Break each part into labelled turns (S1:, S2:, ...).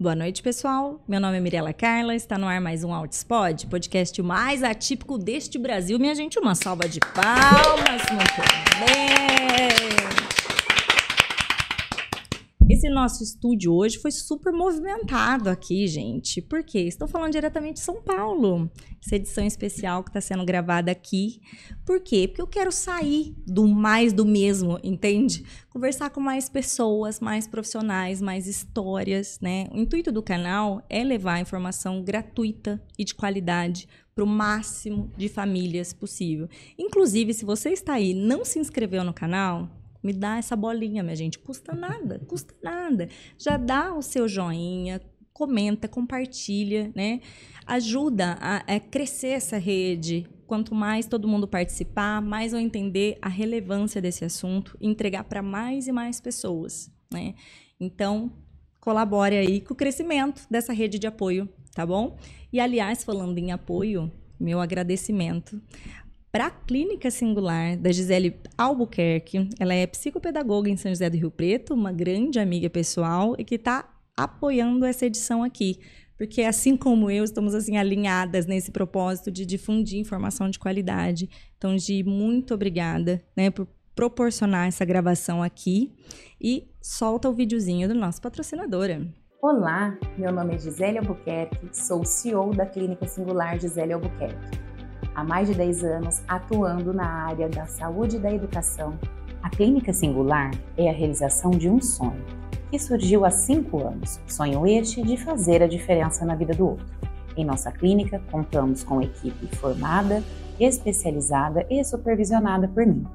S1: Boa noite, pessoal. Meu nome é Mirela Carla, está no ar mais um Outspod, podcast mais atípico deste Brasil. Minha gente, uma salva de palmas. Muito bem. Esse nosso estúdio hoje foi super movimentado aqui, gente. Por quê? Estou falando diretamente de São Paulo. Essa edição especial que está sendo gravada aqui. Por quê? Porque eu quero sair do mais do mesmo, entende? Conversar com mais pessoas, mais profissionais, mais histórias, né? O intuito do canal é levar informação gratuita e de qualidade para o máximo de famílias possível. Inclusive, se você está aí e não se inscreveu no canal, me dá essa bolinha, minha gente. Custa nada, custa nada. Já dá o seu joinha, comenta, compartilha, né? Ajuda a, a crescer essa rede. Quanto mais todo mundo participar, mais eu entender a relevância desse assunto e entregar para mais e mais pessoas, né? Então, colabore aí com o crescimento dessa rede de apoio, tá bom? E aliás, falando em apoio, meu agradecimento para a Clínica Singular da Gisele Albuquerque. Ela é psicopedagoga em São José do Rio Preto, uma grande amiga pessoal e que está apoiando essa edição aqui. Porque assim como eu, estamos assim alinhadas nesse propósito de difundir informação de qualidade. Então, Gi, muito obrigada né, por proporcionar essa gravação aqui. E solta o videozinho do nosso patrocinadora.
S2: Olá, meu nome é Gisele Albuquerque, sou CEO da Clínica Singular Gisele Albuquerque há mais de 10 anos atuando na área da saúde e da educação. A Clínica Singular é a realização de um sonho, que surgiu há 5 anos. Sonho este de fazer a diferença na vida do outro. Em nossa clínica, contamos com equipe formada, especializada e supervisionada por mim.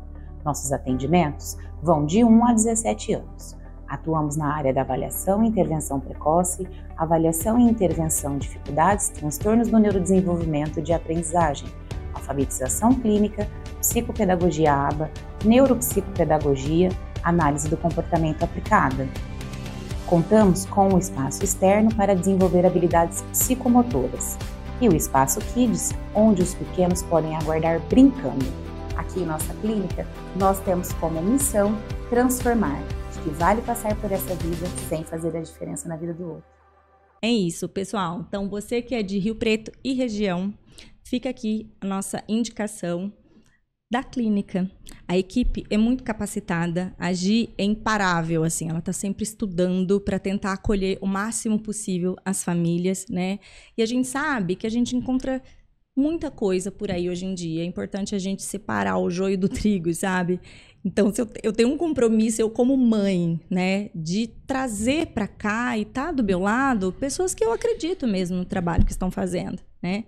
S2: Nossos atendimentos vão de 1 a 17 anos. Atuamos na área da avaliação e intervenção precoce, avaliação e intervenção de dificuldades, transtornos do neurodesenvolvimento e de aprendizagem, alfabetização clínica, psicopedagogia ABA, neuropsicopedagogia, análise do comportamento aplicada. Contamos com o espaço externo para desenvolver habilidades psicomotoras e o espaço Kids, onde os pequenos podem aguardar brincando. Aqui em nossa clínica, nós temos como missão transformar, que vale passar por essa vida sem fazer a diferença na vida do outro.
S1: É isso, pessoal. Então, você que é de Rio Preto e região, fica aqui a nossa indicação da clínica. A equipe é muito capacitada, a Gi é imparável, assim, ela está sempre estudando para tentar acolher o máximo possível as famílias, né? E a gente sabe que a gente encontra muita coisa por aí hoje em dia. É importante a gente separar o joio do trigo, sabe? Então, eu, eu, tenho um compromisso, eu como mãe, né, de trazer para cá e tá do meu lado pessoas que eu acredito mesmo no trabalho que estão fazendo, né?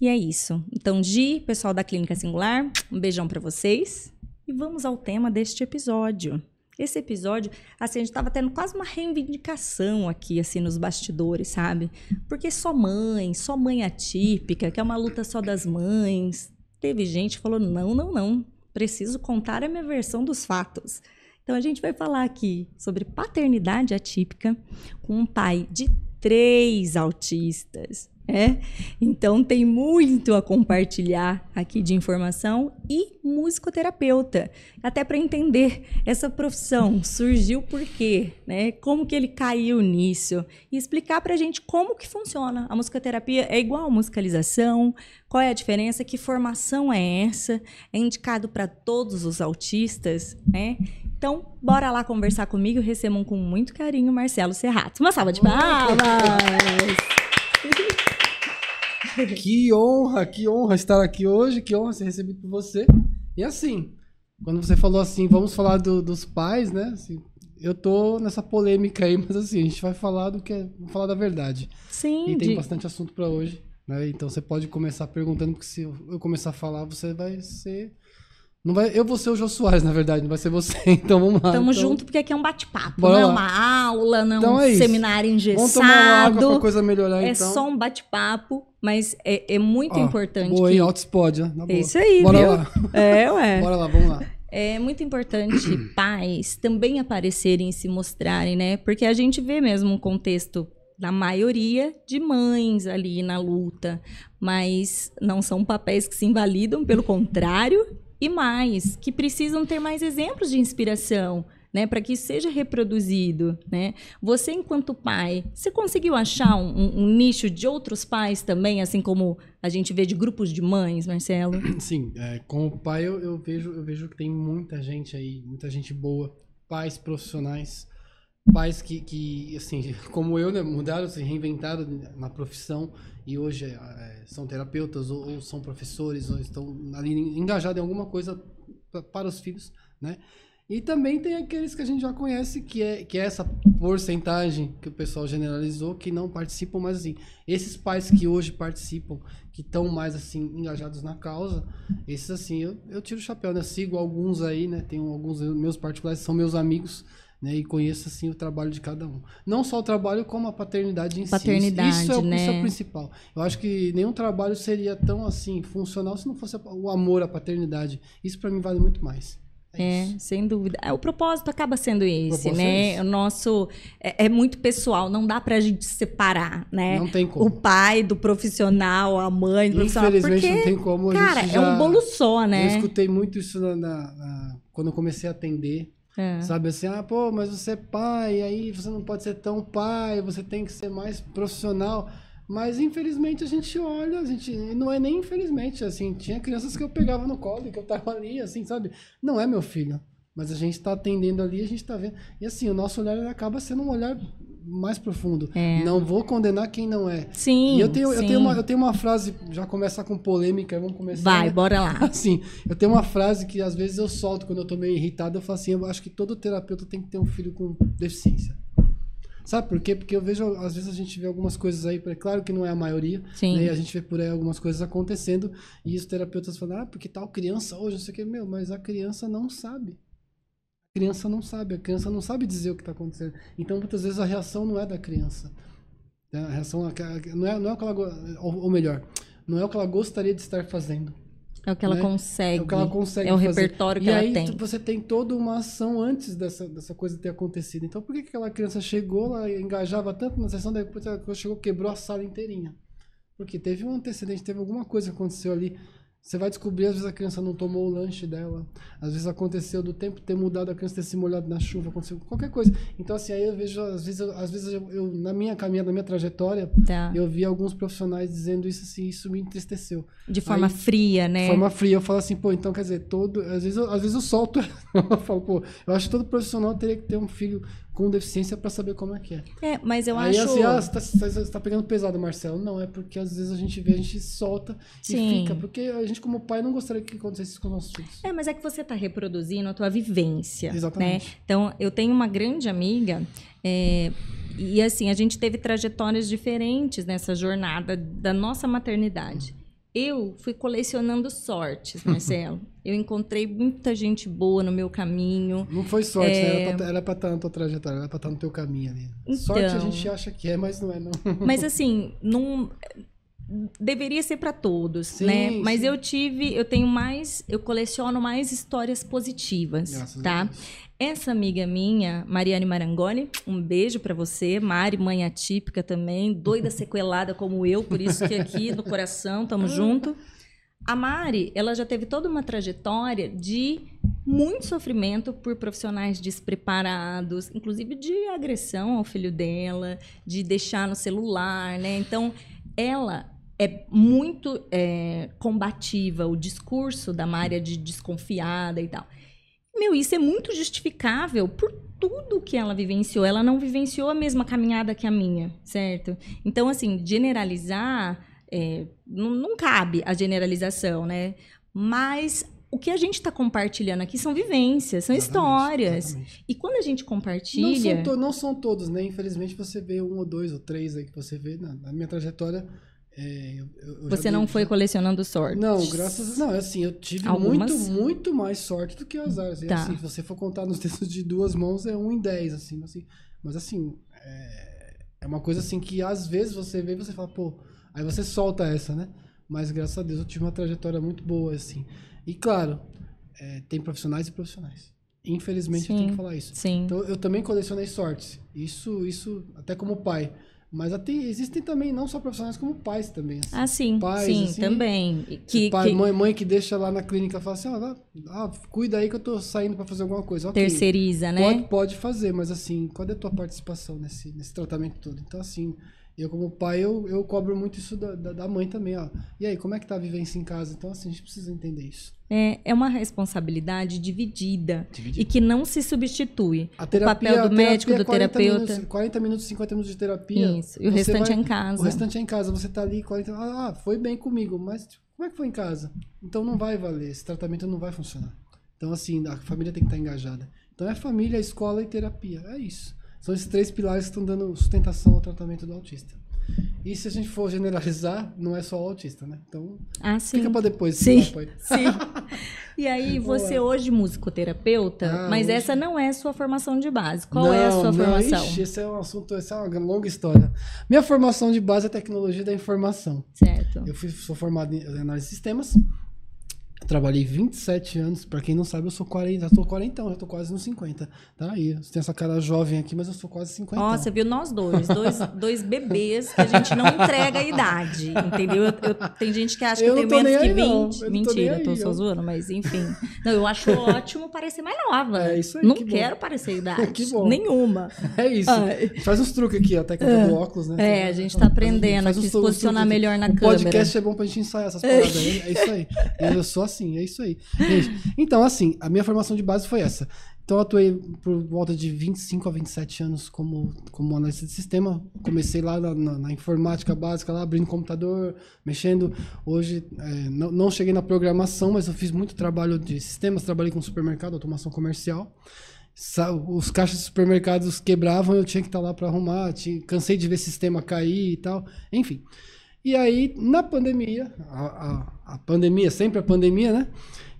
S1: E é isso. Então, Gi, pessoal da Clínica Singular, um beijão para vocês. E vamos ao tema deste episódio. Esse episódio, assim, a gente tava tendo quase uma reivindicação aqui, assim, nos bastidores, sabe? Porque só mãe, só mãe atípica, que é uma luta só das mães. Teve gente que falou: não, não, não. Preciso contar a minha versão dos fatos. Então, a gente vai falar aqui sobre paternidade atípica com um pai de três autistas. É? Então tem muito a compartilhar aqui de informação e musicoterapeuta, até para entender essa profissão surgiu por quê, né? Como que ele caiu nisso e explicar para a gente como que funciona. A musicoterapia é igual a musicalização, qual é a diferença, que formação é essa? É indicado para todos os autistas, né? Então, bora lá conversar comigo. Recebam com muito carinho Marcelo Serrato. Uma salva de palmas!
S3: que honra, que honra estar aqui hoje, que honra ser recebido por você. E assim, quando você falou assim, vamos falar do, dos pais, né? Assim, eu tô nessa polêmica aí, mas assim, a gente vai falar do que é, vamos falar da verdade.
S1: Sim.
S3: E tem de... bastante assunto para hoje, né? Então você pode começar perguntando, porque se eu começar a falar, você vai ser não vai, eu vou ser o Jô Soares, na verdade, não vai ser você. Então vamos lá.
S1: Tamo
S3: então...
S1: junto porque aqui é um bate-papo, não é uma aula, não então é um seminário engessado. Vamos tomar
S3: uma água pra coisa melhorar,
S1: é
S3: então.
S1: É só um bate-papo, mas é, é muito importante.
S3: Boa,
S1: que...
S3: hein? Autospod, né?
S1: É isso aí,
S3: Bora
S1: viu?
S3: lá.
S1: É, ué.
S3: Bora lá, vamos lá.
S1: É muito importante pais também aparecerem e se mostrarem, né? Porque a gente vê mesmo um contexto da maioria de mães ali na luta, mas não são papéis que se invalidam, pelo contrário, e mais, que precisam ter mais exemplos de inspiração. né, para que seja reproduzido, né? Você enquanto pai, você conseguiu achar um, um, um, nicho de outros pais também, assim como a gente vê de grupos de mães, Marcelo?
S3: Sim, é, com o pai eu, eu, vejo eu vejo que tem muita gente aí, muita gente boa, pais profissionais, pais que, que assim, como eu, né, mudaram, se reinventaram na profissão e hoje é, são terapeutas ou, ou, são professores ou estão ali engajados em alguma coisa para os filhos, né? E também tem aqueles que a gente já conhece, que é, que é essa porcentagem que o pessoal generalizou, que não participam, mas assim, esses pais que hoje participam, que estão mais assim, engajados na causa, esses assim, eu, eu tiro o chapéu, né? sigo alguns aí, né? Tenho alguns meus particulares, são meus amigos, né? E conheço assim o trabalho de cada um. Não só o trabalho, como a paternidade em
S1: paternidade,
S3: si. Isso é,
S1: né?
S3: isso é o principal. Eu acho que nenhum trabalho seria tão assim funcional se não fosse o amor à paternidade. Isso para mim vale muito mais.
S1: É, é sem dúvida. É, o propósito acaba sendo esse, né? É o nosso é, é, muito pessoal, não dá pra gente separar, né?
S3: Não tem como.
S1: O pai do profissional, a mãe do profissional.
S3: Infelizmente
S1: porque,
S3: não tem como.
S1: cara,
S3: já...
S1: é um bolo só, né?
S3: Eu escutei muito isso na, na, na... quando eu comecei a atender. É. Sabe assim, ah, pô, mas você é pai, aí você não pode ser tão pai, você tem que ser mais profissional. Mas infelizmente a gente olha, a gente não é nem infelizmente, assim, tinha crianças que eu pegava no colo, que eu tava ali, assim, sabe? Não é meu filho, mas a gente está atendendo ali, a gente está vendo. E assim, o nosso olhar acaba sendo um olhar mais profundo. É. Não vou condenar quem não é.
S1: Sim.
S3: E eu tenho,
S1: sim.
S3: eu tenho, uma, eu tenho uma frase, já começa com polêmica, vamos começar.
S1: Vai,
S3: né?
S1: bora lá.
S3: Assim, eu tenho uma frase que às vezes eu solto quando eu tô meio irritado, eu falo assim, eu acho que todo terapeuta tem que ter um filho com deficiência. Sabe por quê? Porque eu vejo, às vezes a gente vê algumas coisas aí, claro que não é a maioria,
S1: Sim.
S3: Né? a gente vê por aí algumas coisas acontecendo e os terapeutas falam, ah, porque tal criança hoje, não sei o que, meu, mas a criança não sabe. A criança não sabe, a criança não sabe dizer o que está acontecendo. Então, muitas vezes a reação não é da criança. Né? A reação não é, não é o que ela, ou melhor, não é o que ela gostaria de estar fazendo.
S1: É o que ela né? consegue.
S3: É o que ela consegue
S1: É o
S3: fazer.
S1: repertório que
S3: e
S1: ela
S3: aí,
S1: tem.
S3: você tem toda uma ação antes dessa, dessa coisa ter acontecido. Então, por que, que aquela criança chegou, ela engajava tanto na sessão, depois ela chegou, quebrou a sala inteirinha? Porque teve um antecedente, teve alguma coisa que aconteceu ali você vai descobrir, às vezes a criança não tomou o lanche dela. Às vezes aconteceu do tempo ter mudado, a criança ter se molhado na chuva, aconteceu qualquer coisa. Então, assim, aí eu vejo, às vezes, eu, às vezes eu, eu, na minha caminhada, na minha trajetória,
S1: tá.
S3: eu vi alguns profissionais dizendo isso assim, isso me entristeceu.
S1: De forma aí, fria, né?
S3: De forma fria. Eu falo assim, pô, então quer dizer, todo. Às vezes eu, às vezes eu solto. eu falo, pô, eu acho que todo profissional teria que ter um filho com deficiência para saber como é que é.
S1: É, mas eu
S3: Aí,
S1: acho.
S3: assim, ah, você tá, você tá, pegando pesado, Marcelo. Não, é porque às vezes a gente vê, a gente solta
S1: Sim.
S3: e fica. Porque a gente, como pai, não gostaria que acontecesse isso com os nossos filhos.
S1: É, mas é que você tá reproduzindo a tua vivência.
S3: Exatamente.
S1: Né? Então, eu tenho uma grande amiga. É, e assim, a gente teve trajetórias diferentes nessa jornada da nossa maternidade. Eu fui colecionando sortes, Marcelo. eu encontrei muita gente boa no meu caminho.
S3: Não foi sorte, é... né? Era pra, estar na tua trajetória, era pra estar no teu caminho ali.
S1: Então...
S3: Sorte a gente acha que é, mas não é, não.
S1: Mas assim, não deveria ser para todos,
S3: sim,
S1: né?
S3: Sim.
S1: Mas eu tive, eu tenho mais, eu coleciono mais histórias positivas,
S3: Graças
S1: tá? Essa amiga minha, Mariane Marangoni, um beijo para você, Mari, mãe atípica também, doida sequelada como eu, por isso que aqui no coração tamo junto. A Mari, ela já teve toda uma trajetória de muito sofrimento por profissionais despreparados, inclusive de agressão ao filho dela, de deixar no celular, né? Então, ela é muito é, combativa, o discurso da Mária de desconfiada e tal. Meu, isso é muito justificável por tudo que ela vivenciou. Ela não vivenciou a mesma caminhada que a minha, certo? Então, assim, generalizar é, não, não cabe a generalização, né? Mas o que a gente está compartilhando aqui são vivências, são exatamente, histórias.
S3: Exatamente.
S1: E quando a gente compartilha.
S3: Não são, to não são, todos, né? Infelizmente você vê um ou dois ou três aí que você vê na, na minha trajetória. É, eu, eu
S1: você não foi colecionando sorte?
S3: Não, graças a Não, é assim, eu tive
S1: Algumas?
S3: muito, muito mais sorte do que azar. Assim,
S1: Tá.
S3: assim, se você for contar nos dedos de duas mãos, é um em dez, assim, assim. Mas assim, é, é uma coisa assim que às vezes você vê e você fala, pô, aí você solta essa, né? Mas graças a Deus eu tive uma trajetória muito boa, assim. E claro, é, tem profissionais e profissionais. Infelizmente eu
S1: Sim.
S3: tenho que falar isso.
S1: Sim.
S3: Então eu também colecionei sortes. Isso, isso até como pai. Mas até, existem também não só profissionais como pais também. Assim.
S1: Ah, sim,
S3: Pais,
S1: sim,
S3: assim,
S1: também. Que,
S3: pai,
S1: que
S3: mãe, mãe que deixa lá na clínica fala assim, ah, ah, cuida aí que eu tô saindo para fazer alguma coisa. Ok,
S1: terceiriza, né?
S3: Pode, pode fazer, mas assim, qual é a tua participação nesse, nesse tratamento todo? Então, assim, eu como pai, eu, eu cobro muito isso da, da, da mãe também, ó. E aí, como é que tá a vivência em casa? Então, assim, a gente precisa entender isso.
S1: É, é uma responsabilidade dividida,
S3: Dividida.
S1: e que não se substitui.
S3: A terapia,
S1: o papel
S3: a
S1: do médico,
S3: terapia
S1: do
S3: é 40
S1: terapeuta.
S3: Minutos, 40 minutos, 50 minutos de terapia.
S1: Isso. E o restante
S3: vai-
S1: é em casa.
S3: O restante é em casa. Você tá ali 40 Ah, foi bem comigo, mas tipo, como é que foi em casa? Então não vai valer. Esse tratamento não vai funcionar. Então, assim, a família tem que estar engajada. Então é família, escola e terapia. É isso. São esses três pilares que estão dando sustentação ao tratamento do autista. E se a gente for generalizar, não é só o autista, né? Então,
S1: Ah,
S3: fica pra depois.
S1: Sim, sim. E aí, você hoje musicoterapeuta,
S3: Ah,
S1: mas
S3: hoje-
S1: essa não é a sua formação de base. Qual é a
S3: Não,
S1: sua
S3: não,
S1: formação?
S3: ixi, esse é um assunto, essa é uma longa história. Minha formação de base é tecnologia da informação.
S1: Certo.
S3: Eu fui, sou formado em análise de sistemas. Trabalhei 27 anos. Pra quem não sabe, eu sou 40, já tô 40, já tô quase nos 50. Tá aí. Você tem essa cara jovem aqui, mas eu sou quase 50.
S1: Ó, você viu nós dois, dois, dois bebês que a gente não entrega a idade, entendeu? Eu- eu- tem gente que acha que
S3: Eu
S1: tem
S3: tô
S1: menos que
S3: aí, não.
S1: 20.
S3: Eu não tô
S1: Mentira, tô
S3: aí,
S1: só
S3: eu-
S1: zoando, mas enfim. Não, eu acho ótimo parecer mais nova.
S3: É isso aí,
S1: Não
S3: que bom.
S1: quero parecer idade.
S3: Que bom.
S1: Nenhuma.
S3: É isso.
S1: Ai.
S3: Faz uns truques aqui, a técnica do óculos, né?
S1: É, a gente tá aprendendo
S3: uns
S1: se posicionar melhor na
S3: o
S1: câmera.
S3: podcast é bom pra gente ensaiar essas paradas aí. É isso aí. Eu sou assim, é isso aí. Gente, então, assim, a minha formação de base foi essa. Então, eu atuei por volta de 25 a 27 anos como, como analista de sistema. Comecei lá na, na- na informática básica, lá abrindo computador, mexendo. Hoje, é, não, não cheguei na programação, mas eu fiz muito trabalho de sistemas. Trabalhei com supermercado, automação comercial. Os caixas de supermercados quebravam, eu tinha que estar lá para arrumar. Tinha, cansei de ver sistema cair e tal. Enfim. E aí, na pandemia, a, a- a pandemia, sempre a pandemia, né?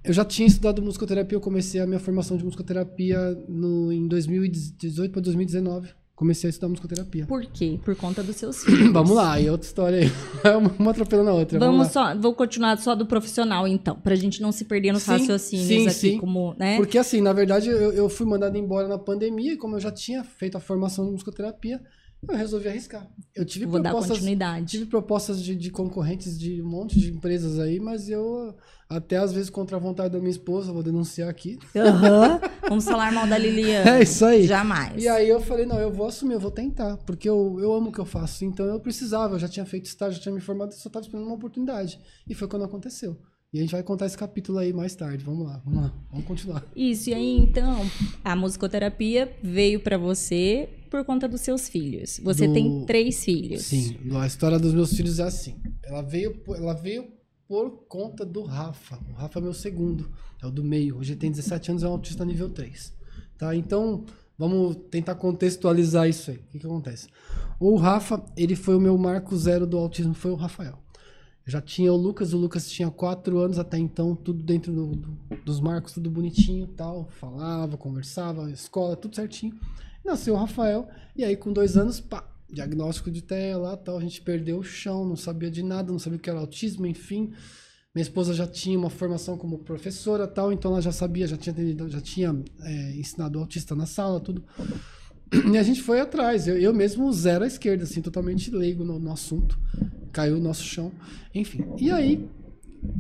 S3: Eu já tinha estudado musicoterapia, eu comecei a minha formação de musicoterapia no, em 2018 para 2019. Comecei a estudar musicoterapia.
S1: Por quê? Por conta dos seus filhos.
S3: Vamos lá, aí outra história aí. Uma atropelando a outra. Vamos,
S1: Vamos só, vou continuar só do profissional, então, pra gente não se perder nos
S3: Sim,
S1: raciocínios
S3: sim,
S1: aqui,
S3: sim.
S1: como, né?
S3: Porque assim, na verdade, eu, eu fui mandado embora na pandemia e como eu já tinha feito a formação de musicoterapia, eu resolvi arriscar. Eu tive
S1: Vou dar
S3: propostas
S1: continuidade.
S3: Tive propostas de, de concorrentes de um monte de empresas aí, mas eu, até às vezes contra a vontade da minha esposa, vou denunciar aqui.
S1: Aham. Vamos falar mal da Liliana.
S3: É isso aí.
S1: Jamais.
S3: E aí eu falei, não, eu vou assumir, eu vou tentar, porque eu, eu amo o que eu faço. Então eu precisava, eu já tinha feito estágio, já tinha me formado, só estava esperando uma oportunidade. E foi quando aconteceu. E a gente vai contar esse capítulo aí mais tarde. Vamos lá, vamos lá, vamos continuar.
S1: Isso, e aí então, a musicoterapia veio pra você por conta dos seus filhos. Você
S3: Do-
S1: tem três filhos.
S3: Sim, a história dos meus filhos é assim. Ela veio, por- ela veio por conta do Rafa. O Rafa é meu segundo, é o do meio. Hoje ele tem 17 anos, é um autista nível 3. Tá? Então, vamos tentar contextualizar isso aí. O que, que acontece? O Rafa, ele foi o meu marco zero do autismo, foi o Rafael. Eu já tinha o Lucas, o Lucas tinha 4 anos até então, tudo dentro do- do- dos marcos, tudo bonitinho tal. Falava, conversava, escola, tudo certinho. Nasceu o Rafael, e aí com dois anos, pá, diagnóstico de TEA lá tal, a gente perdeu o chão, não sabia de nada, não sabia o que era autismo, enfim. Minha esposa já tinha uma formação como professora tal, então ela já sabia, já tinha, atendido- já tinha é, ensinado o autista na sala, tudo. E a gente foi atrás, eu, eu mesmo zero à esquerda, assim, totalmente leigo no, no assunto. Caiu o nosso chão, enfim. E aí,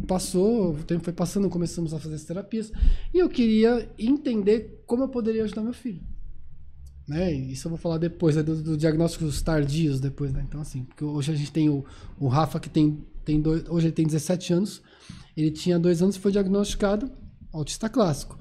S3: passou, o tempo foi passando, começamos a fazer as terapias, e eu queria entender como eu poderia ajudar meu filho né? Isso eu vou falar depois, né? dos do diagnósticos tardios depois, né? Então, assim, porque hoje a gente tem o, o Rafa que tem, tem dois, hoje ele tem 17 anos, ele tinha dois anos e foi diagnosticado autista clássico.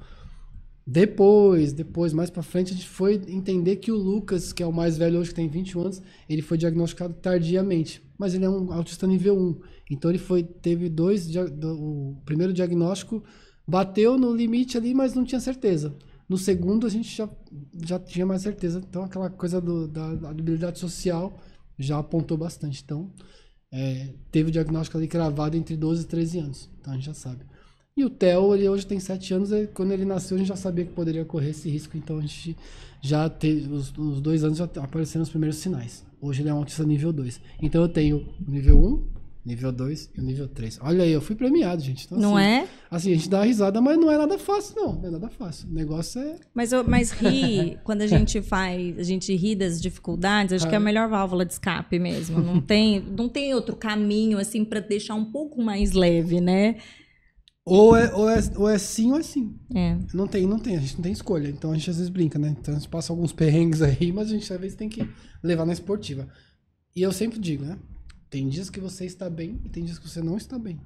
S3: Depois, depois, mais pra frente, a gente foi entender que o Lucas, que é o mais velho hoje, que tem 21 anos, ele foi diagnosticado tardiamente. Mas ele é um autista nível 1. Então ele foi, teve dois. O primeiro diagnóstico bateu no limite ali, mas não tinha certeza. No segundo, a gente já, já tinha mais certeza. Então aquela coisa do- da, da habilidade social já apontou bastante. Então, é, teve o diagnóstico ali cravado entre 12 e 13 anos. Então a gente já sabe. E o Theo, ele hoje tem 7 anos, e quando ele nasceu a gente já sabia que poderia correr esse risco, então a gente já teve, os, os dois anos já apareceram os primeiros sinais. Hoje ele é um autista nível 2. Então eu tenho nível 1, nível 2 e o nível 3. Olha aí, eu fui premiado, gente. Então,
S1: Não
S3: assim,
S1: é?
S3: Assim, a gente dá uma risada, mas não é nada fácil, não. Não é nada fácil. O negócio é.
S1: Mas, eu- mas rir, quando a gente faz, a gente ri das dificuldades, acho que é a
S3: Ah.
S1: melhor válvula de escape mesmo. Não tem, não tem outro caminho, assim, pra deixar um pouco mais leve, né?
S3: Ou é, ou é, ou é sim ou é sim.
S1: É.
S3: Não tem, não tem, a gente não tem escolha. Então a gente às vezes brinca, né? Então a gente passa alguns perrengues aí, mas a gente às vezes tem que levar na esportiva. E eu sempre digo, né? Tem dias que você está bem e tem dias que você não está bem.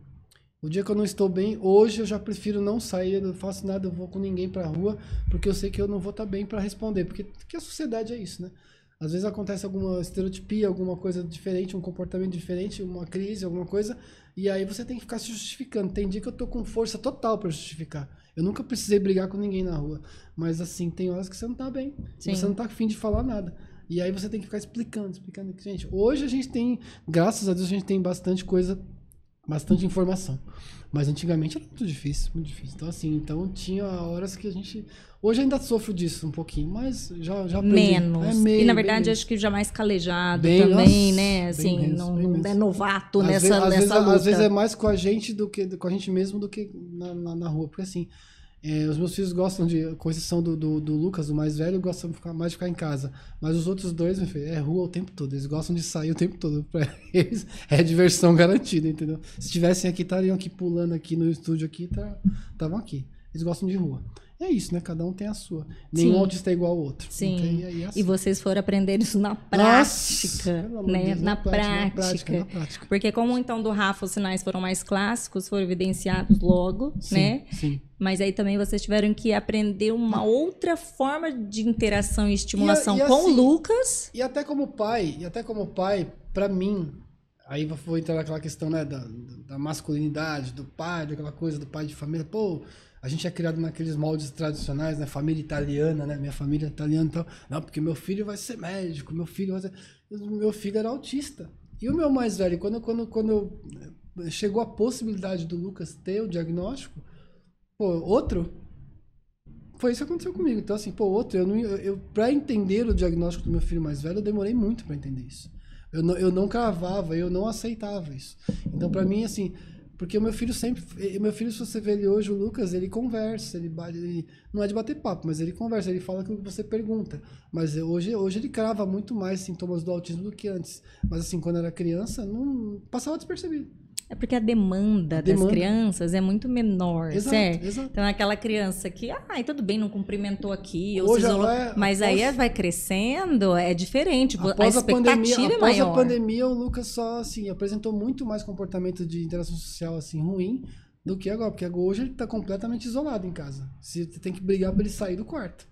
S3: O dia que eu não estou bem, hoje eu já prefiro não sair, eu não faço nada, eu vou com ninguém pra rua, porque eu sei que eu não vou estar bem pra responder. Porque, porque a sociedade é isso, né? Às vezes acontece alguma estereotipia, alguma coisa diferente, um comportamento diferente, uma crise, alguma coisa, e aí você tem que ficar se justificando. Tem dia que eu tô com força total pra justificar. Eu nunca precisei brigar com ninguém na rua. Mas assim, tem horas que você não tá bem.
S1: Sim.
S3: Você não tá afim de falar nada. E aí você tem que ficar explicando, explicando. Gente, hoje a gente tem, graças a Deus, a gente tem bastante coisa, bastante informação. Mas antigamente era muito difícil, muito difícil. Então, assim, então tinha horas que a gente. Hoje ainda sofro disso um pouquinho, mas já, já aprendi.
S1: Menos.
S3: É, meio,
S1: e na verdade, acho que já mais calejado
S3: Bem,
S1: também,
S3: nossa,
S1: né? Assim,
S3: menos,
S1: não, não é novato
S3: Às
S1: nessa,
S3: vezes, às
S1: nessa
S3: vezes,
S1: luta.
S3: às vezes é mais com a gente do que com a gente mesmo do que na, na, na rua. Porque assim, é, os meus filhos gostam de, com exceção do, do, do Lucas, o mais velho, gostam de ficar, mais de ficar em casa. Mas os outros dois, meu filho, é rua o tempo todo. Eles gostam de sair o tempo todo. Pra eles é diversão garantida, entendeu? Se estivessem aqui, estariam aqui pulando aqui no estúdio aqui, estavam aqui. Eles gostam de rua. É isso, né? Cada um tem a sua. Nenhum
S1: Sim.
S3: autista é igual ao outro.
S1: Sim.
S3: Então, e é assim.
S1: E vocês foram aprender isso na
S3: Nossa,
S1: prática,
S3: de
S1: né?
S3: Deus,
S1: na, prática.
S3: na prática, na prática.
S1: Porque como então do Rafa os sinais foram mais clássicos, foram evidenciados logo,
S3: Sim,
S1: né?
S3: Sim.
S1: Mas aí também vocês tiveram que aprender uma outra forma de interação e estimulação
S3: E e
S1: com
S3: assim-
S1: o Lucas.
S3: E até como pai, e até como pai, pra mim, aí vou entrar naquela questão, né, da, da masculinidade, do pai, daquela coisa do pai de família. Pô, a gente é criado naqueles moldes tradicionais, né, família italiana, né, minha família é italiana e tal. Não, porque meu filho vai ser médico, meu filho vai ser... Meu filho era autista. E o meu mais velho, quando, quando, quando chegou a possibilidade do Lucas ter o diagnóstico, pô, outro, foi isso que aconteceu comigo. Então, assim, pô, outro, eu, não, eu, eu pra entender o diagnóstico do meu filho mais velho, eu demorei muito pra entender isso. Eu não, eu não cravava, eu não aceitava isso. Então, pra mim, assim, porque o meu filho sempre. Meu filho, se você vê ele hoje, o Lucas, ele conversa, ele, ele não é de bater papo, mas ele conversa, ele fala aquilo que você pergunta. Mas hoje, hoje ele crava muito mais sintomas do autismo do que antes. Mas assim, quando era criança, não passava despercebido.
S1: É porque a demanda,
S3: A
S1: das
S3: demanda.
S1: crianças é muito menor,
S3: Exato,
S1: certo?
S3: exato.
S1: Então, aquela criança que, ai, tudo bem, não cumprimentou aqui, ou
S3: Hoje
S1: se isolou.
S3: é-
S1: mas aí
S3: após-
S1: vai crescendo, é diferente.
S3: Após
S1: a
S3: a, pandemia,
S1: expectativa é
S3: após
S1: maior.
S3: a pandemia, o Lucas só assim apresentou muito mais comportamento de interação social assim ruim do que agora, porque agora hoje ele tá completamente isolado em casa. Você tem que brigar para ele sair do quarto.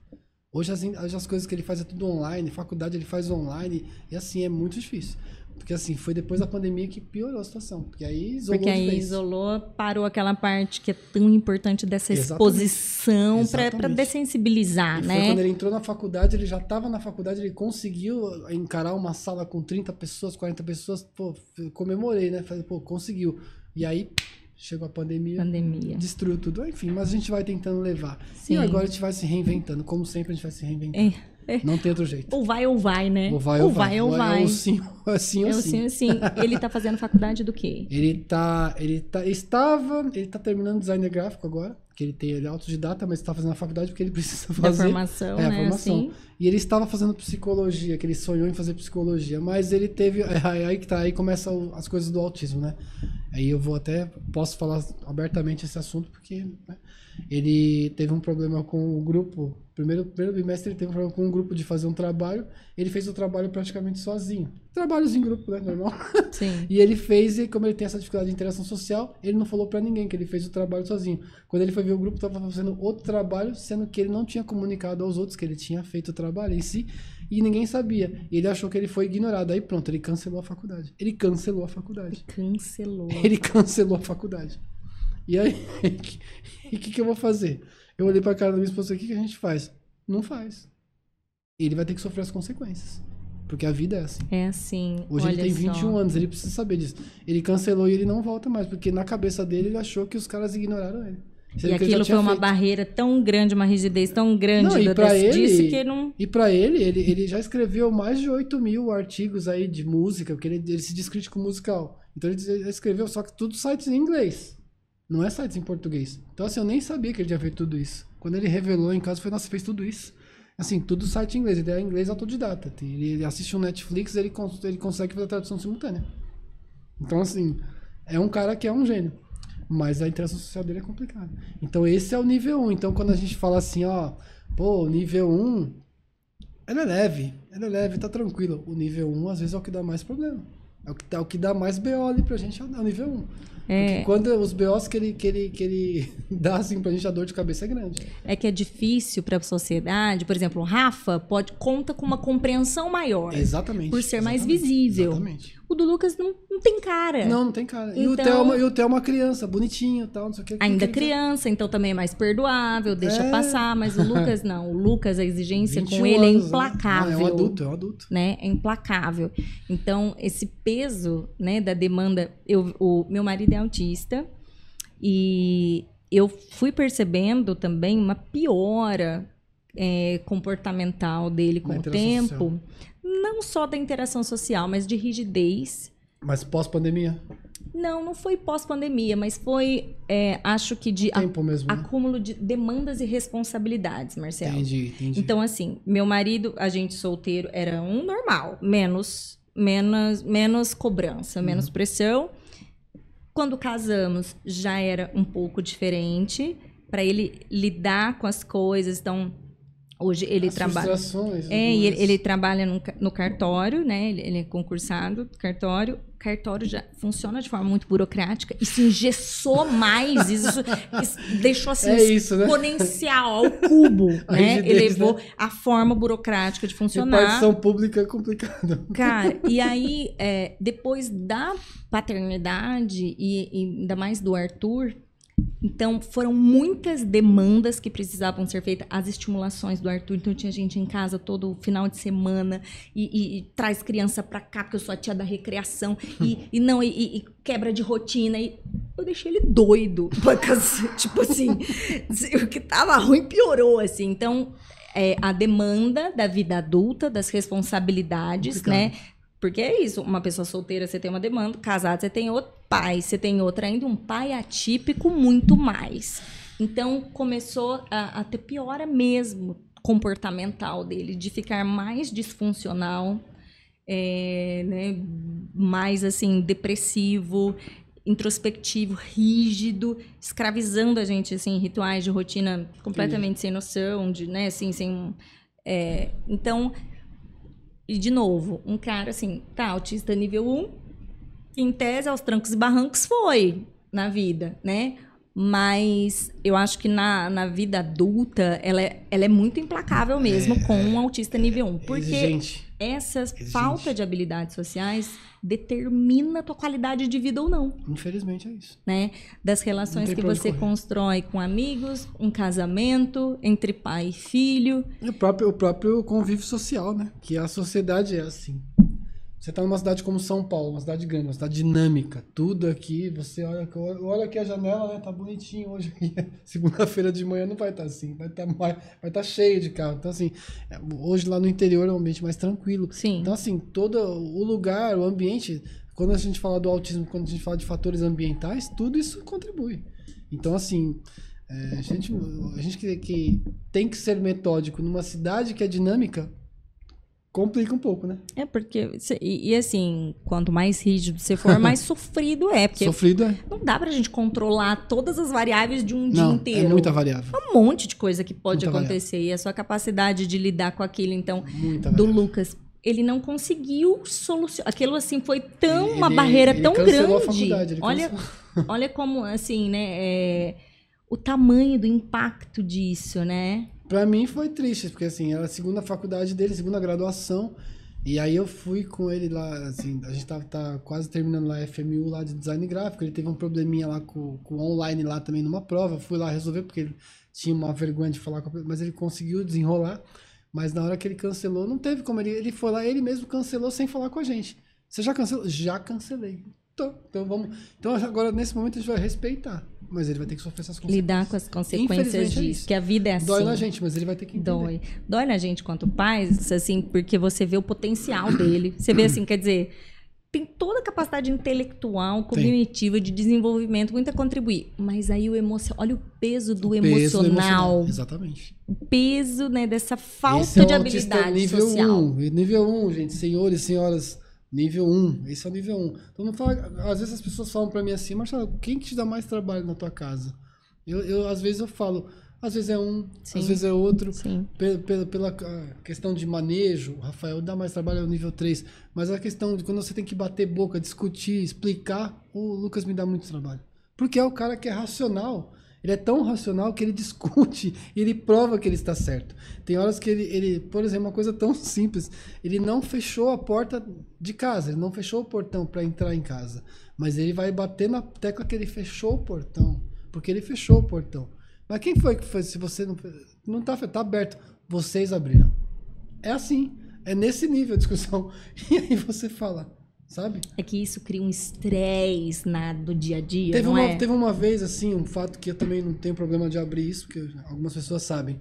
S3: Hoje as, as coisas que ele faz é tudo online, faculdade ele faz online e assim é muito difícil. Porque assim, foi depois da pandemia que piorou a situação, porque aí isolou
S1: Porque aí isolou, parou aquela parte que é tão importante dessa exposição para dessensibilizar,
S3: E foi
S1: né?
S3: quando ele entrou na faculdade, ele já estava na faculdade, ele conseguiu encarar uma sala com 30 pessoas, 40 pessoas, pô, comemorei, né? Falei, pô, conseguiu. E aí chegou a pandemia,
S1: Pandemia.
S3: destruiu tudo. Enfim, mas a gente vai tentando levar.
S1: Sim.
S3: E agora a gente vai se reinventando, como sempre a gente vai se reinventando.
S1: É.
S3: Não tem outro jeito.
S1: Ou vai ou vai, né?
S3: Ou vai ou, vai.
S1: ou vai.
S3: É o sim, é sim ou
S1: É
S3: sim.
S1: sim, sim. Ele tá fazendo faculdade do quê?
S3: Ele tá, ele tá, estava, ele tá terminando design gráfico agora, que ele tem, ele é autodidata, mas está fazendo a faculdade porque ele precisa
S1: Da
S3: fazer.
S1: formação,
S3: É,
S1: né?
S3: formação.
S1: Assim.
S3: E ele estava fazendo psicologia, que ele sonhou em fazer psicologia, mas ele teve. Aí aí que tá, aí começa as coisas do autismo, né? Aí eu vou até. Posso falar abertamente esse assunto, porque né, ele teve um problema com o grupo. Primeiro, primeiro bimestre ele teve um problema com um grupo de fazer um trabalho. Ele fez o trabalho praticamente sozinho. Trabalhos em grupo, né? Normal.
S1: Sim.
S3: E ele fez, e como ele tem essa dificuldade de interação social, ele não falou pra ninguém que ele fez o trabalho sozinho. Quando ele foi ver o grupo, tava fazendo outro trabalho, sendo que ele não tinha comunicado aos outros que ele tinha feito o trabalho em si, e ninguém sabia. E ele achou que ele foi ignorado. Aí pronto, ele cancelou a faculdade. Ele cancelou a faculdade.
S1: Cancelou.
S3: Ele cancelou a faculdade. E aí, o que, que eu vou fazer? Eu olhei pra cara da minha esposa, o que, que a gente faz? Não faz. E ele vai ter que sofrer as consequências. Porque a vida é assim.
S1: É assim.
S3: Hoje ele tem
S1: só.
S3: 21 anos, ele precisa saber disso. Ele cancelou e ele não volta mais, porque na cabeça dele ele achou que os caras ignoraram ele. Sendo
S1: E aquilo foi uma
S3: feito.
S1: barreira tão grande, uma rigidez tão grande
S3: Não, e pra ele-
S1: disso que não.
S3: E pra ele, ele, ele já escreveu mais de 8 mil artigos aí de música, porque ele, ele se diz crítico musical. Então ele escreveu, só que tudo sites em inglês. Não é sites em português. Então assim, eu nem sabia que ele tinha feito tudo isso. Quando ele revelou em casa, foi, nossa, fez tudo isso. Assim, tudo site em inglês. Ele é inglês autodidata. Ele, ele assiste um Netflix, ele, cons- ele consegue fazer a tradução simultânea. Então assim, é um cara que é um gênio. Mas a interação social dele é complicada. Então esse é o nível 1. Então quando a gente fala assim, ó, pô, nível 1, ele é leve, ele é leve, tá tranquilo. O nível 1 às vezes é o que dá mais problema. É o que, é o que dá mais BO ali pra gente, é o nível 1.
S1: É.
S3: Porque quando os BOs que ele, que, ele, que ele dá assim pra gente, a dor de cabeça é grande.
S1: É que é difícil para a sociedade. Por exemplo, o Rafa pode conta com uma compreensão maior.
S3: Exatamente.
S1: Por ser mais
S3: exatamente,
S1: visível.
S3: Exatamente.
S1: O do Lucas não, não tem cara.
S3: Não, não tem cara. E, o
S1: Então-
S3: Theo, é uma- e o Theo é uma criança, bonitinho e tal, não sei o que.
S1: Ainda
S3: ele-
S1: criança, então também é mais perdoável, deixa
S3: É.
S1: passar, mas o Lucas não. O Lucas, a exigência
S3: 21
S1: com ele é
S3: né?
S1: implacável.
S3: Ah, é um adulto, é um adulto.
S1: né? É implacável. Então, esse peso, né, da demanda, eu, o meu marido é autista e eu fui percebendo também uma piora é, comportamental dele com o tempo, não só da interação social, mas de rigidez.
S3: Mas pós-pandemia,
S1: Não, não foi pós-pandemia, mas foi, é, acho que de
S3: tempo mesmo. Né?
S1: acúmulo de demandas e responsabilidades, Marcelo.
S3: Entendi, entendi.
S1: Então, assim, meu marido, a gente solteiro, era um normal, menos, menos, menos cobrança, menos
S3: Uhum.
S1: pressão. Quando casamos, já era um pouco diferente para ele lidar com as coisas. Então, hoje ele
S3: As
S1: trabalha. É, e ele, ele trabalha no, no cartório, né? Ele, ele é concursado do cartório. Cartório já funciona de forma muito burocrática. Isso engessou mais. Isso, isso deixou assim
S3: É isso, né?
S1: exponencial ao cubo,
S3: A
S1: né?
S3: rigidez,
S1: Elevou a forma burocrática de funcionar.
S3: Repartição pública é complicado.
S1: Cara, e aí, é, depois da paternidade, e, e ainda mais do Arthur, então foram muitas demandas que precisavam ser feitas, as estimulações do Arthur. Então tinha gente em casa todo final de semana e, e- e traz criança pra cá, porque eu sou a tia da recreação, e, e não, e, quebra de rotina. E eu deixei ele doido. Tipo assim, o que tava ruim piorou, assim. Então, é, a demanda da vida adulta, das responsabilidades,
S3: Complicado.
S1: né? Porque é isso, uma pessoa solteira você tem uma demanda, casado você tem outro, pai você tem outra ainda, um pai atípico muito mais. Então começou a, a ter piora mesmo comportamental dele, de ficar mais disfuncional, é, né, mais assim, depressivo, introspectivo, rígido, escravizando a gente assim, em rituais de rotina completamente sem noção, de, né, assim, sem é, então e, de novo, um cara assim, tá, autista nível 1, que em tese, aos trancos e barrancos, foi na vida, né? Mas eu acho que na, na vida adulta, ela é, ela é muito implacável mesmo com um autista nível 1. Porque
S3: Exigente.
S1: essa
S3: Exigente.
S1: falta de habilidades sociais determina a tua qualidade de vida ou não,
S3: Infelizmente é isso.
S1: né? Das relações que você constrói com amigos, um casamento, entre pai e filho.
S3: E o próprio, o próprio convívio social, né? Que a sociedade é assim. Você tá numa cidade como São Paulo, uma cidade grande, uma cidade dinâmica. Tudo aqui, você olha, olha aqui a janela, né? Tá bonitinho hoje. Segunda-feira de manhã não vai estar assim. Vai estar vai tá cheio de carro. Então, assim, é, hoje lá no interior é um ambiente mais tranquilo.
S1: Sim.
S3: Então, assim, todo o lugar, o ambiente, quando a gente fala do autismo, quando a gente fala de fatores ambientais, tudo isso contribui. Então, assim, é, a gente, a gente que, que tem que ser metódico numa cidade que é dinâmica, complica um pouco, né?
S1: É porque, e, e assim, quanto mais rígido você for, mais sofrido é. Porque
S3: Sofrido é.
S1: não dá pra gente controlar todas as variáveis de um dia
S3: Não,
S1: inteiro.
S3: é muita variável.
S1: um monte de coisa que pode
S3: Muita
S1: acontecer. E a sua capacidade de lidar com aquilo, então,
S3: Muita
S1: do
S3: variável.
S1: Lucas, ele não conseguiu solucionar. Aquilo, assim, foi tão
S3: Ele-
S1: uma
S3: ele-
S1: barreira
S3: ele
S1: tão
S3: cancelou a
S1: grande.
S3: faculdade, ele
S1: Olha,
S3: cancelou.
S1: olha como, assim, né? é, o tamanho do impacto disso, né?
S3: Pra mim foi triste, porque assim, era a segunda faculdade dele, segunda graduação. E aí eu fui com ele lá, assim, a gente tá, tá quase terminando lá a FMU lá de design gráfico. Ele teve um probleminha lá com, com online lá também numa prova. Fui lá resolver, porque ele tinha uma vergonha de falar com a mas ele conseguiu desenrolar. Mas na hora que ele cancelou, não teve como. Ele, ele foi lá, ele mesmo cancelou sem falar com a gente. Você já cancelou? Já cancelei. Tô. Então vamos. Então agora, nesse momento, a gente vai respeitar. Mas ele vai ter que sofrer essas consequências.
S1: Lidar com as consequências
S3: é
S1: disso.
S3: isso.
S1: que a vida é assim.
S3: Dói na gente, mas ele vai ter que entender.
S1: Dói. Dói na gente quanto pais, assim, porque você vê o potencial dele. Você vê assim, quer dizer, tem toda a capacidade intelectual, cognitiva, de desenvolvimento, muito a contribuir. Mas aí o emocional, olha o peso do
S3: Peso
S1: emocional.
S3: Exatamente.
S1: O peso, né, dessa falta
S3: Esse é o
S1: de habilidade
S3: nível
S1: social.
S3: 1. Nível 1, gente, senhores e senhoras, nível 1. Esse é o nível 1. Então não fala, às vezes as pessoas falam pra mim assim, Marcelo, quem que te dá mais trabalho na tua casa? Eu, eu às vezes eu falo, às vezes é um,
S1: Sim.
S3: às vezes é outro. Pela, pela, pela ah, questão de manejo, Rafael dá mais trabalho é o nível 3. Mas a questão de quando você tem que bater boca, discutir, explicar, o Lucas me dá muito trabalho. Porque é o cara que é racional. Ele é tão racional que ele discute ele prova que ele está certo. Tem horas que ele, ele, por exemplo, uma coisa tão simples, ele não fechou a porta de casa, ele não fechou o portão para entrar em casa, mas ele vai bater na tecla que ele fechou o portão, porque ele fechou o portão. Mas quem foi que foi? Se você não não tá, tá aberto, vocês abriram. É assim, é nesse nível a discussão. E aí você fala, sabe?
S1: É que isso cria um estresse na- do dia a dia,
S3: Teve uma,
S1: é?
S3: teve uma vez, assim, um fato que eu também não tenho problema de abrir isso, porque algumas pessoas sabem.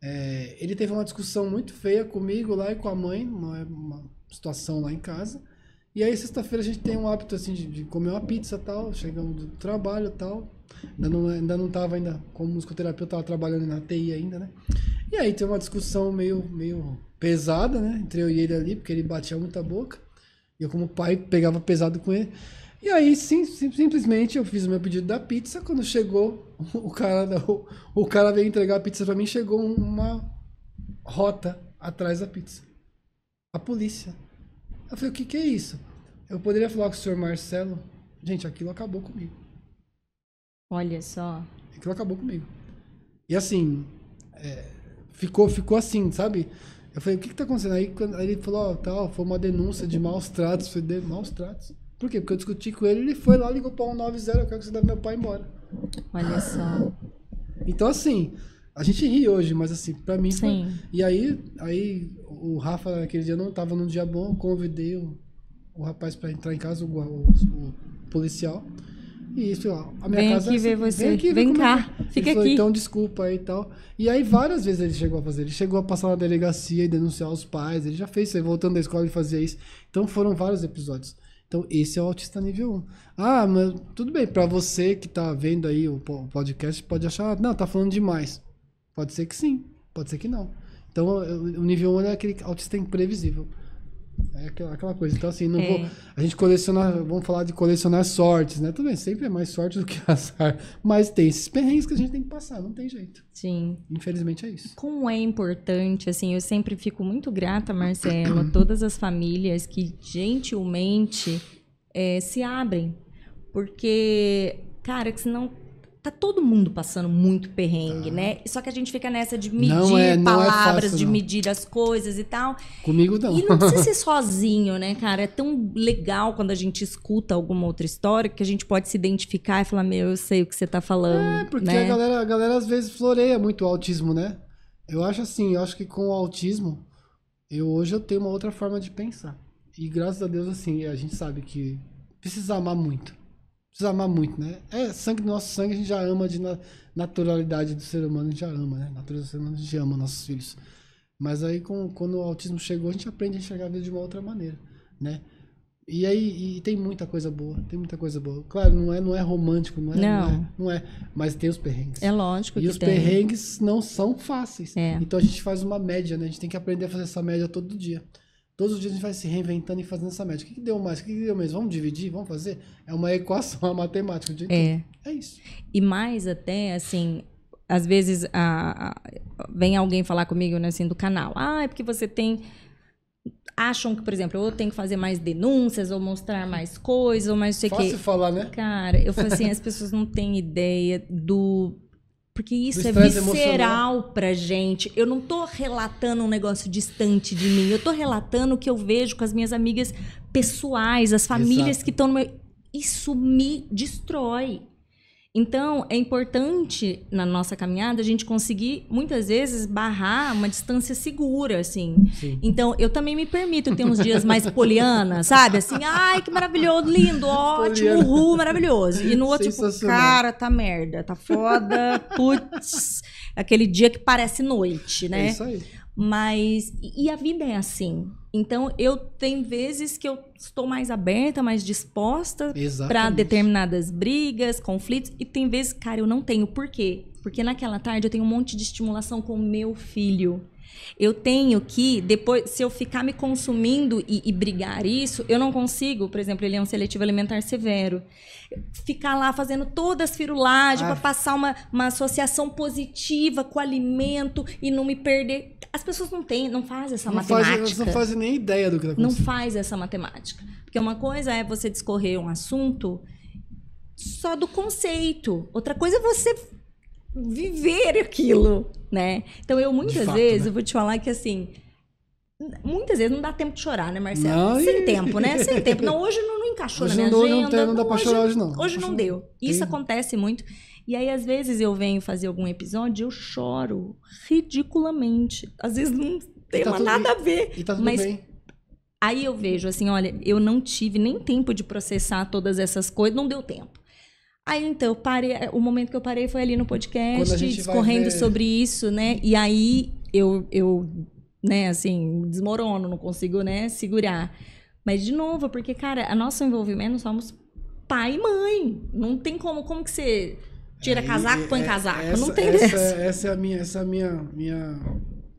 S3: É, ele teve uma discussão muito feia comigo lá e com a mãe, uma, uma situação lá em casa. E aí, sexta-feira, a gente tem um hábito, assim, de, de comer uma pizza e tal. Chegamos do trabalho e tal. Ainda não, ainda não tava, ainda, como musicoterapeuta, tava trabalhando na TI ainda, né? E aí, tem uma discussão meio, meio pesada, né? Entre eu e ele ali, porque ele batia muita boca. Eu, como pai, pegava pesado com ele. E aí, sim, sim- simplesmente, eu fiz o meu pedido da pizza. Quando chegou, o cara, o, o cara veio entregar a pizza pra mim, chegou uma rota atrás da pizza. A polícia. Eu falei, o que que é isso? Eu poderia falar com o senhor Marcelo? Gente, aquilo acabou comigo.
S1: Olha só.
S3: Aquilo acabou comigo. E assim, é, ficou, ficou assim, sabe? Eu falei, o que que tá acontecendo? Aí, quando- aí ele falou, ó, tal, foi uma denúncia de maus tratos. Eu falei, de maus tratos? Por quê? Porque eu discuti com ele, ele foi lá, ligou pra 190, eu quero que você leve meu pai embora.
S1: Olha só.
S3: Então, assim, a gente ri hoje, mas assim, pra mim foi...
S1: Sim.
S3: E aí, aí o Rafa, naquele dia, não tava num dia bom, convidei o, o rapaz pra entrar em casa, o, o- o policial. E isso, ó, a minha
S1: Vem
S3: casa
S1: aqui
S3: é
S1: ver
S3: assim,
S1: você.
S3: Vem, aqui,
S1: Vem
S3: é
S1: cá,
S3: é.
S1: fica
S3: falou,
S1: aqui.
S3: então desculpa aí e tal. E aí várias vezes ele chegou a fazer. Ele chegou a passar na delegacia e denunciar os pais. Ele já fez isso aí, voltando da escola ele fazia isso. Então foram vários episódios. Então esse é o autista nível 1. Ah, mas tudo bem, pra você que tá vendo aí o po- o podcast, pode achar, não, tá falando demais. Pode ser que sim, pode ser que não. Então o o nível 1 é aquele autista imprevisível. É aquela, aquela coisa. Então, assim, não
S1: É.
S3: vou. A gente coleciona. Vamos falar de colecionar sortes, né? Tudo bem, sempre é mais sorte do que azar. Mas tem esses perrengues que a gente tem que passar, não tem jeito.
S1: Sim.
S3: Infelizmente é isso.
S1: Como é importante, assim, eu sempre fico muito grata, Marcelo, a todas as famílias que gentilmente eh, se abrem. Porque, cara, que senão tá todo mundo passando muito perrengue, né? Só que a gente fica nessa de medir
S3: Tá. É- é
S1: palavras,
S3: fácil,
S1: de medir as coisas e tal.
S3: Comigo não.
S1: E não precisa ser sozinho, né, cara? É tão legal quando a gente escuta alguma outra história que a gente pode se identificar e falar, meu, eu sei o que você tá falando.
S3: É, porque
S1: né?
S3: a, galera, a galera às vezes floreia muito o autismo, né? Eu acho assim, eu acho que com o autismo, eu hoje eu tenho uma outra forma de pensar. E graças a Deus, assim, a gente sabe que precisa amar muito. Precisa amar muito, né? É sangue do nosso sangue, a gente já ama de na- naturalidade do ser humano, a gente já ama, né? Natureza do ser humano, a gente ama nossos filhos. Mas aí, com, quando o autismo chegou, a gente aprende a enxergar a vida de uma outra maneira, né? E aí, e tem muita coisa boa, tem muita coisa boa. Claro, não é, não é romântico, não é,
S1: Não.
S3: não é, não é, mas tem os perrengues.
S1: É lógico
S3: E
S1: que
S3: os
S1: tem.
S3: perrengues não são fáceis.
S1: É.
S3: Então a gente faz uma média, né? A gente tem que aprender a fazer essa média todo dia. Todos os dias a gente vai se reinventando e fazendo essa média. O que, que deu mais? O que, que deu menos? Vamos dividir? Vamos fazer? É uma equação, uma matemática. De
S1: É.
S3: É isso.
S1: E mais até, assim, às vezes a, a- vem alguém falar comigo, né, assim, do canal. Ah, é porque você tem... Acham que, por exemplo, eu tenho que fazer mais denúncias, ou mostrar mais coisas, ou mais não sei o quê.
S3: Fácil falar, né?
S1: Cara, eu falo assim, as pessoas não têm ideia do... Porque isso é visceral pra gente. Eu não tô relatando um negócio distante de mim. Eu tô relatando o que eu vejo com as minhas amigas pessoais, as famílias
S3: Exato.
S1: que estão no meu... Isso me destrói. Então, é importante na nossa caminhada a gente conseguir, muitas vezes, barrar uma distância segura, assim.
S3: Sim.
S1: Então, eu também me permito ter uns dias mais poliana, sabe? Assim, ai, que maravilhoso, lindo, ótimo,
S3: Poliana.
S1: uhul, maravilhoso. E no outro, tipo, cara, tá merda, tá foda, putz. Aquele dia que parece noite,
S3: É
S1: né?
S3: isso aí.
S1: Mas. E a vida é assim. Então, eu tenho vezes que eu estou mais aberta, mais disposta para determinadas brigas, conflitos, e tem vezes, cara, eu não tenho. Por quê? Porque naquela tarde eu tenho um monte de estimulação com o meu filho. Eu tenho que, depois, se eu ficar me consumindo e, e brigar isso, eu não consigo, por exemplo, ele é um seletivo alimentar severo. Ficar lá fazendo todas as firulagens
S3: Ah.
S1: para passar uma, uma associação positiva com o alimento e não me perder. As pessoas não têm, não fazem essa
S3: Não faz,
S1: matemática
S3: elas não fazem nem ideia do que tá
S1: não faz essa matemática. Porque uma coisa é você discorrer um assunto só do conceito. Outra coisa é você viver aquilo, né? Então eu muitas
S3: fato,
S1: vezes,
S3: né?
S1: eu vou te falar que assim, muitas vezes não dá tempo de chorar, né, Marcelo?
S3: Não,
S1: Sem
S3: e-
S1: tempo, né? Sem tempo. Não, hoje não, não encaixou
S3: Hoje
S1: na minha
S3: não, dou- não,
S1: agenda.
S3: tem- não dá pra
S1: hoje,
S3: chorar hoje, não.
S1: Hoje não
S3: Hoje
S1: deu. Isso
S3: tem-
S1: acontece muito. E aí, às vezes, eu venho fazer algum episódio e eu choro ridiculamente. Às vezes não tem
S3: tá
S1: nada a ver.
S3: E tá tudo
S1: Mas
S3: bem.
S1: Aí eu vejo assim, olha, eu não tive nem tempo de processar todas essas coisas, não deu tempo. Aí então, parei, o momento que eu parei foi ali no podcast, discorrendo
S3: ver-
S1: sobre isso, né? E aí eu, eu, né, assim, desmorono, não consigo, né, segurar. Mas de novo, porque, cara, a nosso envolvimento nós somos pai e mãe. Não tem como, como que você tira
S3: É,
S1: casaco,
S3: e-
S1: põe
S3: é-
S1: casaco?
S3: essa-
S1: não tem
S3: essa,
S1: dessa.
S3: Essa é a minha, essa é a minha, minha,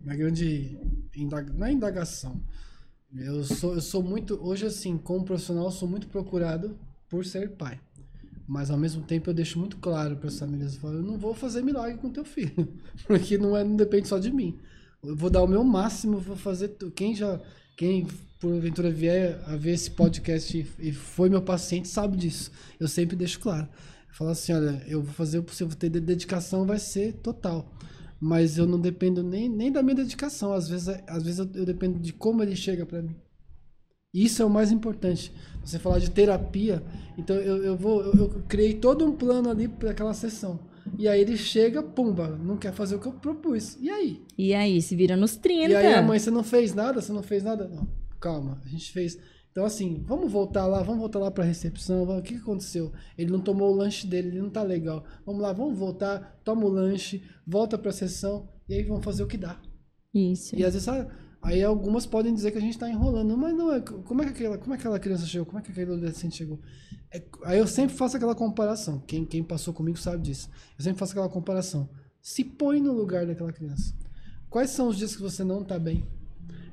S3: minha grande indag- não é indagação. Eu sou, eu sou muito, hoje assim, como profissional, eu sou muito procurado por ser pai. Mas ao mesmo tempo eu deixo muito claro para as famílias, eu, falo, eu não vou fazer milagre com teu filho, porque não é, não depende só de mim. Eu vou dar o meu máximo, vou fazer quem já, quem porventura vier a ver esse podcast e, foi meu paciente sabe disso. Eu sempre deixo claro. Falo assim, olha, eu vou fazer o possível, ter de- dedicação vai ser total. Mas eu não dependo nem, nem da minha dedicação. Às vezes, é- às vezes eu, eu dependo de como ele chega para mim. Isso é o mais importante. Você falar de terapia, então eu, eu vou, eu, eu criei todo um plano ali para aquela sessão. E aí ele chega, pumba, não quer fazer o que eu propus. E aí?
S1: E aí, se vira nos 30.
S3: E aí a mãe, você não fez nada? Você não fez nada? Não, calma, a gente fez. Então assim, vamos voltar lá, vamos voltar lá pra recepção. vamos- O que aconteceu? Ele não tomou o lanche dele, ele não tá legal. Vamos lá, vamos voltar, toma o lanche, volta pra sessão e aí vamos fazer o que dá.
S1: Isso.
S3: E às vezes ah, aí algumas podem dizer que a gente tá enrolando, mas não é. Como é que aquela, como é que aquela criança chegou? Como é que aquele adolescente chegou? É- aí eu sempre faço aquela comparação. Quem, quem passou comigo sabe disso. Eu sempre faço aquela comparação. Se põe no lugar daquela criança. Quais são os dias que você não tá bem?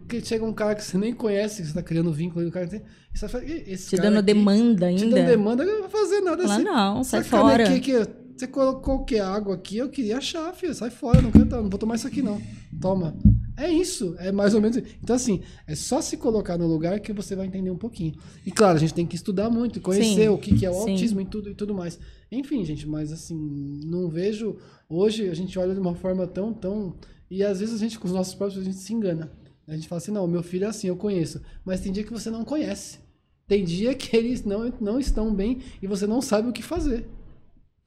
S3: Porque chega um cara que você nem conhece, que você tá criando vínculo aí, o cara tem. e Você fala, "Ih, esse
S1: Te
S3: cara
S1: dando
S3: aqui
S1: demanda
S3: Te
S1: ainda.
S3: dando demanda, eu não vou fazer nada
S1: Fala,
S3: assim.
S1: não, sai fora.
S3: aqui, você colocou que? Água aqui, eu queria achar, filho. Sai fora, não, quero, não vou tomar isso aqui, não. Toma. É isso, é mais ou menos. isso. Então, assim, é só se colocar no lugar que você vai entender um pouquinho. E claro, a gente tem que estudar muito, conhecer
S1: Sim,
S3: o que, que é o
S1: sim.
S3: autismo e tudo, e tudo mais. Enfim, gente, mas assim, não vejo. Hoje a gente olha de uma forma tão, tão. E às vezes a gente, com os nossos próprios, a gente se engana. A gente fala assim, não, meu filho é assim, eu conheço. Mas tem dia que você não conhece. Tem dia que eles não, não estão bem e você não sabe o que fazer.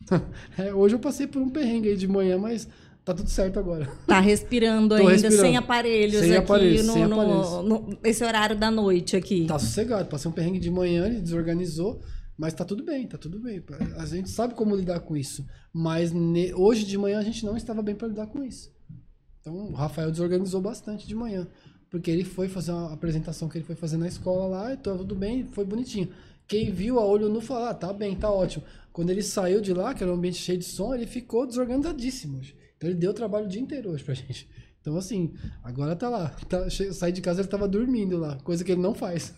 S3: É, hoje eu passei por um perrengue aí de manhã, mas tá tudo certo agora.
S1: Tá respirando ainda,
S3: respirando.
S1: sem aparelhos
S3: Sem
S1: aqui
S3: aparelhos,
S1: no,
S3: sem
S1: no-
S3: aparelhos.
S1: no- esse horário da noite aqui.
S3: Tá sossegado. Passei um perrengue de manhã, ele desorganizou, mas tá tudo bem, tá tudo bem. A gente sabe como lidar com isso. Mas ne- hoje de manhã a gente não estava bem para lidar com isso. Então o Rafael desorganizou bastante de manhã. Porque ele foi fazer uma apresentação que ele foi fazer na escola lá, e tá tudo bem, foi bonitinho. Quem viu a olho nu falou, ah, tá bem, tá ótimo. Quando ele saiu de lá, que era um ambiente cheio de som, ele ficou desorganizadíssimo hoje. Então ele deu trabalho o dia inteiro hoje pra gente. Então assim, agora tá lá. Tá, saí de casa ele tava dormindo lá, coisa que ele não faz.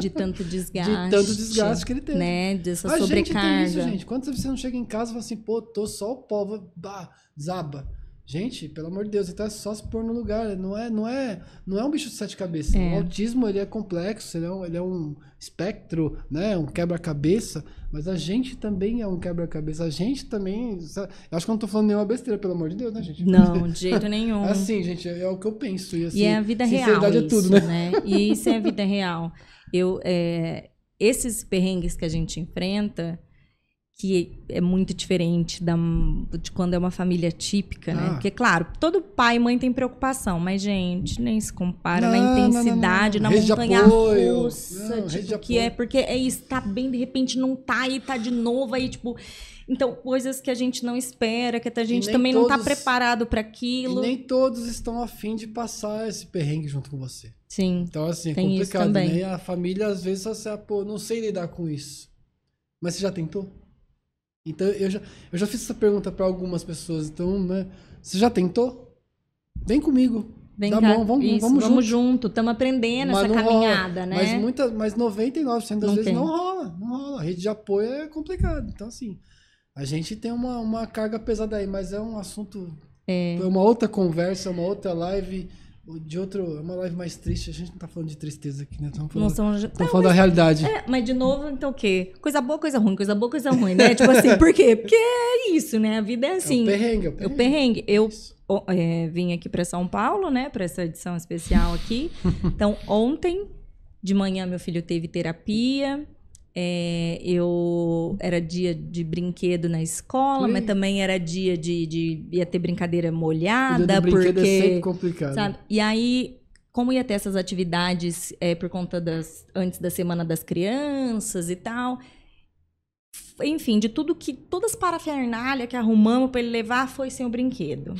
S1: De tanto desgaste.
S3: De tanto desgaste que ele teve.
S1: Né? Dessa
S3: a gente tem
S1: sobrecarga.
S3: isso, gente. Quantas vezes você não chega em casa e fala assim, pô, tô só o pó, bah, zaba. Gente, pelo amor de Deus, tá só se pôr no lugar. Não é, não é, não é um bicho de sete cabeças.
S1: É.
S3: O autismo, ele é complexo, ele é um, ele é um espectro, né? Um quebra-cabeça. Mas a gente também é um quebra-cabeça. A gente também... sabe? Eu acho que eu não tô falando nenhuma besteira, pelo amor de Deus, né, gente?
S1: Não, de jeito nenhum.
S3: Assim, gente, é, é o que eu penso. E, assim,
S1: e é a vida real.
S3: sinceridade é tudo,
S1: isso,
S3: né?
S1: E isso é a vida real. Eu, é, esses perrengues que a gente enfrenta, que é muito diferente da, de quando é uma família típica, né?
S3: Ah.
S1: Porque, claro, todo pai e mãe tem preocupação, mas, gente, nem se compara
S3: Não,
S1: na
S3: não, não,
S1: intensidade,
S3: não.
S1: na
S3: Rede
S1: montanha
S3: apoio.
S1: russa, tipo,
S3: de
S1: que é porque é isso, tá bem, de repente não tá, aí tá de novo, aí, tipo. Então, coisas que a gente não espera, que a gente também não tá
S3: todos-
S1: preparado para
S3: E
S1: aquilo.
S3: nem todos estão afim de passar esse perrengue junto com você.
S1: Sim.
S3: Então, assim, é complicado, né? E a família, às vezes, só se, pô, não sei lidar com isso. Mas você já tentou? Então, eu já, eu já fiz essa pergunta pra algumas pessoas. Então, né? Você já tentou? Vem comigo.
S1: Vem
S3: Dá
S1: cá,
S3: bom, vamos-
S1: isso,
S3: vamos
S1: vamos
S3: junto.
S1: estamos aprendendo
S3: Mas
S1: essa
S3: não rola.
S1: caminhada, né?
S3: Mas, muita, mas 99% das
S1: Não
S3: vezes
S1: tem.
S3: não rola. Não rola. A rede de apoio é complicado. Então, assim, a gente tem uma, uma carga pesada aí, mas é um assunto. É uma outra conversa, é uma outra live. De outro. É uma live mais triste. A gente não tá falando de tristeza aqui, né? Estamos falando,
S1: Não
S3: estamos falando da realidade.
S1: É, mas de novo, então o quê? Coisa boa, coisa ruim, coisa boa, coisa ruim, né? tipo assim, por quê? Porque é isso, né? A vida é assim.
S3: É o perrengue, é o
S1: O
S3: perrengue.
S1: perrengue. Eu o- é, vim aqui para São Paulo, né? Para essa edição especial aqui. Então, ontem de manhã meu filho teve terapia. É, eu era dia de brinquedo na escola,
S3: Ui.
S1: mas também era dia de, de ia ter brincadeira molhada,
S3: brinquedo
S1: porque
S3: é sempre complicado.
S1: Sabe? E aí, como ia ter essas atividades é, por conta das. antes da semana das crianças e tal. Enfim, de tudo que. Todas as parafernália que arrumamos para ele levar foi sem o brinquedo.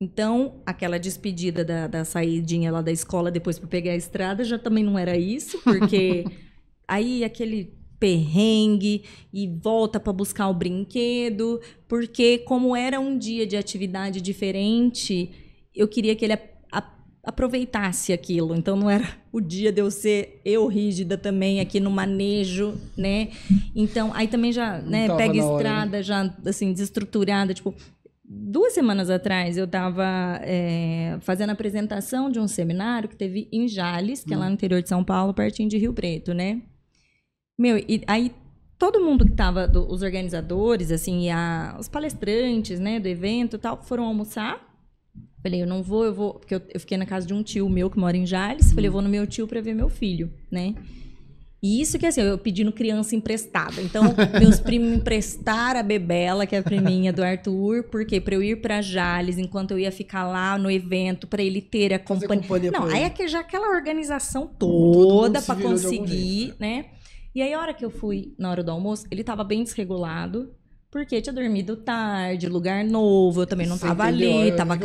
S1: Então, aquela despedida da, da saidinha lá da escola depois para pegar a estrada já também não era isso, porque aí aquele perrengue e volta para buscar o brinquedo, porque como era um dia de atividade diferente, eu queria que ele a- a- aproveitasse aquilo. Então não era o dia de eu ser eu rígida também aqui no manejo, né? Então aí também já, né, pega
S3: hora,
S1: estrada já assim desestruturada, tipo Duas semanas atrás eu estava fazendo a apresentação de um seminário que teve em Jales, que é lá no interior de São Paulo, pertinho de Rio Preto, né? Meu, e aí todo mundo que estava, os organizadores, assim, a- os palestrantes, né, do evento e tal, foram almoçar. Falei, eu não vou, eu vou, porque eu, eu fiquei na casa de um tio meu que mora em Jales. Falei, eu vou no meu tio para ver meu filho, né? E isso que assim, eu pedindo criança emprestada. Então, meus primos me emprestaram a Bebela, que é a priminha do Arthur, porque para eu ir para Jales, enquanto eu ia ficar lá no evento, para ele ter a companhia.
S3: companhia
S1: Não, aí é que já aquela organização toda para conseguir,
S3: jeito,
S1: né? E aí, a hora que eu fui, na hora do almoço, ele tava bem desregulado. Porque tinha dormido tarde, lugar novo, eu também não
S3: Você
S1: tava
S3: entendeu?
S1: ali, tava
S3: Aí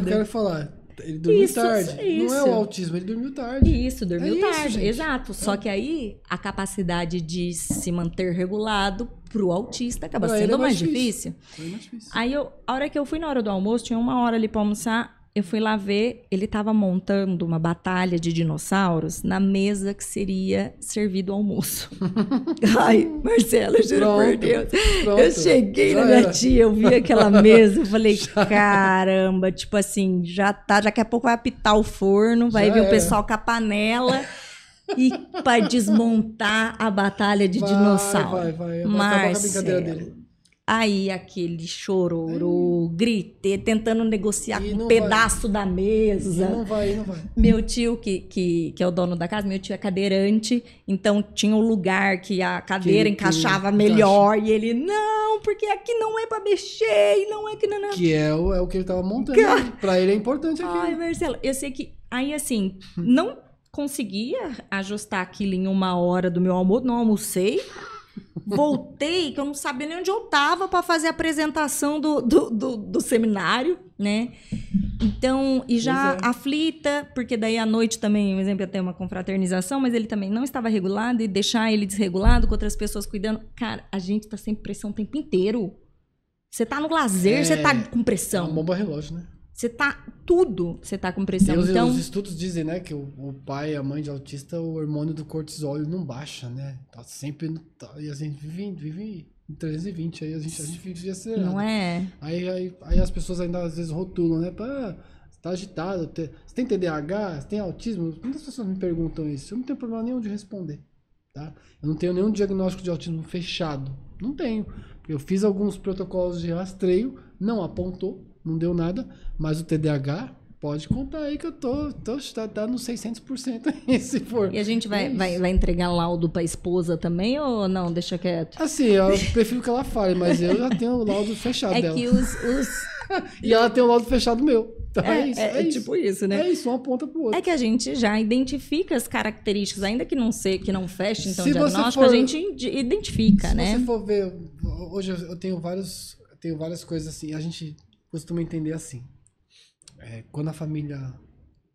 S3: eu quero falar. Ele dormiu
S1: Isso,
S3: tarde. Não é
S1: isso.
S3: o autismo, ele dormiu tarde.
S1: Isso, dormiu
S3: É isso,
S1: tarde.
S3: gente.
S1: Exato. Só que aí a capacidade de se manter regulado pro autista acaba
S3: Pra ele
S1: sendo
S3: é mais
S1: mais
S3: difícil.
S1: difícil.
S3: Foi mais difícil.
S1: Aí eu, a hora que eu fui na hora do almoço, tinha uma hora ali pra almoçar, eu fui lá ver, ele tava montando uma batalha de dinossauros na mesa que seria servido o almoço. Ai, Marcela, juro por Deus.
S3: pronto.
S1: Eu cheguei
S3: Já
S1: na minha
S3: era.
S1: tia, eu vi aquela mesa, eu falei, caramba, tipo assim, já tá, daqui a pouco vai apitar o forno, vai
S3: Já
S1: vir o
S3: era.
S1: pessoal com a panela e pra desmontar a batalha de
S3: Vai,
S1: dinossauro.
S3: Vai, vai, vai com a brincadeira
S1: Marcelo.
S3: dele.
S1: Aí aquele chororô, gritei, tentando negociar
S3: E
S1: com um pedaço da
S3: E
S1: mesa.
S3: não vai, não vai.
S1: Meu tio, que, que, que é o dono da casa, meu tio é cadeirante, então tinha um lugar que a cadeira
S3: Que- que
S1: encaixava
S3: encaixa.
S1: melhor. E ele, não, porque aqui não é pra mexer, e não é que não, não.
S3: Que é o, é o que ele tava montando. Pra ele é importante aqui.
S1: Ai, Marcelo, eu sei que. Aí, assim, não conseguia ajustar aquilo em uma hora do meu almoço, não almocei. Voltei, que eu não sabia nem onde eu tava para fazer a apresentação do, do, do, do seminário, né? Então, e já
S3: é.
S1: aflita, porque daí à noite também, por exemplo, ia ter uma confraternização, mas ele também não estava regulado e deixar ele desregulado com outras pessoas cuidando. Cara, a gente tá sem pressão o tempo inteiro. Você tá no lazer,
S3: É,
S1: você tá com
S3: É
S1: pressão.
S3: uma bomba relógio, né?
S1: Você tá. Tudo você tá com pressão.
S3: Os,
S1: então.
S3: os estudos dizem, né, que o, o pai e a mãe de autista, o hormônio do cortisol não baixa, né? Tá sempre. Tá, e a gente vive, vive em 320, aí a gente, a gente vive acelerado.
S1: Não é?
S3: Aí, aí, aí as pessoas ainda às vezes rotulam, né? Ah, você tá agitado, você tem TDAH, você tem autismo? Muitas pessoas me perguntam isso. Eu não tenho problema nenhum de responder, tá? Eu não tenho nenhum diagnóstico de autismo fechado. Não tenho. Eu fiz alguns protocolos de rastreio, não apontou, não deu nada, mas o TDAH pode contar aí que eu tô, tô tá, tá no 600% aí, se for.
S1: E a gente vai,
S3: É
S1: vai, vai entregar laudo pra esposa também ou não? Deixa quieto.
S3: Assim, eu prefiro que ela fale, mas eu já tenho o laudo fechado
S1: É
S3: dela.
S1: que os. os
S3: E ela tem o laudo fechado meu. Então é, isso, é, isso.
S1: tipo isso, né?
S3: É isso, uma ponta pro outro.
S1: É que a gente já identifica as características, ainda que não sei, que não feche, então,
S3: Se
S1: diagnóstico,
S3: for-
S1: a gente identifica,
S3: Se
S1: né?
S3: você for ver, hoje eu eu tenho vários, eu tenho várias coisas assim, a gente costuma entender assim. É, quando a família,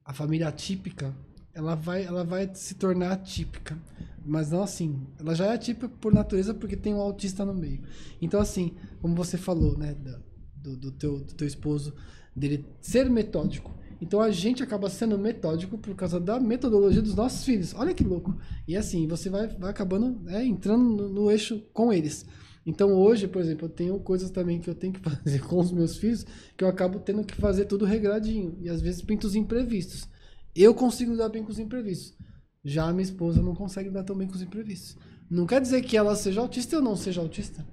S3: a família atípica, ela vai, ela vai se tornar atípica, mas não assim. Ela já é atípica por natureza porque tem um autista no meio. Então assim, como você falou, né, do, do teu, do teu esposo, dele ser metódico. Então a gente acaba sendo metódico por causa da metodologia dos nossos filhos. Olha que louco. E assim, você vai, vai acabando né, entrando no, no eixo com eles. Então hoje, por exemplo, eu tenho coisas também que eu tenho que fazer com os meus filhos que eu acabo tendo que fazer tudo regradinho. E às vezes pinto os imprevistos. Eu consigo lidar bem com os imprevistos. Já a minha esposa não consegue lidar tão bem com os imprevistos. Não quer dizer que ela seja autista ou não seja autista.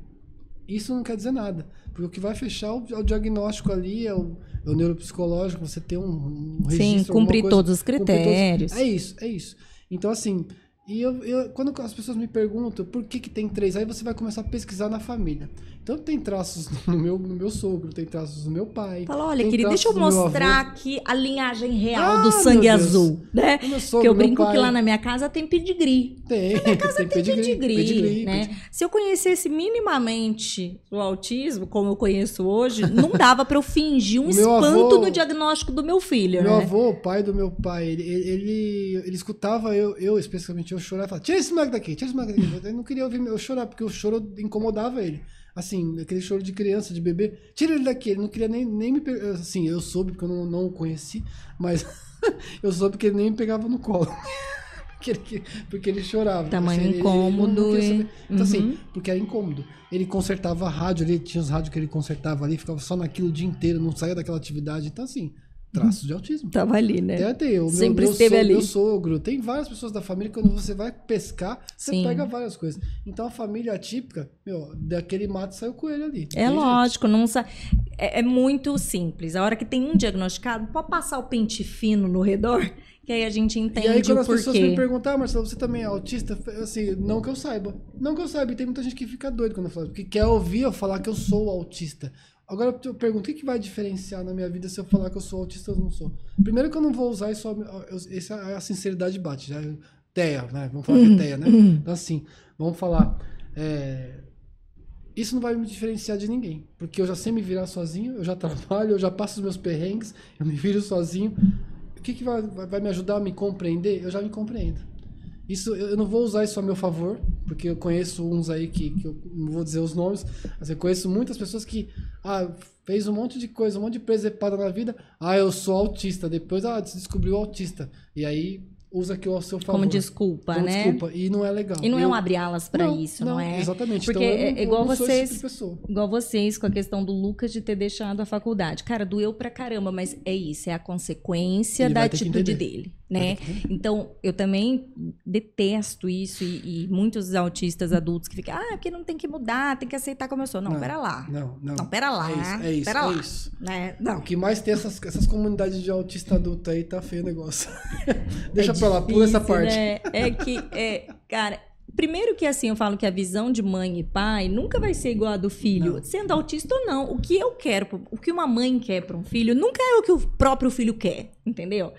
S3: Isso não quer dizer nada. Porque o que vai fechar o, é o diagnóstico ali, é o, é o neuropsicológico, você ter um, um registro.
S1: Sim, cumprir todos os critérios.
S3: É isso, é isso. Então, assim, e eu, eu- quando as pessoas me perguntam por que, que tem três, aí você vai começar a pesquisar na família. Então tem traços no meu, no meu sogro, tem traços no meu pai.
S1: Fala, olha,
S3: tem
S1: querido, deixa eu mostrar aqui a linhagem real
S3: Ah,
S1: do sangue azul, né?
S3: Sogro,
S1: Que eu brinco
S3: pai.
S1: que lá na minha casa tem pedigree.
S3: Tem, tem pedigree,
S1: pedigree,
S3: pedigree,
S1: né?
S3: pedigree.
S1: Se eu conhecesse minimamente o autismo, como eu conheço hoje, não dava pra eu fingir um espanto
S3: avô-
S1: no diagnóstico do meu filho,
S3: Meu
S1: né?
S3: avô, o pai do meu pai, ele, ele, ele, ele escutava eu, eu, especificamente, eu chorar e falava, tira esse moleque daqui, tira esse moleque daqui. Eu não queria ouvir eu chorar, porque o choro incomodava ele. Assim, aquele choro de criança, de bebê, tira ele daqui. Ele não queria nem, nem me pegar. Assim, eu soube, porque eu não, não o conheci, mas eu soube que ele nem me pegava no colo. porque, ele, porque ele chorava.
S1: Tamanho
S3: Assim, ele- ele não
S1: incômodo
S3: saber. Então, assim,
S1: Uhum.
S3: porque era incômodo. Ele consertava a rádio, ele tinha os rádios que ele consertava ali, ficava só naquilo o dia inteiro, não saía daquela atividade. Então, assim, traços de autismo.
S1: Tava ali, né?
S3: Até o meu,
S1: Sempre
S3: meu,
S1: esteve
S3: so-
S1: ali.
S3: meu sogro, tem várias pessoas da família, quando você vai pescar, você
S1: Sim.
S3: pega várias coisas. Então a família atípica, meu, daquele mato saiu coelho ali.
S1: É lógico, não sa... é, é muito simples. A hora que tem um diagnosticado, pode passar o pente fino no redor, que aí a gente
S3: jeito.
S1: entende
S3: E aí quando
S1: o
S3: as pessoas
S1: porquê.
S3: me perguntam, ah, Marcelo, você também é autista? Assim, não que eu saiba. Não que eu saiba, e tem muita gente que fica doido quando eu falo, porque quer ouvir eu falar que eu sou autista. Agora eu pergunto, o que, que vai diferenciar na minha vida se eu falar que eu sou autista ou não sou? Primeiro que eu não vou usar isso, eu- essa é a sinceridade bate, já. Teia, né? Vamos falar que é teia, né? Então assim, vamos falar. é, Isso não vai me diferenciar de ninguém, porque eu já sei me virar sozinho, eu já trabalho, eu já passo os meus perrengues, eu me viro sozinho. O que, que vai vai me ajudar a me compreender? Eu já me compreendo. Isso eu não vou usar isso a meu favor, porque eu conheço uns aí que, que eu não vou dizer os nomes, mas eu conheço muitas pessoas que ah, fez um monte de coisa, um monte de presepada na vida. Ah, eu sou autista. Depois ah, descobriu autista. E aí usa aquilo ao seu favor.
S1: Como desculpa,
S3: Como
S1: né?
S3: desculpa. E não é legal.
S1: E não é
S3: Eu-
S1: um abre alas pra isso, não, é?
S3: Exatamente.
S1: Porque
S3: então, eu
S1: é
S3: não- eu
S1: igual
S3: não
S1: vocês-
S3: tipo.
S1: Igual vocês com a questão do Lucas de ter deixado a faculdade. Cara, doeu pra caramba, mas é isso, é a consequência
S3: Ele
S1: da atitude dele, né? Então, eu também detesto isso e, e muitos autistas adultos que ficam, ah, porque não tem que mudar, tem que aceitar como eu sou. Não,
S3: Não,
S1: pera lá.
S3: Não, não.
S1: Não, pera lá.
S3: É isso, é isso.
S1: pera
S3: é
S1: lá.
S3: isso.
S1: Né?
S3: O
S1: Não.
S3: que mais tem essas, essas comunidades de autista adulto aí, tá feio o negócio. Deixa
S1: É
S3: pra lá, pula essa parte.
S1: né? É que, é, cara, primeiro que assim, eu falo que a visão de mãe e pai nunca vai ser igual a do filho,
S3: Não.
S1: sendo autista ou não. O que eu quero, o que uma mãe quer para um filho, nunca é o que o próprio filho quer, entendeu?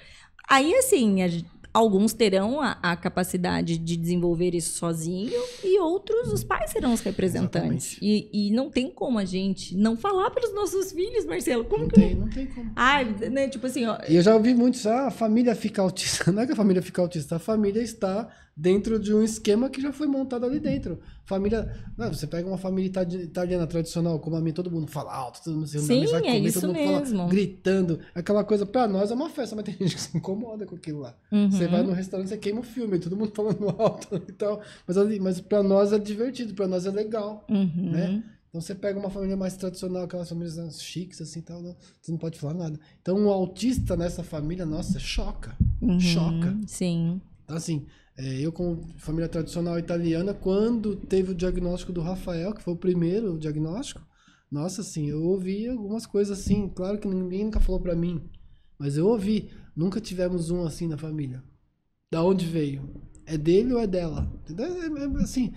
S1: Aí, assim, a alguns terão a, a capacidade de desenvolver isso sozinho e outros, os pais serão os representantes. E, e não tem como a gente não falar pelos nossos filhos, Marcelo. Como
S3: Não
S1: que.
S3: tem, não tem como.
S1: Ai, né? Tipo assim, ó.
S3: E eu já ouvi muito isso, ah, a família fica autista. Não é que a família fica autista, a família está dentro de um esquema que já foi montado ali dentro. Família. Não, você pega uma família itali- italiana tradicional, como a minha, todo mundo fala alto, todo mundo se
S1: Sim,
S3: vai
S1: é
S3: comer,
S1: isso
S3: todo mundo fala
S1: mesmo.
S3: gritando. Aquela coisa, pra nós é uma festa, mas tem gente que se incomoda com aquilo lá. Você
S1: Uhum.
S3: vai no restaurante, você queima o filme, todo mundo falando alto e tal. Mas, mas pra nós é divertido, pra nós é legal.
S1: Uhum.
S3: né? Então você pega uma família mais tradicional, aquelas famílias chiques, assim tal, não- você não pode falar nada. Então um autista nessa família, nossa, choca.
S1: Uhum,
S3: Choca.
S1: Sim.
S3: Então, assim, é, eu como família tradicional italiana, quando teve o diagnóstico do Rafael, que foi o primeiro diagnóstico, nossa, assim, eu ouvi algumas coisas assim, claro que ninguém nunca falou pra mim Mas eu ouvi, nunca tivemos um assim na família. Da onde veio? É dele ou é dela? Entendeu? É, é, assim,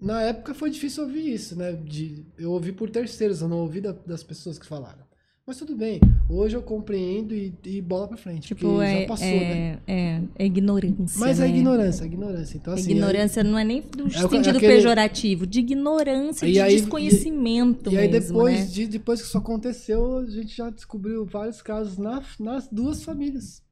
S3: na época foi difícil ouvir isso, né? De, eu ouvi por terceiros, eu não ouvi da- das pessoas que falaram. Mas tudo bem, hoje eu compreendo e, e bola pra frente,
S1: Tipo,
S3: porque
S1: é,
S3: já passou,
S1: é,
S3: né?
S1: é, é ignorância.
S3: Mas é
S1: né?
S3: ignorância, é ignorância. Então, assim,
S1: ignorância não é nem do
S3: É
S1: sentido
S3: aquele-
S1: pejorativo, de ignorância,
S3: E
S1: de
S3: aí-
S1: desconhecimento
S3: E aí
S1: mesmo,
S3: depois,
S1: né?
S3: de, depois que isso aconteceu, a gente já descobriu vários casos na- nas duas famílias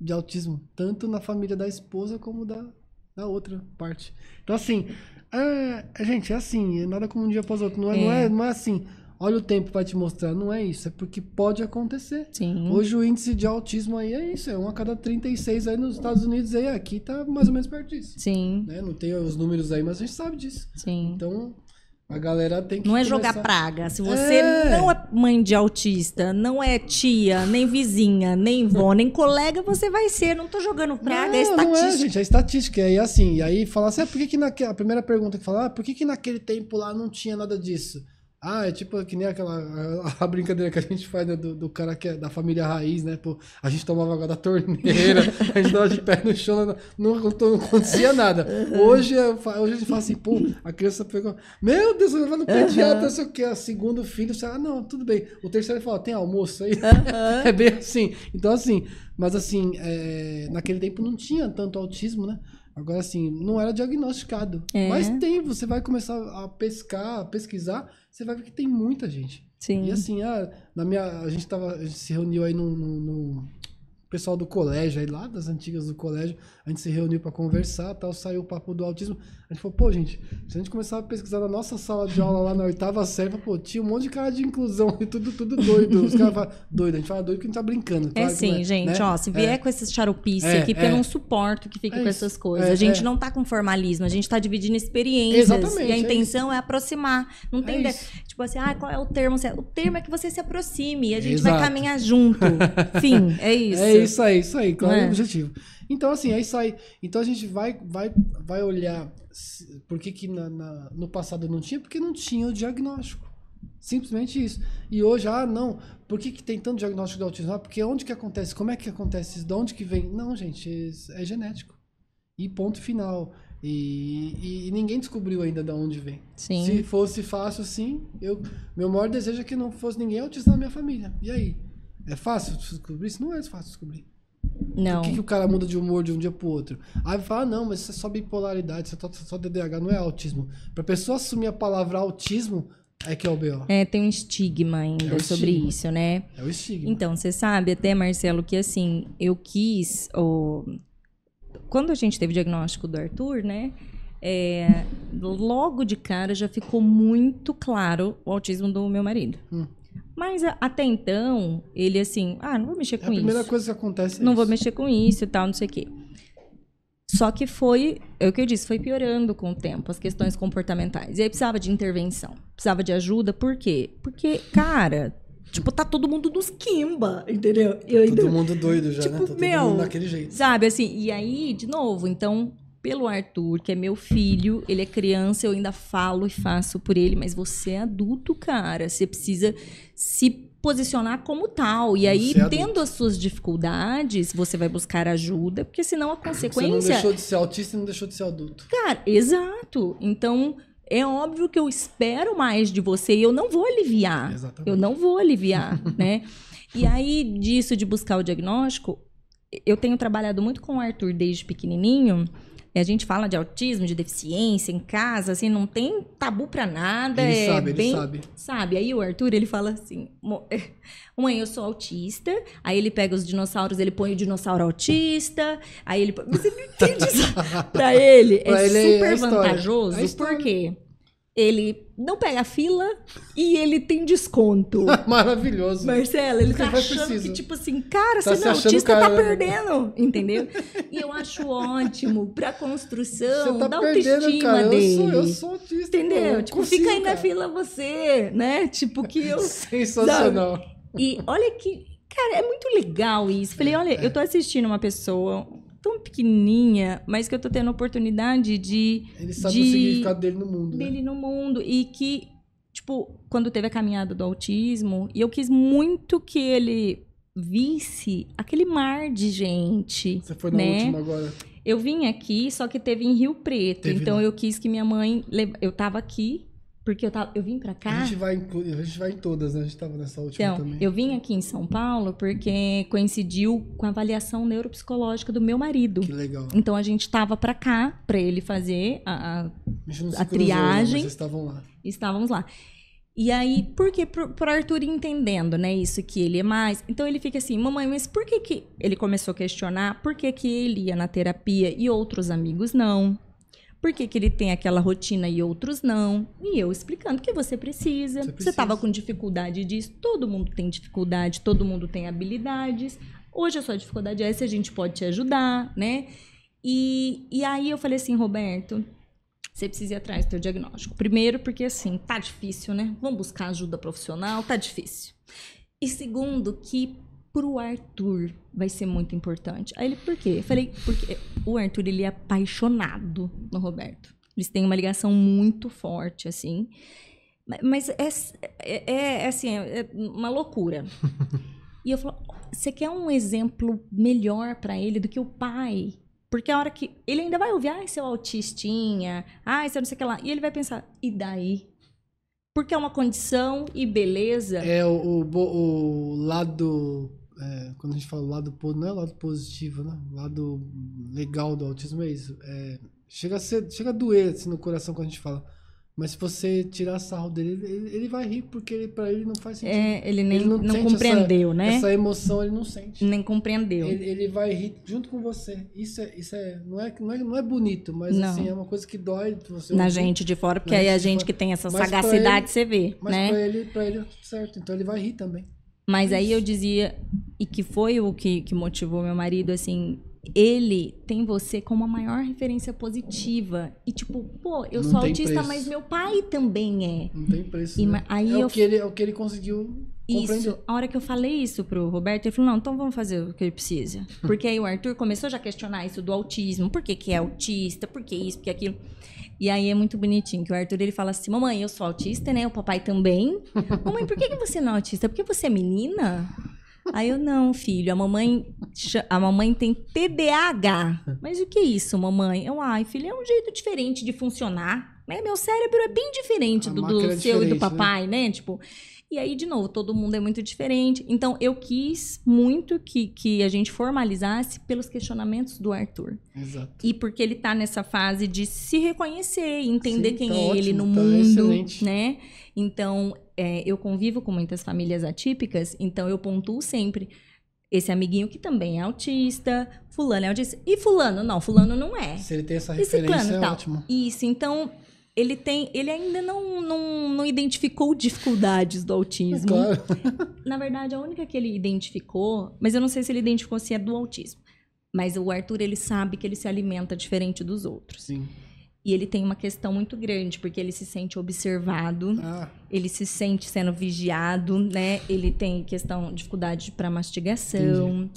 S3: de autismo. Tanto na família da esposa como da, da outra parte. Então assim, é, gente, é assim, é nada como um dia após outro. Não é, Não,
S1: É.
S3: é, não é assim, olha o tempo vai te mostrar. Não é isso, é porque pode acontecer.
S1: Sim.
S3: Hoje o índice de autismo aí é isso, é um a cada 36 aí nos Estados Unidos aí, aqui tá mais ou menos perto disso.
S1: Sim,
S3: Né? Não tem os números aí, mas a gente sabe disso.
S1: sim.
S3: Então, a galera tem que
S1: Não é jogar
S3: começar-
S1: praga. Se você
S3: É.
S1: não é mãe de autista, não é tia, nem vizinha, nem vó, nem colega, você vai ser. Não tô jogando praga, é
S3: Não, não
S1: estatística.
S3: é, gente, é estatística. E aí, assim, e aí fala assim, ah, por que que naque... a primeira pergunta que fala, ah, por que que naquele tempo lá não tinha nada disso? Ah, é tipo que nem aquela a, a brincadeira que a gente faz né, do, do cara que é da família raiz, né? Pô, a gente tomava água da torneira, a gente dava de pé no chão, não, não, não acontecia nada. Hoje, eu fa- hoje a gente fala assim, pô, a criança pegou, meu Deus, eu vou no pediatra, não sei o que, o segundo filho, você, ah, não, tudo bem. O terceiro fala, tem almoço aí? é bem assim. Então, assim, mas assim, é, naquele tempo não tinha tanto autismo, né? Agora, assim, não era diagnosticado.
S1: É.
S3: Mas tem, você vai começar a pescar, a pesquisar, você vai ver que tem muita gente.
S1: Sim.
S3: E assim, ah, na minha, a gente tava, a gente se reuniu aí no, no- no- pessoal do colégio aí lá das antigas do colégio, a gente se reuniu pra conversar, tal, saiu o papo do autismo. A gente falou, pô, gente, se a gente começar a pesquisar na nossa sala de aula lá na oitava série, pô, tinha um monte de cara de inclusão e tudo tudo doido. Os caras falam doido, a gente fala doido porque a gente tá brincando.
S1: É
S3: claro que
S1: sim,
S3: não
S1: gente,
S3: né?
S1: ó, se vier
S3: É.
S1: com esses charupice
S3: É,
S1: aqui, porque
S3: é.
S1: eu não suporto que fique
S3: É
S1: com essas coisas.
S3: É,
S1: a gente
S3: é.
S1: não tá com formalismo, a gente tá dividindo experiências.
S3: Exatamente,
S1: E a
S3: é
S1: intenção é, aproximar. Não tem,
S3: É
S1: de-
S3: isso.
S1: tipo assim, ah, qual é o termo? O termo é que você se aproxime e a gente vai
S3: Exato.
S1: caminhar junto. Fim, é isso.
S3: É isso aí, isso aí, claro, é
S1: é?
S3: o objetivo. Então, assim, é isso aí. Então a gente vai, vai, vai olhar por que, que na- na- no passado não tinha, porque não tinha o diagnóstico. Simplesmente isso. E hoje, ah, não, por que, que tem tanto diagnóstico de autismo? Ah, porque onde que acontece? Como é que acontece isso? De onde que vem? Não, gente, é, é genético. E ponto final. E, e- e ninguém descobriu ainda de onde vem.
S1: Sim.
S3: Se fosse fácil assim, eu, meu maior desejo é que não fosse ninguém autista na minha família. E aí? É fácil descobrir isso? Não é fácil descobrir.
S1: Não.
S3: Por que, que o cara muda de humor de um dia pro outro? Aí vai falar, ah, não, mas isso é só bipolaridade, isso é só- DDH, não é autismo. Pra pessoa assumir a palavra autismo, é que é o BO.
S1: É, tem um estigma ainda
S3: É
S1: sobre
S3: estigma.
S1: isso, né?
S3: É o estigma.
S1: Então, você sabe até, Marcelo, que assim, eu quis. ó, Quando a gente teve o diagnóstico do Arthur, né? é, logo de cara já ficou muito claro o autismo do meu marido.
S3: Hum.
S1: Mas a- até então, ele assim, ah, não vou mexer
S3: é a
S1: com
S3: primeira
S1: isso.
S3: coisa que acontece é
S1: Não vou
S3: isso.
S1: mexer com isso e tal, não sei o quê. Só que foi, é o que eu disse, foi piorando com o tempo as questões comportamentais. E aí precisava de intervenção, precisava de ajuda, por quê? Porque, cara, tipo, tá todo mundo nos quimba, entendeu? Eu ainda-
S3: Todo mundo doido já,
S1: Tipo,
S3: né? Tá todo
S1: meu,
S3: mundo daquele jeito.
S1: Sabe, assim, e aí, de novo, então, pelo Arthur, que é meu filho, ele é criança, eu ainda falo e faço por ele, mas você é adulto, cara. Você precisa se posicionar como tal. E aí,
S3: é
S1: tendo as suas dificuldades, você vai buscar ajuda, porque senão a
S3: Você não
S1: consequência.
S3: deixou de ser autista e não deixou de ser adulto.
S1: Cara, exato. Então, é óbvio que eu espero mais de você e eu não vou aliviar.
S3: Exatamente.
S1: Eu não vou aliviar, né? E aí, disso de buscar o diagnóstico, eu tenho trabalhado muito com o Arthur desde pequenininho. E a gente fala de autismo, de deficiência em casa, assim, não tem tabu pra nada.
S3: Ele
S1: é
S3: sabe, ele
S1: bem,
S3: sabe.
S1: Sabe? Aí o Arthur, ele fala assim: "Mo- Mãe, eu sou autista. Aí ele pega os dinossauros, ele põe o dinossauro autista. Aí ele. põe- Você não entende isso? pra ele é
S3: ele é
S1: super
S3: história.
S1: vantajoso,
S3: É a história.
S1: Ele não pega fila e ele tem desconto.
S3: Maravilhoso.
S1: Marcela, ele tá achando que, tipo assim, cara,
S3: Tá
S1: você não é autista, tá
S3: cara, né?
S1: perdendo, entendeu? E eu acho ótimo pra construção
S3: tá
S1: da autoestima
S3: cara.
S1: dele.
S3: Eu sou, eu sou autista.
S1: Entendeu? tipo,
S3: consigo,
S1: fica aí na fila você, né? Tipo, que eu.
S3: Sensacional.
S1: E olha que. Cara, é muito legal isso. Falei, olha,
S3: É.
S1: eu tô assistindo uma pessoa tão pequenininha, mas que eu tô tendo a oportunidade de.
S3: Ele sabe
S1: de-
S3: o significado dele no mundo. né?
S1: dele no mundo. E que, tipo, quando teve a caminhada do autismo, e eu quis muito que ele visse aquele mar de gente.
S3: Você foi na
S1: né?
S3: última agora.
S1: Eu vim aqui, só que teve em Rio Preto.
S3: Teve
S1: então
S3: lá.
S1: eu quis que minha mãe. Eu tava aqui, porque eu, tava... eu vim pra cá.
S3: A gente, vai em, a gente vai em todas, né? A gente tava nessa última
S1: Então,
S3: também.
S1: eu vim aqui em São Paulo porque coincidiu com a avaliação neuropsicológica do meu marido.
S3: Que legal.
S1: Então a gente tava pra cá, pra ele fazer a, a
S3: A, cruzou, né?
S1: triagem-
S3: vocês estavam lá.
S1: estávamos lá. E aí, por que pro Arthur entendendo, né, isso que ele é mais? Então ele fica assim, mamãe, mas por que que ele começou a questionar por que que ele ia na terapia e outros amigos não? Por que que ele tem aquela rotina e outros não? E eu explicando que você precisa.
S3: Você
S1: estava com dificuldade disso, todo mundo tem dificuldade, todo mundo tem habilidades. Hoje a sua dificuldade é essa, a gente pode te ajudar, né? E, e aí eu falei assim, Roberto, você precisa ir atrás do teu diagnóstico. Primeiro, porque assim, tá difícil, né? Vamos buscar ajuda profissional, tá difícil. E segundo, que pro Arthur vai ser muito importante. Aí ele, por quê? Eu falei, porque o Arthur, ele é apaixonado no Roberto. Eles têm uma ligação muito forte, assim. Ma- Mas é, é, é, assim, é uma loucura. E eu falo, você quer um exemplo melhor pra ele do que o pai? Porque a hora que. Ele ainda vai ouvir, ai, seu autistinha, ai, seu não sei o que lá. E ele vai pensar, e daí? Porque é uma condição e beleza.
S3: É o, o, o lado. É, quando a gente fala lado po- não é o lado positivo, né? O lado legal do autismo é isso. É, chega, a ser, chega a doer assim, no coração quando a gente fala. Mas se você tirar sarro dele, ele, ele vai rir, porque ele, pra ele não faz sentido.
S1: É, ele nem
S3: Ele não
S1: não, compreendeu, né?
S3: Essa emoção ele não sente.
S1: Nem compreendeu.
S3: Ele, ele vai rir junto com você. Isso é, isso é, não, é, não, é, não é bonito, mas
S1: Não.
S3: assim, é uma coisa que dói você
S1: na
S3: ouvir.
S1: gente de fora, porque aí a
S3: gente
S1: que tem essa
S3: Mas
S1: sagacidade,
S3: ele-
S1: você vê,
S3: Mas
S1: né?
S3: pra, ele, pra ele é tudo certo, então ele vai rir também.
S1: Mas aí eu dizia, e que foi o que, que motivou meu marido, assim, ele tem você como a maior referência positiva. E tipo, pô, eu
S3: Não
S1: sou autista,
S3: preço.
S1: mas meu pai também é.
S3: Não tem preço.
S1: E
S3: né?
S1: aí
S3: é,
S1: eu-
S3: o que ele, é o que ele conseguiu compreender.
S1: Isso, a hora que eu falei isso pro Roberto, ele falou, não, então vamos fazer o que ele precisa. Porque aí o Arthur começou já a questionar isso do autismo, por que que é autista, por que isso, por que aquilo. E aí é muito bonitinho, que o Arthur, ele fala assim, mamãe, eu sou autista, né, o papai também. mamãe, por que que você não é autista? Porque você é menina? Aí eu, não, filho, a mamãe, a mamãe tem TDAH. Mas o que é isso, mamãe? Eu, ai, filho, é um jeito diferente de funcionar. Né? Meu cérebro é bem diferente
S3: A
S1: do, do
S3: é
S1: seu e do
S3: né?
S1: papai, né? Tipo, e aí, de novo, todo mundo é muito diferente. Então, eu quis muito que, que a gente formalizasse pelos questionamentos do Arthur.
S3: Exato.
S1: E porque ele tá nessa fase de se reconhecer, entender
S3: Sim,
S1: quem
S3: tá
S1: é ele
S3: ótimo,
S1: no
S3: tá
S1: mundo,
S3: excelente.
S1: né? Então, é, eu convivo com muitas famílias atípicas, então eu pontuo sempre esse amiguinho que também é autista, fulano é autista, e fulano, não, fulano não é.
S3: Se ele tem essa
S1: Esse
S3: referência,
S1: plano
S3: é
S1: tal.
S3: ótimo.
S1: Isso, então ele tem, ele ainda não, não, não identificou dificuldades do autismo.
S3: Claro.
S1: Na verdade, a única que ele identificou, mas eu não sei se ele identificou se é do autismo. Mas o Arthur, ele sabe que ele se alimenta diferente dos outros.
S3: Sim.
S1: E ele tem uma questão muito grande, porque ele se sente observado,
S3: Ah,
S1: ele se sente sendo vigiado, né? Ele tem questão, dificuldade para mastigação.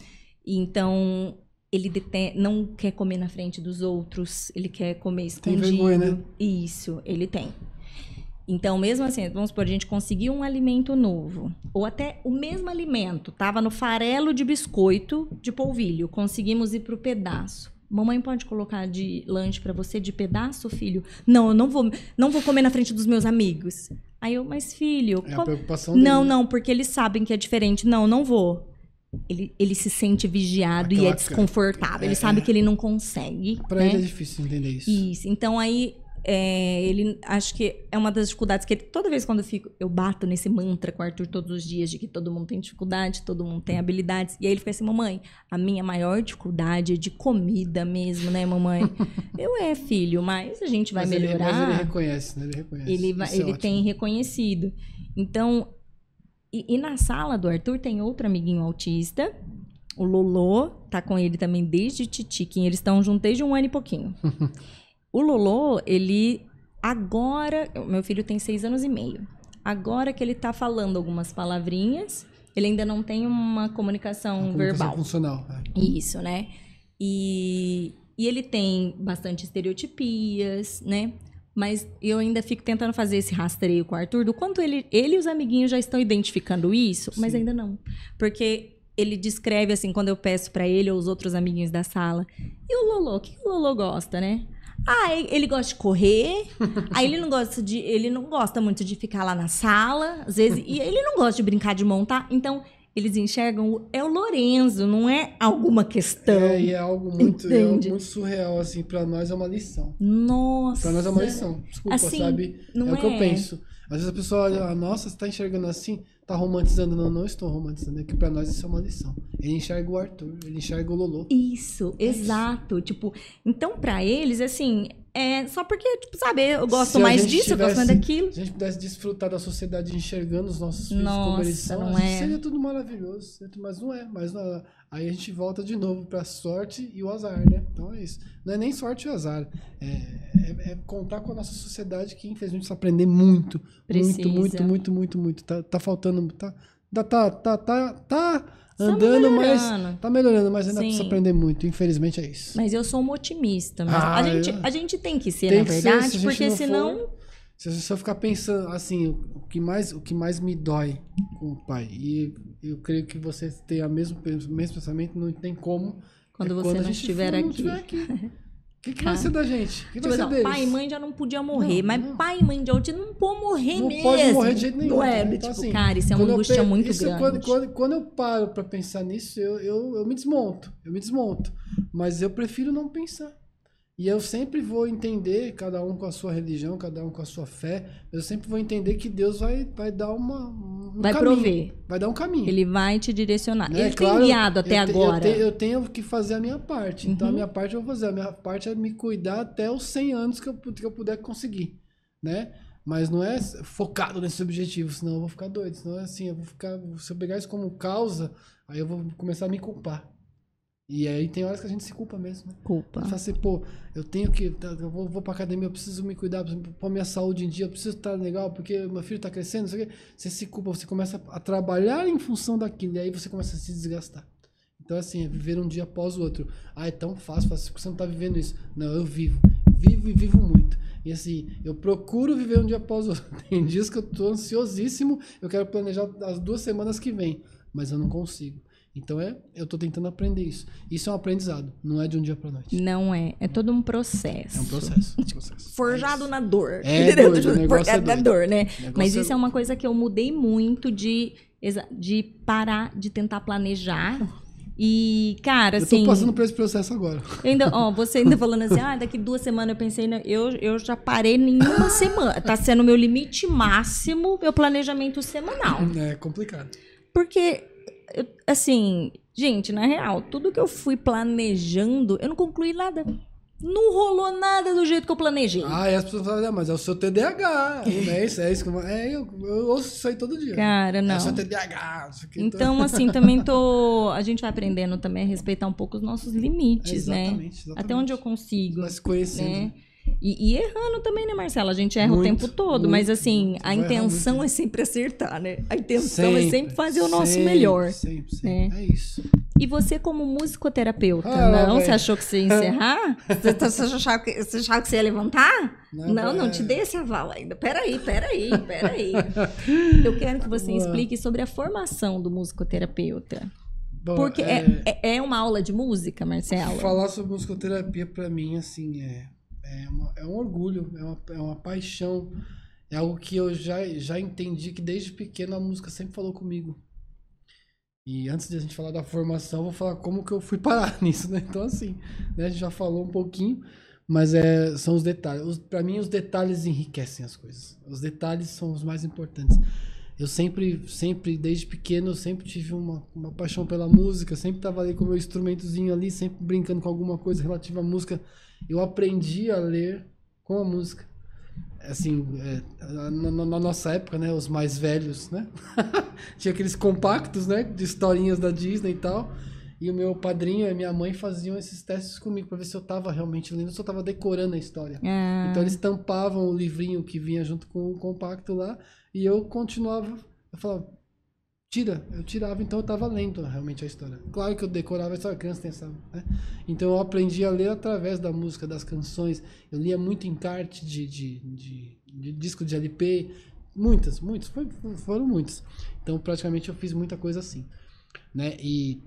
S1: E Então, ele não quer comer na frente dos outros, ele quer comer
S3: Tem
S1: escondido.
S3: vergonha, né?
S1: Isso, ele tem. Então, mesmo assim, vamos supor, a gente conseguiu um alimento novo, ou até o mesmo alimento, tava no farelo de biscoito de polvilho, conseguimos ir pro pedaço. Mamãe pode colocar de lanche pra você de pedaço, filho? Não, eu não vou, não vou comer na frente dos meus amigos. Aí eu, mas filho,
S3: é a preocupação dele.
S1: não, não, porque eles sabem que é diferente. Não, não vou. Ele, ele se sente vigiado e
S3: Aquela
S1: é desconfortável.
S3: é,
S1: ele sabe
S3: é.
S1: que ele não consegue.
S3: Pra
S1: né?
S3: ele é difícil entender isso.
S1: Isso. Então aí é, ele acho que é uma das dificuldades que ele, toda vez quando eu fico, eu bato nesse mantra com o Arthur todos os dias de que todo mundo tem dificuldade, todo mundo tem habilidades. E aí ele fica assim, mamãe, a minha maior dificuldade é de comida mesmo, né, mamãe? eu é, filho, mas a gente vai
S3: mas ele-
S1: melhorar
S3: mas ele reconhece, né? Ele reconhece.
S1: ele, vai-
S3: é
S1: ele
S3: ótimo.
S1: tem reconhecido. Então, e, e na sala do Arthur tem outro amiguinho autista, o Lolô, tá com ele também desde Titiquinho, eles estão juntos desde um ano e pouquinho. o Lolô, ele agora, meu filho tem seis anos e meio. Agora que ele tá falando algumas palavrinhas, ele ainda não tem uma comunicação,
S3: A comunicação
S1: verbal.
S3: funcional. é.
S1: Isso, né? E, e ele tem bastante estereotipias, né? Mas eu ainda fico tentando fazer esse rastreio com o Arthur do quanto ele, ele e os amiguinhos já estão identificando isso, mas
S3: Sim.
S1: ainda não. Porque ele descreve assim, quando eu peço pra ele ou os outros amiguinhos da sala. E o Lolo, o que o Lolo gosta, né? Ah, ele gosta de correr. aí ele não gosta de, ele não gosta muito de ficar lá na sala, às vezes, e ele não gosta de brincar de montar. Então, eles enxergam é o Lorenzo, não é alguma questão.
S3: É, e é algo muito, é algo muito surreal, assim, pra nós é uma lição.
S1: Nossa.
S3: Pra nós é uma lição. Desculpa,
S1: Assim,
S3: sabe? é o que eu
S1: é.
S3: penso. Às vezes a pessoa olha, ah, nossa, você tá enxergando assim, tá romantizando. Não, não estou romantizando. É que pra nós isso é uma lição. Ele enxerga o Arthur, ele enxerga o Lolo.
S1: Isso,
S3: É isso.
S1: exato. Tipo, então pra eles, assim, é só porque, tipo, sabe, eu gosto
S3: Se
S1: mais disso, eu gosto mais
S3: tivesse-
S1: daquilo.
S3: Se a gente pudesse desfrutar da sociedade enxergando os nossos filhos como
S1: Nossa,
S3: eles são,
S1: não é.
S3: seria tudo maravilhoso. Mas não é. Mas não é. Aí a gente volta de novo pra sorte e o azar, né? Então é isso. Não é nem sorte e azar. É, é- é contar com a nossa sociedade que infelizmente precisa aprender muito.
S1: Precisa.
S3: Muito, muito, muito, muito, muito. Tá, tá faltando. Tá, tá, tá, tá, tá, tá
S1: Tá
S3: andando, mas. Tá melhorando, mas ainda
S1: Sim.
S3: precisa aprender muito. Infelizmente é isso.
S1: Mas eu sou uma otimista.
S3: Ah,
S1: a, gente,
S3: eu-
S1: a gente tem que ser,
S3: Tem
S1: na
S3: que ser,
S1: verdade,
S3: se a gente
S1: porque
S3: não
S1: senão.
S3: for- Se se eu ficar pensando, assim, o que mais, o que mais me dói com o pai, e eu creio que você tem o mesmo, mesmo pensamento, não tem como.
S1: Quando
S3: é
S1: você
S3: a
S1: não estiver
S3: for- não
S1: aqui.
S3: estiver aqui. O que, que
S1: Cara,
S3: vai ser da gente? O que
S1: Tipo
S3: vai ser
S1: assim, ó,
S3: deles?
S1: pai e mãe já não podia morrer,
S3: Não,
S1: mas
S3: não.
S1: pai e mãe de hoje não pode morrer
S3: Não
S1: mesmo.
S3: pode morrer de jeito nenhum,
S1: Não é?
S3: entendeu?
S1: tipo,
S3: Então, assim,
S1: cara, isso é uma angústia muito
S3: isso,
S1: grande.
S3: Quando, quando, quando eu paro pra pensar nisso, eu, eu, eu me desmonto. Eu me desmonto. Mas eu prefiro não pensar. E eu sempre vou entender, cada um com a sua religião, cada um com a sua fé, eu sempre vou entender que Deus vai, vai dar uma, um
S1: Vai
S3: caminho.
S1: prover.
S3: Vai dar um caminho.
S1: Ele vai te direcionar.
S3: né?
S1: Ele
S3: Claro,
S1: tem guiado
S3: eu
S1: até
S3: te-
S1: agora.
S3: Eu, te- eu tenho que fazer a minha parte. Então, a
S1: Uhum.
S3: minha parte eu vou fazer. A minha parte é me cuidar até os 100 anos que eu, que eu puder conseguir, né? Mas não é focado nesse objetivo, senão eu vou ficar doido. Senão é assim, eu vou ficar... Se eu pegar isso como causa, aí eu vou começar a me culpar. E aí tem horas que a gente se culpa mesmo, né?
S1: Culpa.
S3: Fala assim, pô, eu tenho que. tá, Eu vou, vou pra academia, eu preciso me cuidar, preciso pôr minha saúde em dia, eu preciso estar legal, porque meu filho tá crescendo, não sei o quê. Você se culpa, você começa a trabalhar em função daquilo, e aí você começa a se desgastar. Então, assim, é viver um dia após o outro. Ah, é tão fácil, fácil, porque você não tá vivendo isso. Não, eu vivo. Vivo e vivo muito. E assim, eu procuro viver um dia após o outro. Tem dias que eu tô ansiosíssimo, eu quero planejar as duas semanas que vem, mas eu não consigo. Então é, eu tô tentando aprender isso. Isso é um aprendizado, não é de um dia pra noite.
S1: Não é. É todo um processo.
S3: É um processo. um processo.
S1: Forjado
S3: É
S1: na dor.
S3: É doido, o negócio
S1: Forjado
S3: é
S1: na
S3: doido.
S1: dor, né? Mas
S3: é
S1: isso é uma coisa que eu mudei muito de, de parar de tentar planejar. E, cara,
S3: Eu
S1: assim.
S3: tô passando por esse processo agora.
S1: eu ainda, ó, você ainda falando assim, ah, daqui duas semanas eu pensei, né, eu, eu já parei em uma semana. Tá sendo o meu limite máximo, meu planejamento semanal.
S3: É complicado.
S1: Porque, eu- assim, gente, na real, tudo que eu fui planejando, eu não concluí nada. Não rolou nada do jeito que eu planejei.
S3: Ah, e as pessoas falam, ah, mas é o seu TDAH. Não é isso, é isso que eu, é, eu, eu ouço isso aí todo dia.
S1: Cara,
S3: É o
S1: não.
S3: seu TDAH. não sei o que,
S1: Então, assim, também tô. A gente vai aprendendo também a respeitar um pouco os nossos limites, né?
S3: Exatamente, exatamente.
S1: Até onde eu consigo.
S3: Se conhecendo.
S1: né? E, e errando também, né, Marcela? A gente erra o
S3: Muito,
S1: tempo todo,
S3: muito,
S1: mas assim,
S3: muito.
S1: a intenção é sempre acertar, né? A intenção é sempre fazer o nosso
S3: sempre,
S1: melhor.
S3: Sempre, sempre. É isso.
S1: E você, como musicoterapeuta,
S3: Ah,
S1: não? Você achou que você ia encerrar? você, você achava que, você achava que você ia levantar?
S3: Não,
S1: Não, não,
S3: é.
S1: te dei esse aval ainda. Peraí, peraí, peraí. Eu quero que você
S3: Boa.
S1: explique sobre a formação do musicoterapeuta.
S3: Bom,
S1: Porque
S3: é,
S1: é, é, é uma aula de música, Marcelo?
S3: Falar sobre musicoterapia pra mim, assim, é, é, uma- é um orgulho, é uma, é uma paixão. É algo que eu já, já entendi que desde pequeno a música sempre falou comigo. E antes de a gente falar da formação, vou falar como que eu fui parar nisso, né? Então, assim, né, a gente já falou um pouquinho, mas é, são os detalhes. Para mim, os detalhes enriquecem as coisas. Os detalhes são os mais importantes. Eu sempre, sempre, desde pequeno, sempre tive uma, uma paixão pela música, sempre estava ali com o meu instrumentozinho ali, sempre brincando com alguma coisa relativa à música. Eu aprendi a ler com a música. Assim, é, na, na- nossa época, né, os mais velhos, né? Tinha aqueles compactos, né, de historinhas da Disney e tal. E o meu padrinho e a minha mãe faziam esses testes comigo para ver se eu tava realmente lendo, se eu tava decorando a história.
S1: Ah,
S3: Então eles tampavam o livrinho que vinha junto com o compacto lá e eu continuava, eu falava, tira, eu tirava, então eu tava lendo realmente a história. Claro que eu decorava a história, criança tem essa, né? Então eu aprendi a ler através da música, das canções. Eu lia muito encarte de, de, de, de disco de LP, muitas, muitas, foi- foram muitas. Então praticamente eu fiz muita coisa assim. né? E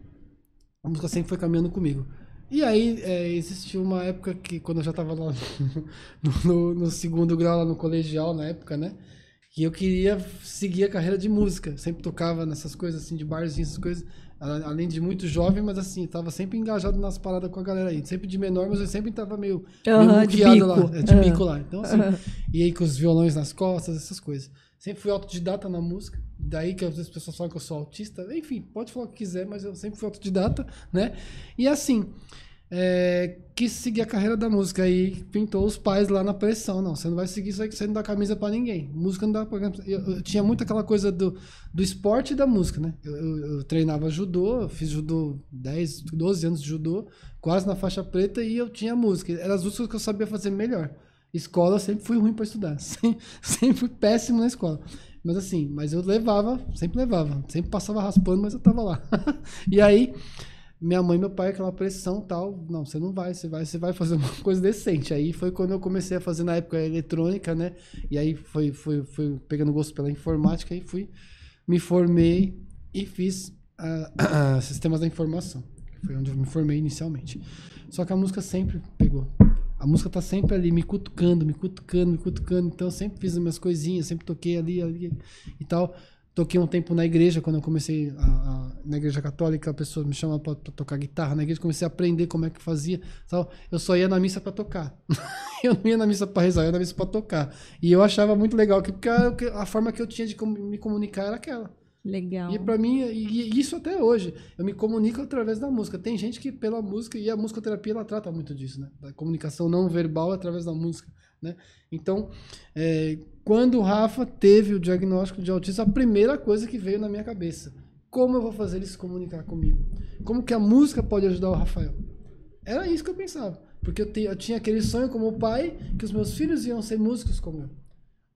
S3: a música sempre foi caminhando comigo. E aí é, existiu uma época que, quando eu já estava lá no, no, no, segundo grau, lá no colegial, na época, né? Que eu queria seguir a carreira de música. Sempre tocava nessas coisas, assim, de barzinho, essas coisas. Além de muito jovem, mas assim, tava sempre engajado nas paradas com a galera aí. Sempre de menor, mas eu sempre tava meio,
S1: uhum,
S3: meio
S1: bico.
S3: lá. É, de uhum. bico lá. Então, assim, uhum. e aí com os violões nas costas, essas coisas. Sempre fui autodidata na música. Daí que às vezes as pessoas falam que eu sou autista. Enfim, pode falar o que quiser, mas eu sempre fui autodidata, né? E assim, é, quis seguir a carreira da música. Aí pintou os pais lá na pressão. Não, você não vai seguir isso aí que você não dá camisa para ninguém. Música não dá. Eu, eu, tinha muito aquela coisa do, do esporte e da música, né? Eu, eu, eu treinava judô, fiz judô 10, 12 anos de judô, quase na faixa preta, e eu tinha música. Eram as músicas que eu sabia fazer melhor. Escola sempre fui ruim para estudar. Sempre, sempre fui péssimo na escola. Mas assim, mas eu levava, sempre levava. Sempre passava raspando, mas eu tava lá. e aí, minha mãe e meu pai, aquela pressão tal. Não, você não vai, você vai, você vai fazer uma coisa decente. Aí foi quando eu comecei a fazer na época eletrônica, né? E aí foi, foi, foi pegando gosto pela informática e fui, me formei e fiz uh, uh, sistemas da informação. Foi onde eu me formei inicialmente. Só que a música sempre pegou. A música tá sempre ali, me cutucando, me cutucando, me cutucando. Então eu sempre fiz as minhas coisinhas, sempre toquei ali, ali e tal. Toquei um tempo na igreja, quando eu comecei a, a, na igreja católica, a pessoa me chamava para tocar guitarra na igreja, comecei a aprender como é que fazia. Tal. Eu só ia na missa para tocar. eu não ia na missa para rezar, eu ia na missa para tocar. E eu achava muito legal, porque a forma que eu tinha de me comunicar era aquela.
S1: Legal.
S3: E para mim, e isso até hoje, eu me comunico através da música. Tem gente que pela música, e a musicoterapia ela trata muito disso, né? Da comunicação não verbal através da música, né? Então, é, quando o Rafa teve o diagnóstico de autismo, a primeira coisa que veio na minha cabeça, como eu vou fazer ele se comunicar comigo? Como que a música pode ajudar o Rafael? Era isso que eu pensava. Porque eu, te, eu tinha aquele sonho como pai, que os meus filhos iam ser músicos como eu.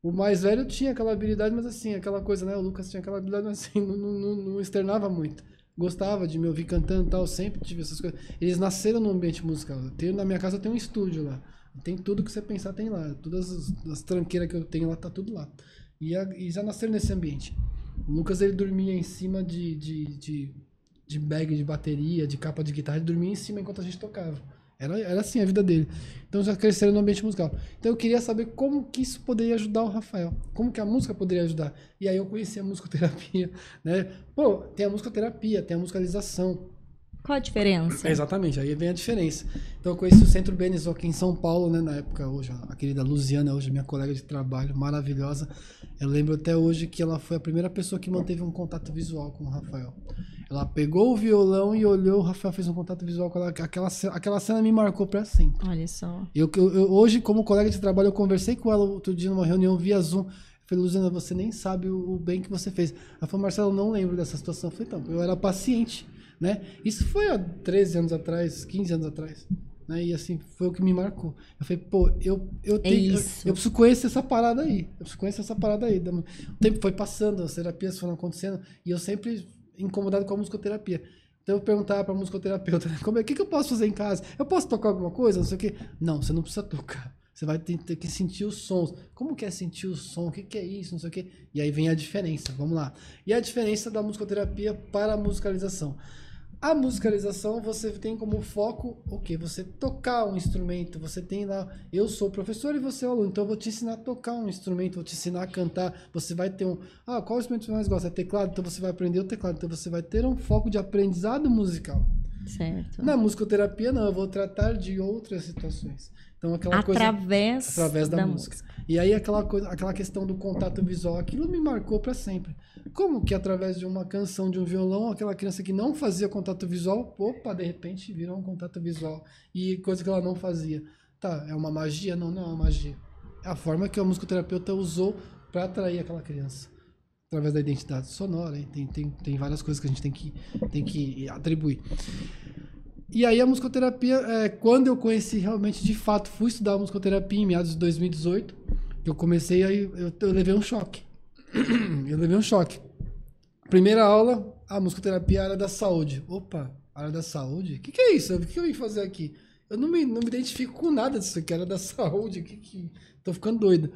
S3: O mais velho tinha aquela habilidade, mas assim, aquela coisa, né? O Lucas tinha aquela habilidade, mas assim, não, não, não externava muito. Gostava de me ouvir cantando e tal, sempre tive essas coisas. Eles nasceram no ambiente musical. Eu tenho, na minha casa tem um estúdio lá. Tem tudo que você pensar, tem lá. Todas as, as tranqueiras que eu tenho lá, tá tudo lá. E, a, e já nasceram nesse ambiente. O Lucas, ele dormia em cima de, de, de, de bag de bateria, de capa de guitarra, ele dormia em cima enquanto a gente tocava. Era, era assim a vida dele. Então já cresceram no ambiente musical. Então eu queria saber como que isso poderia ajudar o Rafael. Como que a música poderia ajudar. E aí eu conheci a musicoterapia, né? Pô, tem a musicoterapia, tem a musicalização.
S1: Qual a diferença?
S3: Exatamente, aí vem a diferença. Então eu conheci o Centro Benizó aqui em São Paulo, né, na época hoje, a querida Luziana, hoje minha colega de trabalho, maravilhosa. Eu lembro até hoje que ela foi a primeira pessoa que manteve um contato visual com o Rafael. Ela pegou o violão e olhou, o Rafael fez um contato visual com ela. Aquela, aquela cena me marcou pra sempre.
S1: Olha só.
S3: Eu, eu, eu, hoje, como colega de trabalho, eu conversei com ela outro dia numa reunião via Zoom. Eu falei, Luziana, você nem sabe o, o bem que você fez. Ela falou, Marcelo, não lembro dessa situação. Eu falei, então, eu era paciente, né? Isso foi há 13 anos atrás, 15 anos atrás. Né? E assim, foi o que me marcou. Eu falei, pô, eu, eu, é tenho, eu, eu, preciso conhecer essa parada aí. Eu preciso conhecer essa parada aí. O tempo foi passando, as terapias foram acontecendo, e eu sempre incomodado com a musicoterapia. Então eu perguntava para musicoterapeuta, né, como é, o que, que eu posso fazer em casa? Eu posso tocar alguma coisa? Não sei o quê. Não, você não precisa tocar. Você vai ter, ter, que sentir os sons. Como que é sentir o som? O que, que é isso? Não sei o quê. E aí vem a diferença. Vamos lá. E a diferença da musicoterapia para a musicalização. A musicalização você tem como foco o que? Você tocar um instrumento. Você tem lá, eu sou professor e você é aluno, então eu vou te ensinar a tocar um instrumento, vou te ensinar a cantar. Você vai ter um, ah, qual instrumento você mais gosta? É teclado? Então você vai aprender o teclado. Então você vai ter um foco de aprendizado musical.
S1: Certo.
S3: Na musicoterapia não, eu vou tratar de outras situações. Então aquela
S1: através
S3: coisa através da, da música. música. E aí aquela coisa, aquela questão do contato visual, aquilo me marcou para sempre. Como que através de uma canção, de um violão, aquela criança que não fazia contato visual, opa, de repente virou um contato visual. E coisa que ela não fazia. Tá, é uma magia? Não, não é uma magia. É a forma que o musicoterapeuta usou para atrair aquela criança. Através da identidade sonora, tem, tem, tem várias coisas que a gente tem que, tem que atribuir. E aí a musicoterapia, é, quando eu conheci realmente, de fato, fui estudar musicoterapia em meados de 2018, eu comecei aí, eu, eu levei um choque. eu levei um choque. Primeira aula, a musicoterapia área da saúde. Opa, área da saúde? O que, que é isso? O que, que eu vim fazer aqui? Eu não me, não me identifico com nada disso aqui, era da saúde. Que, que... Tô ficando doido.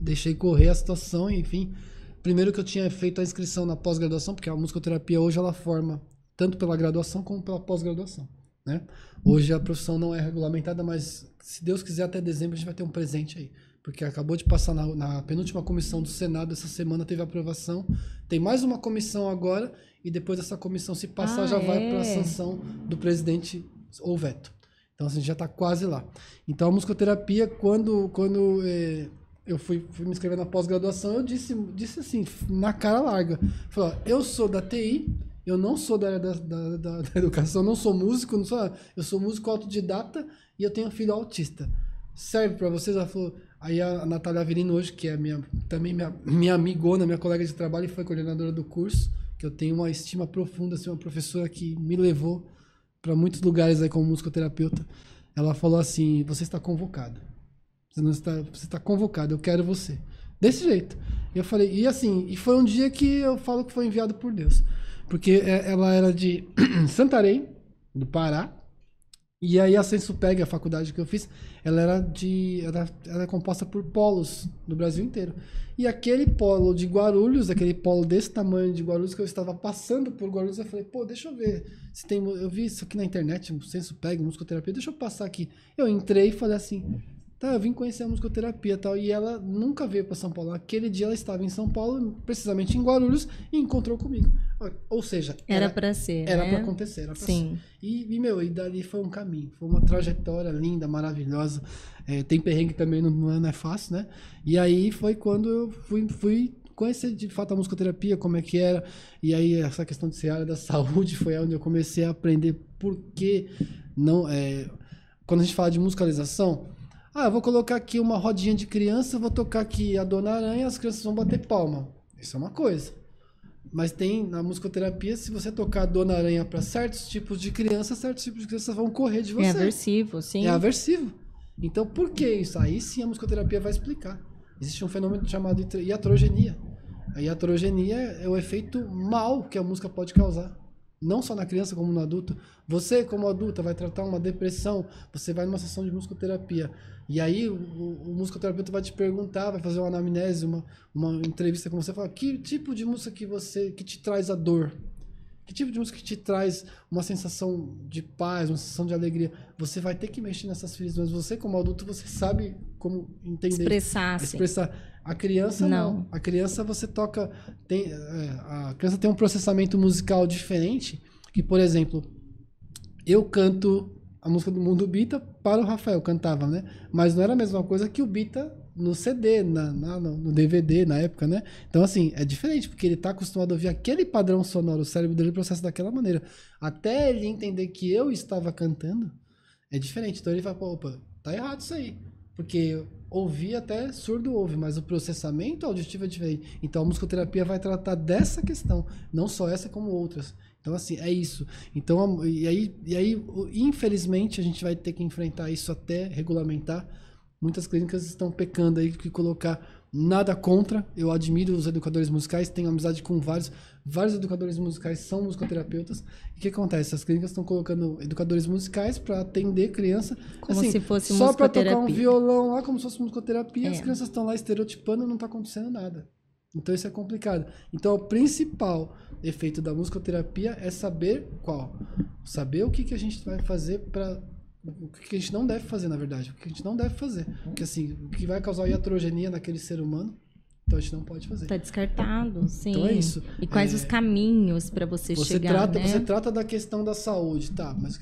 S3: Deixei correr a situação, enfim. Primeiro que eu tinha feito a inscrição na pós-graduação, porque a musicoterapia hoje ela forma tanto pela graduação como pela pós-graduação. Né? Hoje a profissão não é regulamentada, mas se Deus quiser, até dezembro a gente vai ter um presente aí. Porque acabou de passar na, na penúltima comissão do Senado, essa semana teve aprovação. Tem mais uma comissão agora, e depois dessa comissão, se passar,
S1: Ah,
S3: já vai
S1: é?
S3: para a sanção do presidente ou veto. Então, assim, já está quase lá. Então, a musicoterapia, quando, quando eh, eu fui, fui me inscrever na pós-graduação, eu disse, disse assim, na cara larga. Falei, ó, eu sou da TI, eu não sou da da, da, da- educação, não sou músico, não sou, eu sou músico autodidata e eu tenho um filho autista. Serve para vocês? Ela falou. Aí a Natália Averino hoje, que é minha, também minha, minha amigona, minha colega de trabalho e foi coordenadora do curso, que eu tenho uma estima profunda, assim, uma professora que me levou para muitos lugares aí como musicoterapeuta. Ela falou assim: "Você está convocado. Você não está, você está convocado. Eu quero você." Desse jeito. Eu falei, e assim, e foi um dia que eu falo que foi enviado por Deus. Porque é- ela era de Santarém, do Pará. E aí a Sensupeg, a faculdade que eu fiz, ela era de. Ela, é composta por polos no Brasil inteiro. E aquele polo de Guarulhos, aquele polo desse tamanho de Guarulhos, que eu estava passando por Guarulhos, eu falei, pô, deixa eu ver se tem. Eu vi isso aqui na internet, Sensupeg, musicoterapia, deixa eu passar aqui. Eu entrei e falei assim, tá, eu vim conhecer a musicoterapia e tal. E ela nunca veio para São Paulo. Aquele dia ela estava em São Paulo, precisamente em Guarulhos, e encontrou comigo. Ou seja,
S1: Era pra ser,
S3: era
S1: né?
S3: para acontecer, era pra
S1: Sim.
S3: e, e, meu, e dali foi um caminho. Foi uma trajetória linda, maravilhosa. É, tem perrengue também, não, não é- não é fácil, né? E aí foi quando eu fui, fui conhecer de fato a musicoterapia, como é que era. E aí essa questão de ser área da saúde foi onde eu comecei a aprender por que não... É, quando a gente fala de musicalização... Ah, eu vou colocar aqui uma rodinha de criança, vou tocar aqui a Dona Aranha, as crianças vão bater palma. Isso é uma coisa. Mas tem na musicoterapia, se você tocar Dona Aranha para certos tipos de crianças, certos tipos de crianças vão correr de você.
S1: É aversivo, sim.
S3: É aversivo. Então, por que isso? Aí sim a musicoterapia vai explicar. Existe um fenômeno chamado iatrogenia. A iatrogenia é o efeito mal que a música pode causar. Não só na criança, como no adulto. Você, como adulta, vai tratar uma depressão, você vai numa sessão de musicoterapia. E aí o, o- musicoterapeuta vai te perguntar, vai fazer uma anamnese, uma, uma entrevista com você, fala, que tipo de música que você que te traz a dor? Que tipo de música que te traz uma sensação de paz, uma sensação de alegria? Você vai ter que mexer nessas feridas, mas você, como adulto, você sabe como entender
S1: Expressar,
S3: expressar. A criança não.
S1: Não.
S3: A criança você toca. Tem, é, a criança tem um processamento musical diferente. Que, por exemplo, eu canto a música do Mundo Bita para o Rafael, cantava, né? Mas não era a mesma coisa que o Bita no CD, na, na- no DVD, na época, né? Então, assim, é diferente, porque ele tá acostumado a ouvir aquele padrão sonoro, o cérebro dele processa daquela maneira. Até ele entender que eu estava cantando, é diferente. Então ele vai, pô, opa, tá errado isso aí. Porque ouvir até surdo ouve, mas o processamento auditivo é diferente. Então a musicoterapia vai tratar dessa questão, não só essa como outras. Então assim, é isso. Então e aí, e aí infelizmente a gente vai ter que enfrentar isso até regulamentar. Muitas clínicas estão pecando aí que colocar nada contra. Eu admiro os educadores musicais, tenho amizade com vários. Vários educadores musicais são musicoterapeutas. E o que acontece? As clínicas estão colocando educadores musicais para atender criança.
S1: Como
S3: assim,
S1: se fosse
S3: Só para tocar um violão lá, como se fosse musicoterapia. As
S1: É.
S3: crianças estão lá estereotipando e não está acontecendo nada. Então isso é complicado. Então o principal efeito da musicoterapia é saber qual. Saber o que, que a gente vai fazer para o que que a gente não deve fazer, na verdade. O que a gente não deve fazer. Porque assim, o que vai causar iatrogenia naquele ser humano, então a gente não pode fazer.
S1: Tá descartado, sim.
S3: Então é isso.
S1: E quais
S3: É,
S1: os caminhos para você,
S3: Você
S1: chegar,
S3: trata,
S1: né?
S3: você trata da questão da saúde, tá? Mas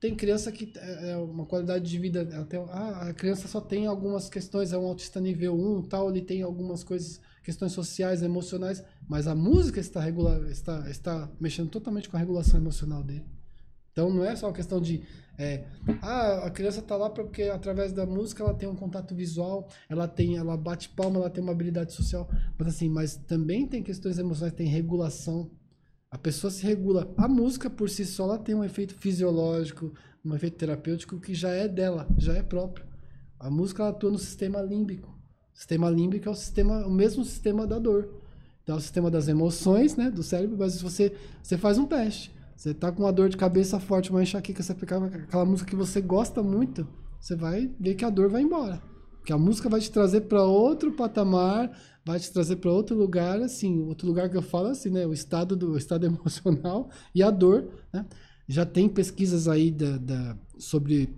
S3: tem criança que é é uma qualidade de vida até ah, a criança só tem algumas questões, é um autista nível 1, tal, ele tem algumas coisas, questões sociais, emocionais, mas a música está regular, está está mexendo totalmente com a regulação emocional dele. Então não é só uma questão de é, ah, a criança tá lá porque através da música ela tem um contato visual, ela tem, ela bate palma, ela tem uma habilidade social, mas assim, mas também tem questões emocionais, tem regulação. A pessoa se regula. A música por si só ela tem um efeito fisiológico, um efeito terapêutico que já é dela, já é próprio. A música ela atua no sistema límbico. O sistema límbico é o sistema, o mesmo sistema da dor. Então, é o sistema das emoções, né, do cérebro, mas você você faz um teste. Você tá com uma dor de cabeça forte, uma enxaqueca, você pegar aquela música que você gosta muito, você vai ver que a dor vai embora. Porque a música vai te trazer para outro patamar, vai te trazer para outro lugar, assim, outro lugar que eu falo assim, né? O estado do o estado emocional e a dor, né? Já tem pesquisas aí da, da sobre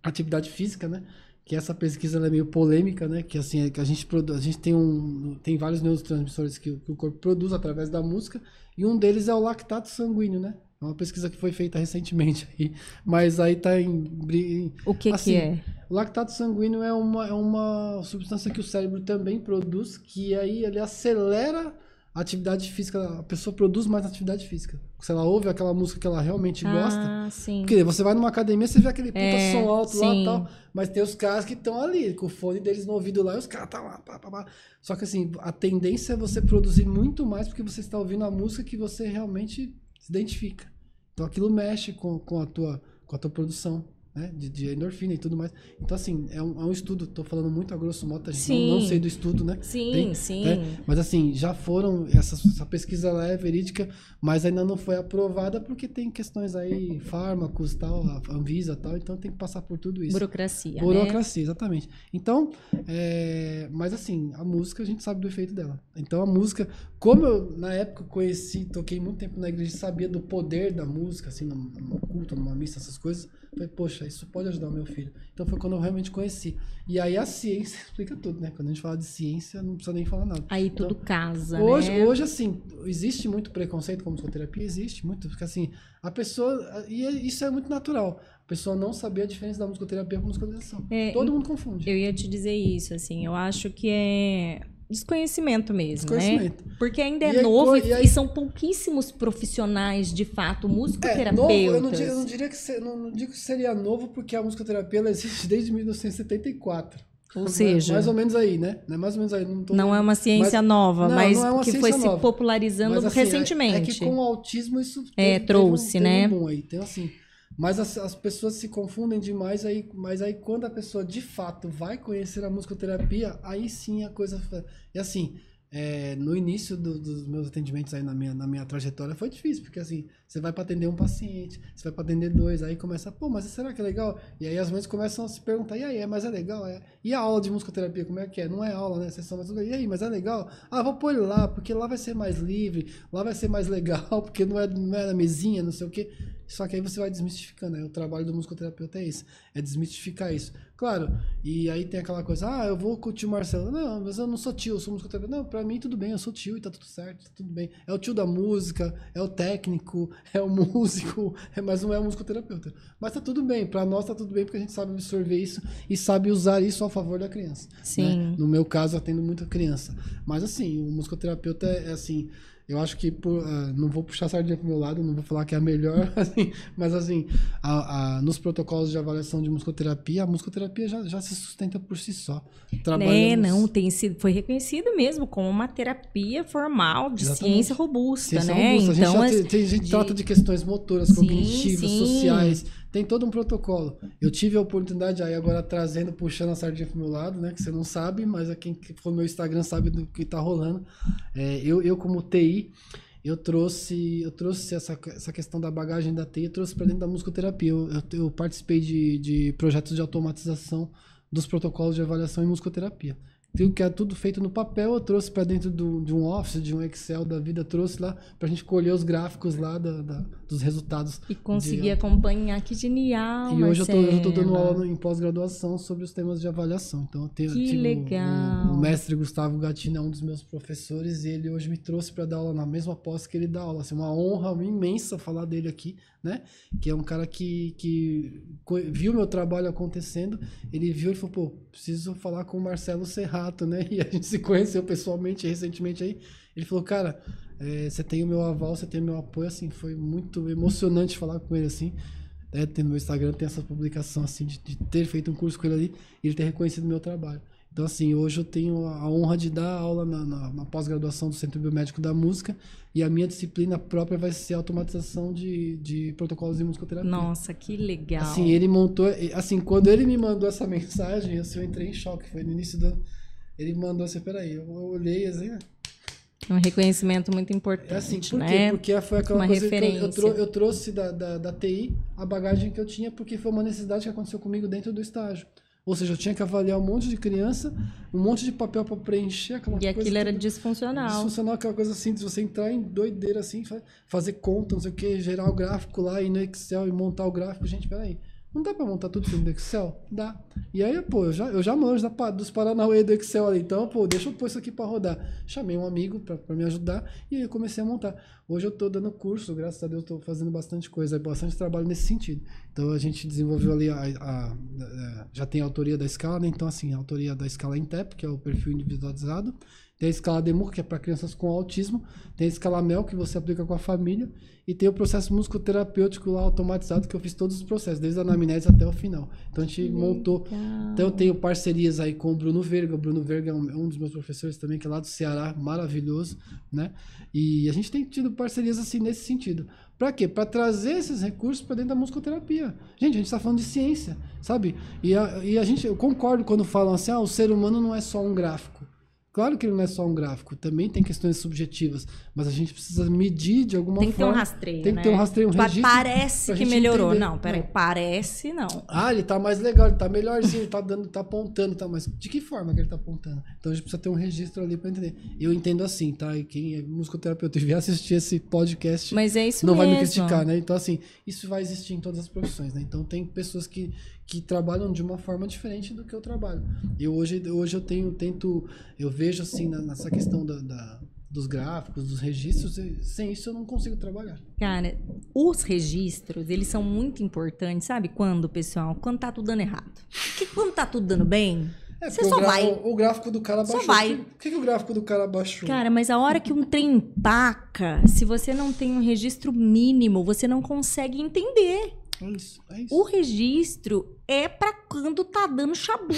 S3: atividade física, né? Que essa pesquisa é meio polêmica, né? Que assim, é que a gente produz, a gente tem um tem vários neurotransmissores que, que o corpo produz através da música e um deles é o lactato sanguíneo, né? É uma pesquisa que foi feita recentemente aí, mas aí tá em.
S1: o que, assim, que é?
S3: O lactato sanguíneo é uma, é uma substância que o cérebro também produz, que aí ele acelera a atividade física, a pessoa produz mais atividade física. Se ela ouve aquela música que ela realmente
S1: ah,
S3: gosta.
S1: Sim.
S3: Porque você vai numa academia, você vê aquele puta
S1: É,
S3: som alto lá
S1: sim.
S3: e tal. Mas tem os caras que estão ali, com o fone deles no ouvido lá, e os caras tá lá, pá, pá, pá. Só que assim, a tendência é você produzir muito mais porque você está ouvindo a música que você realmente se identifica. Então aquilo mexe com, com, a, tua, com a tua produção. Né? De, de endorfina e tudo mais. Então, assim, é um, é um estudo. Tô falando muito a grosso modo, a gente não, não
S1: Sim.
S3: sei do estudo, né?
S1: Sim,
S3: Tem,
S1: sim.
S3: né? Mas assim, já foram, essa, essa pesquisa lá é verídica, mas ainda não foi aprovada porque tem questões aí, fármacos tal, a Anvisa tal, então tem que passar por tudo isso.
S1: Burocracia, né?
S3: Burocracia, exatamente. Então, é, mas assim, a música a gente sabe do efeito dela. Então a música, como eu na época conheci, toquei muito tempo na igreja, sabia do poder da música, assim, num, num culto, numa missa, essas coisas, falei, poxa, isso pode ajudar o meu filho. Então foi quando eu realmente conheci. E aí a ciência explica tudo, né? Quando a gente fala de ciência, não precisa nem falar nada.
S1: Aí tudo casa,
S3: Hoje,
S1: né?
S3: hoje, assim, existe muito preconceito com musicoterapia? Existe muito, porque assim, a pessoa. E é- isso é muito natural. A pessoa não saber a diferença da musicoterapia com musicalização.
S1: É,
S3: Todo mundo confunde.
S1: Eu ia te dizer isso, assim, eu acho que é desconhecimento mesmo, né?
S3: Desconhecimento.
S1: Porque ainda é
S3: E aí,
S1: novo e,
S3: e aí-
S1: e são pouquíssimos profissionais, de fato,
S3: É,
S1: musicoterapeutas.
S3: novo, eu não, diria, eu não diria que se- não, não digo que seria novo, porque a musicoterapia existe desde 1974.
S1: Ou
S3: Né?
S1: seja,
S3: Mais ou menos aí, né? Né? Mais ou menos aí. Não, tô-
S1: não é uma ciência
S3: mas-
S1: nova,
S3: não,
S1: mas
S3: não é uma
S1: que foi se
S3: nova.
S1: popularizando
S3: Mas, assim, é-
S1: recentemente.
S3: É, que com o autismo isso
S1: É,
S3: teve-
S1: trouxe,
S3: teve um, teve
S1: né?
S3: um boom aí. Então, assim, mas as, as pessoas se confundem demais aí, mas aí quando a pessoa de fato vai conhecer a musicoterapia, aí sim a coisa. E assim, é, no início do- dos meus atendimentos aí na minha, na minha trajetória foi difícil, porque assim, você vai para atender um paciente, você vai para atender dois, aí começa, pô, mas será que é legal? E aí as mães começam a se perguntar, e aí, é, mas é legal? É? E a aula de musicoterapia, como é que é? Não é aula, né? Sessão, mas. E aí, mas é legal? Ah, vou pôr ele lá, porque lá vai ser mais livre, lá vai ser mais legal, porque não é, não é na mesinha, não sei o quê. Só que aí você vai desmistificando, né? O trabalho do musicoterapeuta é esse, é desmistificar isso. Claro, e aí tem aquela coisa, ah, eu vou com o tio Marcelo. Não, mas eu não sou tio, eu sou musicoterapeuta. Não, pra mim tudo bem, eu sou tio e tá tudo certo, tá tudo bem. É o tio da música, é o técnico, é o músico, é, mas não é o musicoterapeuta. Mas tá tudo bem, pra nós tá tudo bem, porque a gente sabe absorver isso e sabe usar isso a favor da criança.
S1: Sim.
S3: né? No meu caso, eu atendo muita criança. Mas assim, o musicoterapeuta é, é assim. Eu acho que por, ah, não vou puxar a sardinha pro meu lado, não vou falar que é a melhor, assim, mas assim, a- a- nos protocolos de avaliação de musicoterapia, a musicoterapia já, já se sustenta por si só.
S1: É,
S3: Trabalhamos-
S1: não, tem sido, foi reconhecido mesmo como uma terapia formal de
S3: Exatamente.
S1: ciência robusta,
S3: Ciência
S1: né?
S3: robusta. A gente,
S1: Então,
S3: já
S1: as-
S3: tem- gente
S1: de-
S3: trata de questões motoras,
S1: Sim,
S3: cognitivas,
S1: sim.
S3: sociais. Tem todo um protocolo. Eu tive a oportunidade aí agora trazendo, puxando a sardinha pro meu lado, né? Que você não sabe, mas quem for no meu Instagram sabe do que tá rolando. É, eu, eu, como TI, eu trouxe, eu trouxe essa, essa questão da bagagem da TI, eu trouxe para dentro da musicoterapia. Eu, eu, eu participei de, de projetos de automatização dos protocolos de avaliação em musicoterapia. Tudo que é tudo feito no papel, eu trouxe para dentro do, de um Office, de um Excel da vida, trouxe lá para a gente colher os gráficos lá da, da- dos resultados.
S1: E conseguir
S3: de-
S1: acompanhar, que genial,
S3: e hoje hoje eu tô dando aula em pós-graduação sobre os temas de avaliação. Então, eu tenho,
S1: Que
S3: tive
S1: legal.
S3: O, o mestre Gustavo Gatini é um dos meus professores e ele hoje me trouxe para dar aula na mesma pós que ele dá aula. Assim, uma honra imensa falar dele aqui, né? Que é um cara que, que viu meu trabalho acontecendo. Ele viu e falou, pô, preciso falar com o Marcelo Serrato, né? E a gente se conheceu pessoalmente recentemente aí. Ele falou, cara, é, você tem o meu aval, você tem o meu apoio, assim, foi muito emocionante falar com ele, assim. né, tem no meu Instagram tem essa publicação assim de, de ter feito um curso com ele ali e ele ter reconhecido o meu trabalho. Então assim, hoje eu tenho a honra de dar aula na, na- na pós-graduação do Centro Biomédico da Música e a minha disciplina própria vai ser automatização de, de protocolos de musicoterapia.
S1: Nossa, que legal.
S3: Assim, ele montou, assim, quando ele me mandou essa mensagem, assim, eu entrei em choque, foi no início do ele mandou assim, peraí, eu olhei assim, né?
S1: É um reconhecimento muito importante,
S3: É assim, por quê?
S1: né?
S3: Porque foi aquela
S1: Uma
S3: coisa que eu, eu,
S1: referência.
S3: trou- eu trouxe da, da, da TI a bagagem que eu tinha, porque foi uma necessidade que aconteceu comigo dentro do estágio. Ou seja, eu tinha que avaliar um monte de criança, um monte de papel para preencher aquela
S1: e
S3: coisa.
S1: aquilo era
S3: toda.
S1: disfuncional.
S3: Disfuncional, aquela coisa assim, de você entrar em doideira assim, fa- fazer conta, não sei o que, gerar o gráfico lá e no Excel e montar o gráfico. Gente, peraí. Não dá pra montar tudo no Excel? Dá. E aí, pô, eu já, eu já manjo da dos Paranauê do Excel ali. Então, pô, deixa eu pôr isso aqui pra rodar. Chamei um amigo pra, pra me ajudar e aí eu comecei a montar. Hoje eu tô dando curso, graças a Deus tô fazendo bastante coisa, bastante trabalho nesse sentido. Então a gente desenvolveu ali a. a- a- já tem a autoria da escala, né? Então, assim, a autoria da escala INTEP, que é o perfil individualizado. Tem a escala DEMUR, que é para crianças com autismo. Tem a escala MEL, que você aplica com a família. E tem o processo musicoterapêutico lá automatizado, que eu fiz todos os processos, desde a anamnese até o final. Então a gente montou. Então eu tenho parcerias aí com o Bruno Verga. O Bruno Verga é um, é um dos meus professores também, que é lá do Ceará, maravilhoso, né? E a gente tem tido parcerias assim nesse sentido. Para quê? Para trazer esses recursos para dentro da musicoterapia. Gente, a gente está falando de ciência, sabe? E a, e a gente, eu concordo quando falam assim, ah, o ser humano não é só um gráfico. Claro que ele não é só um gráfico, também tem questões subjetivas, mas a gente precisa medir de alguma
S1: Tem que ter um
S3: forma.
S1: rastreio,
S3: Tem que
S1: né?
S3: ter um rastreio, um
S1: Tipo,
S3: registro
S1: parece que melhorou.
S3: entender.
S1: Não, peraí,
S3: Não.
S1: parece não.
S3: Ah, ele tá mais legal, ele tá melhorzinho, ele tá dando, tá apontando, tá, mas de que forma que ele tá apontando? Então a gente precisa ter um registro ali para entender. Eu entendo assim, tá? E quem é musicoterapeuta e vier assistir esse podcast
S1: Mas é isso
S3: não
S1: mesmo.
S3: vai me criticar, né? Então, assim, isso vai existir em todas as profissões, né? Então, tem pessoas que, que trabalham de uma forma diferente do que eu trabalho. Eu hoje, hoje eu tenho, tento, eu vejo, assim, na- nessa questão da, da- dos gráficos, dos registros, sem isso eu não consigo trabalhar.
S1: Cara, os registros, eles são muito importantes, sabe quando, pessoal? Quando tá tudo dando errado. Porque quando tá tudo dando bem,
S3: É,
S1: você só vai.
S3: o, o gráfico do cara
S1: Só
S3: baixou.
S1: vai.
S3: Por que, que o gráfico do cara baixou?
S1: Cara, mas a hora que um trem empaca, se você não tem um registro mínimo, você não consegue entender.
S3: É isso, é isso.
S1: O registro é pra quando tá dando chabu.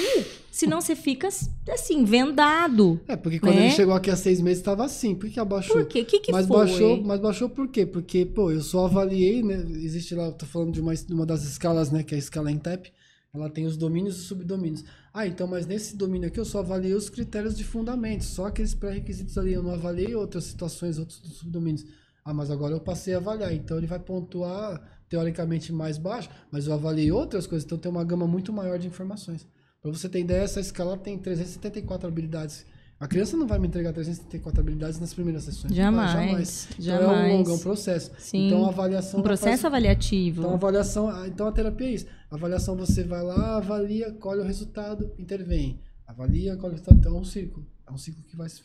S1: Senão você fica assim, vendado.
S3: É, porque quando
S1: né?
S3: ele chegou aqui há seis meses estava assim. Por que, abaixou?
S1: Por quê? O que, que
S3: mas
S1: foi?
S3: baixou, mas baixou por quê? Porque, pô, eu só avaliei, né? Existe lá, eu tô falando de uma, uma das escalas, né? Que é a escala ENTEP. Ela tem os domínios e os subdomínios. Ah, então, mas nesse domínio aqui eu só avaliei os critérios de fundamento, só aqueles pré-requisitos ali. Eu não avaliei outras situações, outros subdomínios. Ah, mas agora eu passei a avaliar. Então ele vai pontuar teoricamente mais baixo, mas eu avaliei outras coisas, então tem uma gama muito maior de informações. Para você ter ideia, essa escala tem 374 habilidades. A criança não vai me entregar 374 habilidades nas primeiras sessões. Não vai,
S1: Jamais.
S3: Então é um
S1: Jamais.
S3: longo, é um processo.
S1: Sim.
S3: Então a avaliação.
S1: Um processo
S3: faz-
S1: avaliativo.
S3: Então a avaliação, então a terapia é isso. A avaliação você vai lá, avalia, colhe o resultado, intervém. Avalia, colhe o resultado. Então é um círculo. É um ciclo que vai se.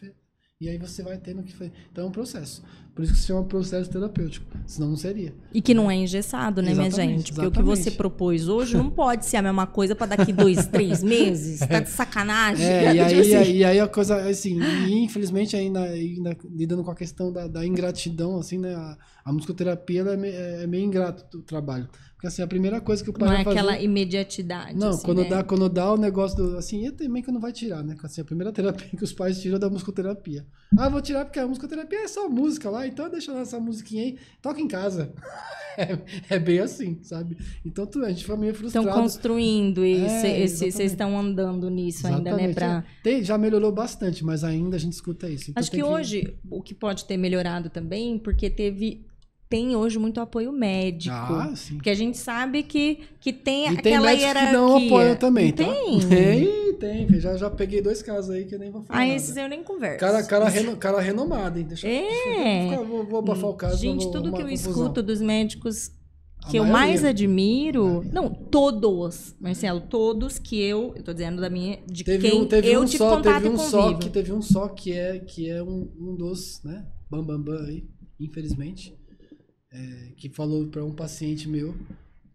S3: E aí você vai tendo que fazer. Então é um processo. Por isso que se chama processo terapêutico. Senão não seria.
S1: E que não é engessado, né, minha
S3: Exatamente,
S1: gente? Porque o que
S3: exatamente.
S1: você propôs hoje não pode ser a mesma coisa pra daqui dois, três meses. Tá de sacanagem.
S3: É, e
S1: Tipo
S3: aí,
S1: assim.
S3: e aí a coisa, assim, infelizmente ainda, ainda lidando com a questão da, da ingratidão, assim, né? A, a musicoterapia é, meio, é meio ingrato o trabalho. Porque assim, a primeira coisa que o pai
S1: Não
S3: vai
S1: é
S3: fazer...
S1: aquela imediatidade.
S3: Não,
S1: assim,
S3: quando,
S1: né?
S3: dá, quando dá o negócio do. Assim, e também que não vai tirar, né? Assim, a primeira terapia que os pais tiram é da musicoterapia. Ah, vou tirar porque a musicoterapia é só música lá, então deixa lá essa musiquinha aí, toca em casa. É, é bem assim, sabe? Então tu, a gente fica meio
S1: Estão
S3: frustrado.
S1: construindo esse,
S3: É,
S1: esse- vocês
S3: exatamente.
S1: estão andando nisso ainda, né?
S3: Exatamente,
S1: Pra...
S3: é. Tem, já melhorou bastante, mas ainda a gente escuta isso. Então
S1: Acho que
S3: tem
S1: hoje, o que pode ter melhorado também, porque teve. Tem hoje muito apoio médico.
S3: Ah, sim.
S1: Porque a gente sabe que, que tem
S3: E tem
S1: aquela
S3: médicos
S1: hierarquia.
S3: que não apoiam também, tá?
S1: Tem.
S3: Tem, tem. Já, já peguei dois casos aí que eu nem vou falar.
S1: Ah, esses eu nem converso.
S3: Cara, cara, reno, cara renomado, hein? Deixa,
S1: É.
S3: deixa eu- vou, vou, vou abafar o caso.
S1: Gente, tudo que eu escuto dos médicos que eu mais admiro. Não, todos, Marcelo, todos que eu. Eu tô dizendo da minha. De
S3: Teve
S1: quem
S3: um, teve
S1: eu
S3: um
S1: tive
S3: só,
S1: contato
S3: teve um só que teve um só que é que é um, um dos, né? Bam bam bam aí, infelizmente, é, que falou para um paciente meu,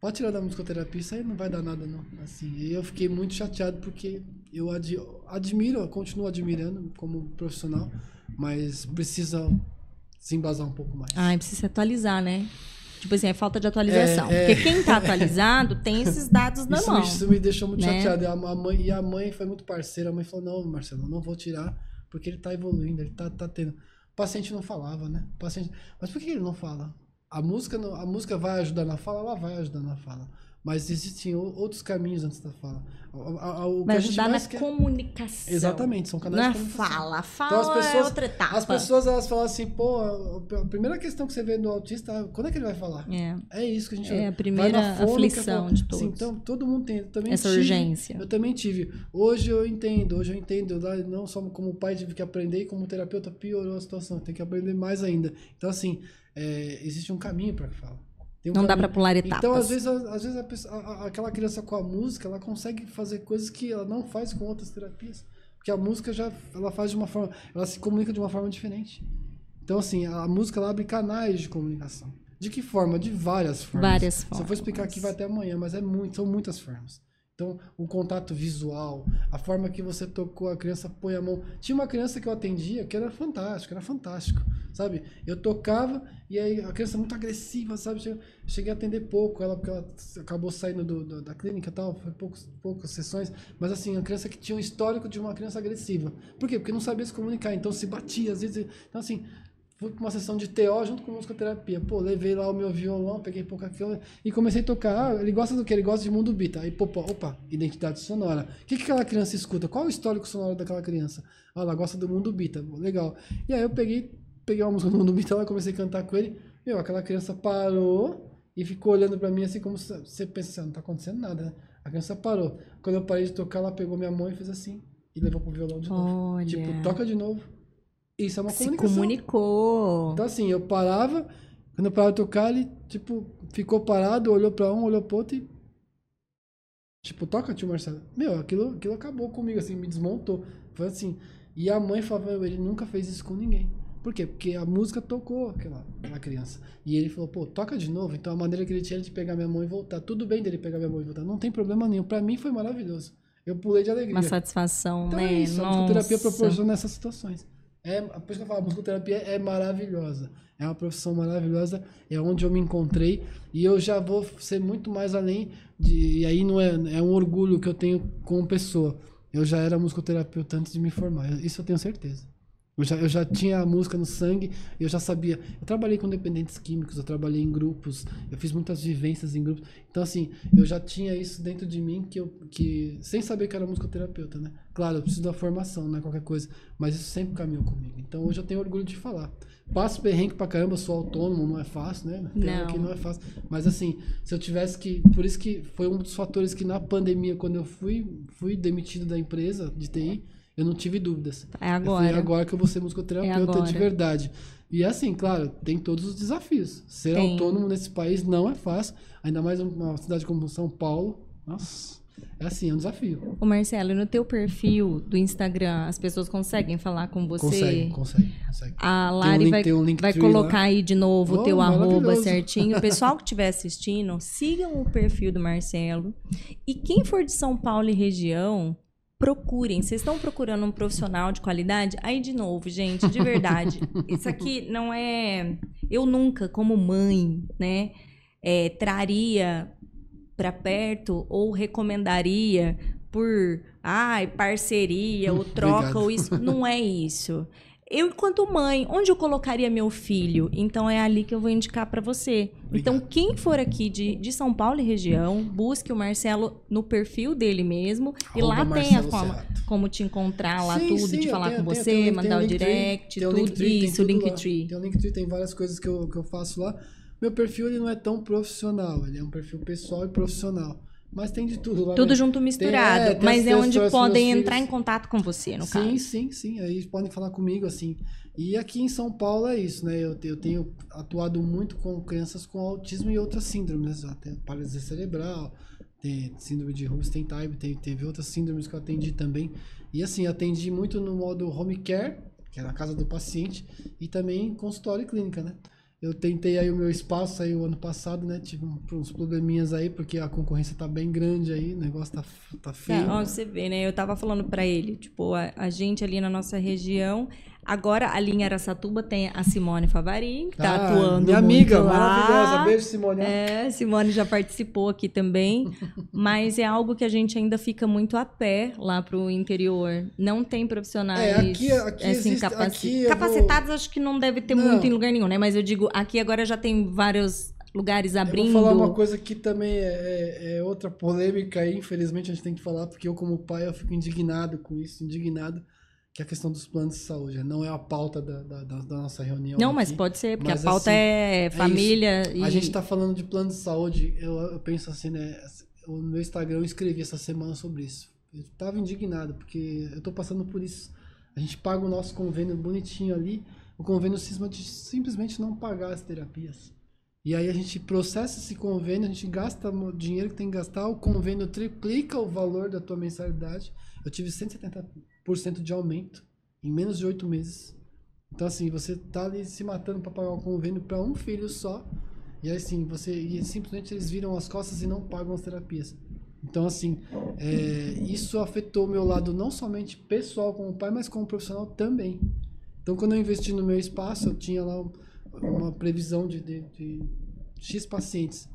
S3: pode tirar da musicoterapia, isso aí não vai dar nada não. Assim, e eu fiquei muito chateado porque eu adi- admiro, eu continuo admirando como profissional, mas precisa se embasar um pouco mais.
S1: Ai, precisa se atualizar, né? Tipo assim, é falta de atualização.
S3: É, é.
S1: Porque quem tá atualizado tem esses dados na
S3: Isso
S1: mão.
S3: isso me deixou muito
S1: né?
S3: chateado. E a, a mãe, e a mãe foi muito parceira. A mãe falou: Não, Marcelo, eu não vou tirar, porque ele tá evoluindo, ele tá, tá tendo. O paciente não falava, né? O paciente... Mas por que ele não fala? A música, não- a música vai ajudar na fala? Ela vai ajudar na fala. Mas existem outros caminhos antes da fala. O, gente
S1: ajudar na
S3: quer-
S1: comunicação.
S3: Exatamente, são canais
S1: Na
S3: de comunicação.
S1: fala. Fala
S3: Então, as
S1: é
S3: pessoas-
S1: outra etapa.
S3: As pessoas elas falam assim, pô, a primeira questão que você vê do autista, quando é que ele vai falar?
S1: É,
S3: É isso que a gente
S1: é a primeira aflição de todos.
S3: Sim, então todo mundo tem. Também
S1: Essa
S3: tive,
S1: urgência.
S3: Eu também tive. Hoje eu entendo, hoje eu entendo. Não só como pai tive que aprender, e como terapeuta piorou a situação. Tem que aprender mais ainda. Então, assim, é, existe um caminho para fala. Um
S1: Não dá
S3: caminho.
S1: pra pular etapas.
S3: Então, às vezes, a- às vezes a pessoa- a- a- aquela criança com a música, ela consegue fazer coisas que ela não faz com outras terapias. Porque a música já ela faz de uma forma, ela se comunica de uma forma diferente. Então, assim, a música ela abre canais de comunicação. De que forma? De várias formas.
S1: Várias
S3: Se eu
S1: formas.
S3: for explicar aqui vai até amanhã, mas é muito, são muitas formas. Então, o contato visual, a forma que você tocou, a criança põe a mão. Tinha uma criança que eu atendia que era fantástico, era fantástico, sabe? Eu tocava e aí a criança muito agressiva, sabe? Che- Cheguei a atender pouco ela, porque ela acabou saindo do- do- da clínica e tal, foi poucos, poucas sessões. Mas assim, a criança que tinha um histórico de uma criança agressiva. Por quê? Porque não sabia se comunicar, então se batia, às vezes. Então, assim, fui pra uma sessão de TO junto com musicoterapia. Pô, levei lá o meu violão, peguei pouca aquilo e comecei a tocar. Ah, ele gosta do que? Ele gosta de mundo bita. Aí, pô, pô, opa, identidade sonora. O que, que aquela criança escuta? Qual o histórico sonoro daquela criança? Ah, ela gosta do mundo bita. Legal. E aí eu peguei, peguei uma música do mundo bita lá, comecei a cantar com ele. Meu, aquela criança parou e ficou olhando pra mim assim como você pensa assim, "Ah, não tá acontecendo nada, né? A criança parou. Quando eu parei de tocar, ela pegou minha mão e fez assim. E levou pro violão de novo.
S1: Olha.
S3: Tipo, toca de novo. Isso é uma
S1: Se
S3: comunicação.
S1: comunicou.
S3: Então, assim, eu parava, quando eu parava de tocar, ele, tipo, ficou parado, olhou pra um, olhou pro outro e. Tipo, toca, tio Marcelo. Meu, aquilo, aquilo acabou comigo, assim, me desmontou. Foi assim. E a mãe falava, ele nunca fez isso com ninguém. Por quê? Porque a música tocou aquela, aquela criança. E ele falou, pô, toca de novo. Então a maneira que ele tinha de pegar minha mão e voltar. Tudo bem dele pegar minha mão e voltar. Não tem problema nenhum. Pra mim foi maravilhoso. Eu pulei de alegria.
S1: Uma satisfação,
S3: Então
S1: né?
S3: é isso, a musicoterapia
S1: Nossa.
S3: proporciona essas situações. É, por isso que eu falo, a musicoterapia é maravilhosa. É uma profissão maravilhosa, é onde eu me encontrei e eu já vou ser muito mais além de. E aí não é, é um orgulho que eu tenho como pessoa. Eu já era musicoterapeuta antes de me formar, isso eu tenho certeza. Eu já, eu já tinha a música no sangue, eu já sabia. Eu trabalhei com dependentes químicos, eu trabalhei em grupos, eu fiz muitas vivências em grupos. Então, assim, eu já tinha isso dentro de mim, que eu, que, sem saber que era musicoterapeuta, né? Claro, eu preciso da formação, não é qualquer coisa, mas isso sempre caminhou comigo. Então, hoje eu tenho orgulho de falar. Passo perrengue pra caramba, sou autônomo, não é fácil, né? Tem
S1: Não.
S3: que não é fácil. Mas, assim, se eu tivesse que. Por isso que foi um dos fatores que na pandemia, quando eu fui, fui demitido da empresa de TI, eu não tive dúvidas.
S1: É
S3: Eu falei,
S1: agora.
S3: agora que eu vou ser musicoterapeuta
S1: É
S3: de
S1: agora.
S3: verdade. E assim, claro, tem todos os desafios. Ser
S1: Tem.
S3: autônomo nesse país não é fácil, ainda mais uma cidade como São Paulo. Nossa, é assim, é um desafio.
S1: Ô Marcelo, no teu perfil do Instagram, as pessoas conseguem falar com você?
S3: Consegue, consegue, consegue.
S1: A Lari
S3: link-
S1: vai,
S3: um
S1: vai
S3: tree lá.
S1: colocar aí de novo o
S3: Oh,
S1: teu arroba certinho. O pessoal que estiver assistindo, sigam o perfil do Marcelo. E quem for de São Paulo e região, procurem. Vocês estão procurando um profissional de qualidade? Aí, de novo, gente, de verdade. isso aqui não é. Eu nunca, como mãe, né, é, traria para perto ou recomendaria por ai, parceria ou troca
S3: Obrigado.
S1: ou isso. Não é isso. Eu, enquanto mãe, onde eu colocaria meu filho? Então é ali que eu vou indicar para você. Então,
S3: Obrigado.
S1: quem for aqui de, de São Paulo e região, busque o Marcelo no perfil dele mesmo. e lá
S3: Arroba
S1: tem a
S3: Marcelo
S1: forma
S3: Cerrato.
S1: como te encontrar lá
S3: Sim,
S1: tudo,
S3: sim,
S1: de falar
S3: tenho-
S1: com
S3: tenho-
S1: você,
S3: link-
S1: mandar o direct,
S3: o
S1: tudo.
S3: Linktree,
S1: Isso,
S3: lá.
S1: Linktree.
S3: Tem o Linktree, tem várias coisas que eu, que eu faço lá. Meu perfil ele não é tão profissional, ele é um perfil pessoal e profissional. Mas tem de tudo lá.
S1: Tudo
S3: né?
S1: junto misturado.
S3: é, tem
S1: mas
S3: as-
S1: é
S3: tem
S1: onde podem entrar
S3: filhos.
S1: em contato com você, no
S3: sim,
S1: caso.
S3: sim, sim. Aí eles podem falar comigo, assim. E aqui em São Paulo é isso, né? Eu, eu tenho atuado muito com crianças com autismo e outras síndromes. né? Tem paralisia cerebral, tem síndrome de Rubinstein-Type, tem, teve outras síndromes que eu atendi também. E assim, atendi muito no modo home care, que é na casa do paciente, e também consultório e clínica, né? Eu tentei aí o meu espaço aí o ano passado, né? Tive uns probleminhas aí, porque a concorrência tá bem grande aí, o negócio tá, tá feio.
S1: Tá, ó, você vê, né? Eu tava falando pra ele, tipo, a, a gente ali na nossa região. Agora, ali em Aracatuba tem a Simone Favarin, que tá
S3: Ah,
S1: atuando
S3: Minha amiga,
S1: lá.
S3: maravilhosa. Beijo, Simone.
S1: É, Simone já participou aqui também, mas é algo que a gente ainda fica muito a pé lá pro interior. Não tem profissionais
S3: É, aqui- aqui
S1: assim,
S3: existe-
S1: capaci-
S3: eu vou-
S1: capacitados, acho que não deve ter
S3: Não.
S1: muito em lugar nenhum, né? Mas eu digo, aqui agora já tem vários lugares
S3: Eu
S1: abrindo.
S3: vou falar uma coisa que também é, é- é outra polêmica aí, infelizmente a gente tem que falar, porque eu, como pai, eu fico indignado com isso, indignado, que é a questão dos planos de saúde. Não é a pauta da, da, da- nossa reunião.
S1: Não, mas
S3: aqui.
S1: pode ser, porque
S3: Mas,
S1: a pauta
S3: assim,
S1: é família e.
S3: A gente tá falando de plano de saúde, eu, eu penso assim, né? No meu Instagram eu escrevi essa semana sobre isso. Eu tava indignado, porque eu tô passando por isso. A gente paga o nosso convênio bonitinho ali, o convênio cisma de simplesmente não pagar as terapias. E aí a gente processa esse convênio, a gente gasta o dinheiro que tem que gastar, o convênio triplica o valor da tua mensalidade. Eu tive 170% de aumento em menos de oito meses. Então, assim, você tá ali se matando para pagar o convênio para um filho só. E assim, você. E simplesmente eles viram as costas e não pagam as terapias. Então, assim, é, isso afetou o meu lado não somente pessoal como pai, mas como profissional também. Então, quando eu investi no meu espaço, eu tinha lá uma previsão de, de, de X pacientes.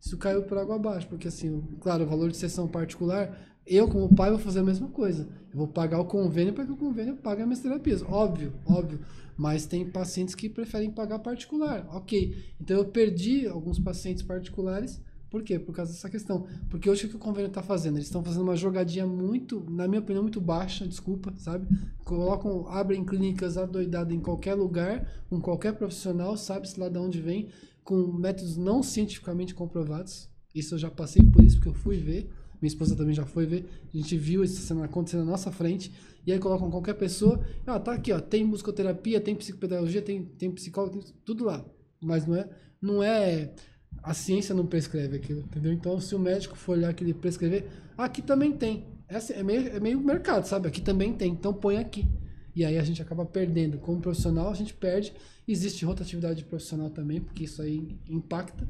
S3: Isso caiu por água abaixo, porque assim, claro, o valor de sessão particular, eu como pai vou fazer a mesma coisa. Eu vou pagar o convênio para que o convênio pague as minhas terapias. Óbvio, óbvio. Mas tem pacientes que preferem pagar particular. Ok. Então eu perdi alguns pacientes particulares. Por quê? Por causa dessa questão. Porque hoje o que o convênio está fazendo? Eles estão fazendo uma jogadinha muito, na minha opinião, muito baixa, desculpa, sabe? Colocam, abrem clínicas adoidadas em qualquer lugar, com qualquer profissional, sabe-se lá de onde vem, com métodos não cientificamente comprovados. Isso eu já passei por isso, porque eu fui ver. Minha esposa também já foi ver. A gente viu isso sendo acontecendo na nossa frente. E aí colocam qualquer pessoa. Ah, tá aqui, ó. Tem musicoterapia, tem psicopedagogia, tem, tem psicólogo, tem tudo lá. Mas não é, não é. A ciência não prescreve aquilo, entendeu? Então, se o médico for olhar que ele prescrever, aqui também tem. É, assim, é, meio, é meio mercado, sabe? Aqui também tem. Então põe aqui. E aí a gente acaba perdendo. Como profissional, a gente perde. Existe rotatividade profissional também, porque isso aí impacta.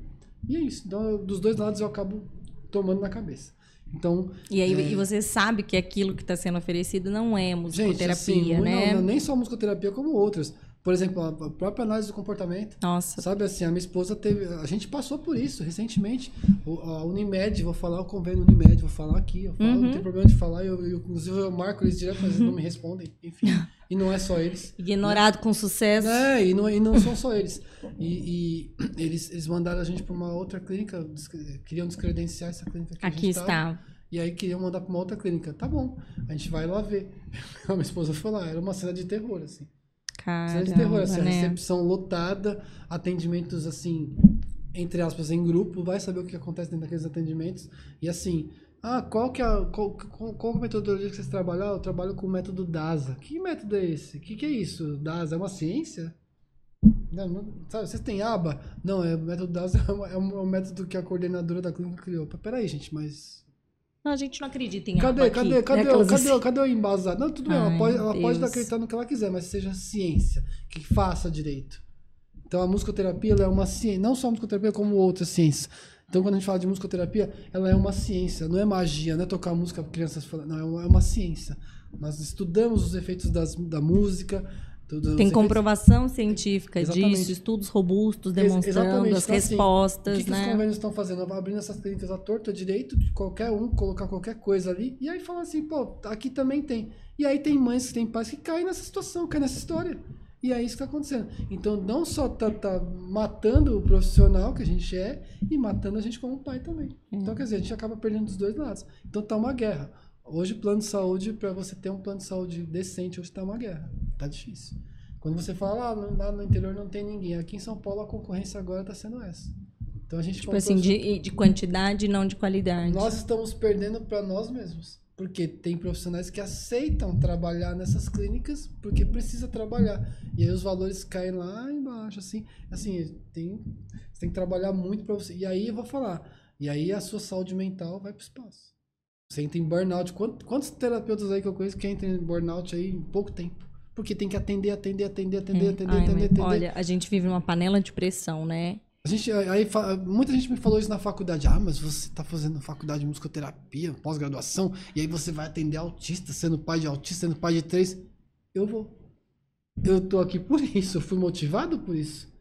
S3: E é isso. Então, dos dois lados eu acabo tomando na cabeça. Então,
S1: E aí
S3: É.
S1: e você sabe que aquilo que está sendo oferecido não é
S3: gente,
S1: musicoterapia,
S3: assim, mu-
S1: né?
S3: não, nem só musicoterapia, como outras. Por exemplo, a a própria análise do comportamento.
S1: Nossa.
S3: Sabe assim, a minha esposa teve. A gente passou por isso recentemente. O- A Unimed, vou falar o convênio Unimed, vou falar aqui. Eu falo,
S1: Uhum.
S3: Não tem problema de falar. Eu, eu, inclusive eu marco eles direto, mas eles não me respondem. Enfim. E não é só eles.
S1: Ignorado com sucesso.
S3: É, e não, e não são só eles. E, e eles, eles mandaram a gente para uma outra clínica, queriam descredenciar essa clínica que
S1: Aqui
S3: gente tava.
S1: está.
S3: E aí queriam mandar para uma outra clínica. Tá bom, a gente vai lá ver. A minha esposa foi lá, era uma cena de terror, assim. Cena de terror,
S1: Caramba,
S3: assim,
S1: né?
S3: recepção lotada, atendimentos assim, entre aspas, em grupo, vai saber o que acontece dentro daqueles atendimentos. E assim, ah, qual que é a, qual, qual, qual a metodologia que vocês trabalham? Ah, eu trabalho com o método DASA. Que método é esse? O que, que é isso? DASA é uma ciência? Não, não- sabe, vocês têm aba? Não, é, o método DASA é, é um, é um método que a coordenadora da clínica criou. Peraí, gente, mas
S1: Não, a gente não acredita em
S3: Cadê,
S1: aba
S3: cadê,
S1: aqui.
S3: cadê,
S1: É aquelas
S3: cadê, o-
S1: assim.
S3: cadê o embasado? Não, tudo bem, ela pode, ela pode acreditar no que ela quiser, mas seja ciência, que faça direito. Então a musicoterapia é uma ciência, não só a musicoterapia, como outras ciências. Então quando a gente fala de musicoterapia, ela é uma ciência, não é magia, não é tocar música para crianças falando, não, é uma, é uma ciência. Nós estudamos os efeitos das, da música.
S1: Tem
S3: efeitos-
S1: comprovação científica
S3: Exatamente.
S1: disso, estudos robustos
S3: Ex-
S1: demonstrando
S3: exatamente.
S1: as
S3: Então, assim,
S1: respostas,
S3: O que, que os
S1: né?
S3: convênios estão fazendo? Abrindo essas clínicas à torta direito, de qualquer um colocar qualquer coisa ali, e aí falam assim, pô, aqui também tem. E aí tem mães, tem pais que caem nessa situação, caem nessa história. E é isso que está acontecendo. Então não só tá, tá matando o profissional que a gente é, e matando a gente como pai também. Então, quer dizer, a gente acaba perdendo dos dois lados. Então tá uma guerra. Hoje, plano de saúde, para você ter um plano de saúde decente, hoje tá uma guerra. Tá difícil. Quando você fala, ah, no- lá no interior não tem ninguém. Aqui em São Paulo a concorrência agora tá sendo essa. Então a gente
S1: Tipo assim, de, de quantidade e não de qualidade.
S3: nós estamos perdendo para nós mesmos. Porque tem profissionais que aceitam trabalhar nessas clínicas porque precisa trabalhar. E aí os valores caem lá embaixo, assim. Assim, tem, você tem que trabalhar muito para você. E aí eu vou falar. E aí a sua saúde mental vai para o espaço. Você entra em burnout. Quantos, quantos terapeutas aí que eu conheço que entram em burnout aí em pouco tempo? Porque tem que atender, atender, atender, atender,
S1: É.
S3: atender,
S1: Ai,
S3: atender, atender.
S1: Olha, a gente vive numa panela de pressão, né?
S3: A gente, aí, muita gente me falou isso na faculdade. Ah, mas você está fazendo faculdade de musicoterapia, pós-graduação, e aí você vai atender autista, sendo pai de autista, sendo pai de três. Eu vou. Eu tô aqui por isso, eu fui motivado por isso.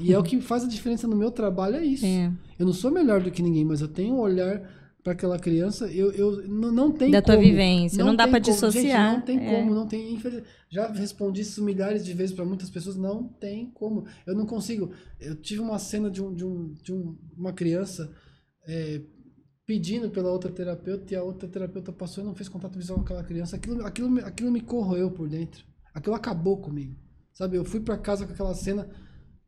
S3: E é o que faz a diferença no meu trabalho, é isso.
S1: É.
S3: Eu não sou melhor do que ninguém, mas eu tenho um olhar para aquela criança, eu, eu não, não tem
S1: da
S3: como.
S1: tua vivência, não, dá
S3: tem
S1: para dissociar.
S3: Gente, não tem
S1: é.
S3: como, não tem. Já respondi isso milhares de vezes para muitas pessoas, não tem como. Eu não consigo. Eu tive uma cena de, um, de, um, de um- uma criança é, pedindo pela outra terapeuta e a outra terapeuta passou e não fez contato visual com aquela criança. Aquilo, aquilo, me- aquilo me corroeu por dentro. Aquilo acabou comigo. Sabe, eu fui para casa com aquela cena,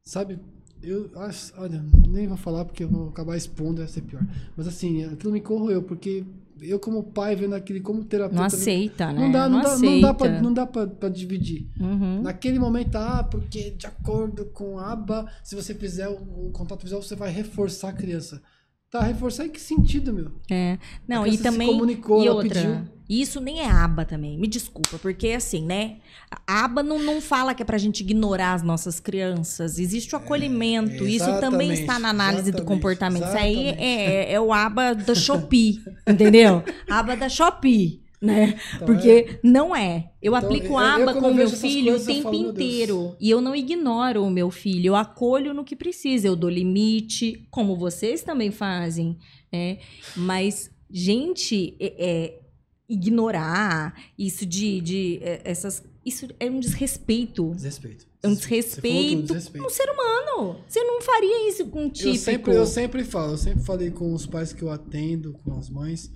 S3: sabe? Eu, acho- olha, nem vou falar porque eu vou acabar expondo, vai ser pior. Mas assim, aquilo me corroeu, porque eu como pai vendo aquele como terapeuta...
S1: Não aceita, né?
S3: Não dá, não, dá,
S1: aceita.
S3: não dá, pra, não dá pra, pra dividir.
S1: Uhum.
S3: Naquele momento, ah, porque de acordo com a aba, se você fizer o, o contato visual, você vai reforçar a criança. Tá, reforçar em que sentido, meu?
S1: É. Não,
S3: A
S1: e
S3: criança se
S1: também.
S3: comunicou,
S1: e outra.
S3: pediu.
S1: Isso nem é aba também. Me desculpa, porque assim, né? A aba não, não fala que é pra gente ignorar as nossas crianças. Existe o acolhimento. Isso também está na análise do comportamento. Isso aí
S3: exatamente.
S1: é, é o aba da Shopee, entendeu? aba da Shopee. Né?
S3: Então,
S1: Porque não é. Eu
S3: Então,
S1: aplico
S3: eu- eu
S1: aba
S3: quando
S1: com o
S3: eu
S1: meu filho o
S3: coisas, eu
S1: tempo
S3: falo,
S1: inteiro. E eu não ignoro o meu filho. Eu acolho no que precisa. Eu dou limite, como vocês também fazem. Né? Mas, gente, é, é, ignorar isso de, de é, essas. Isso é um desrespeito.
S3: Desrespeito.
S1: É um desrespeito o ser humano. Você não faria isso com um
S3: Eu
S1: típico.
S3: sempre, eu sempre falo, eu sempre falei com os pais que eu atendo, com as mães.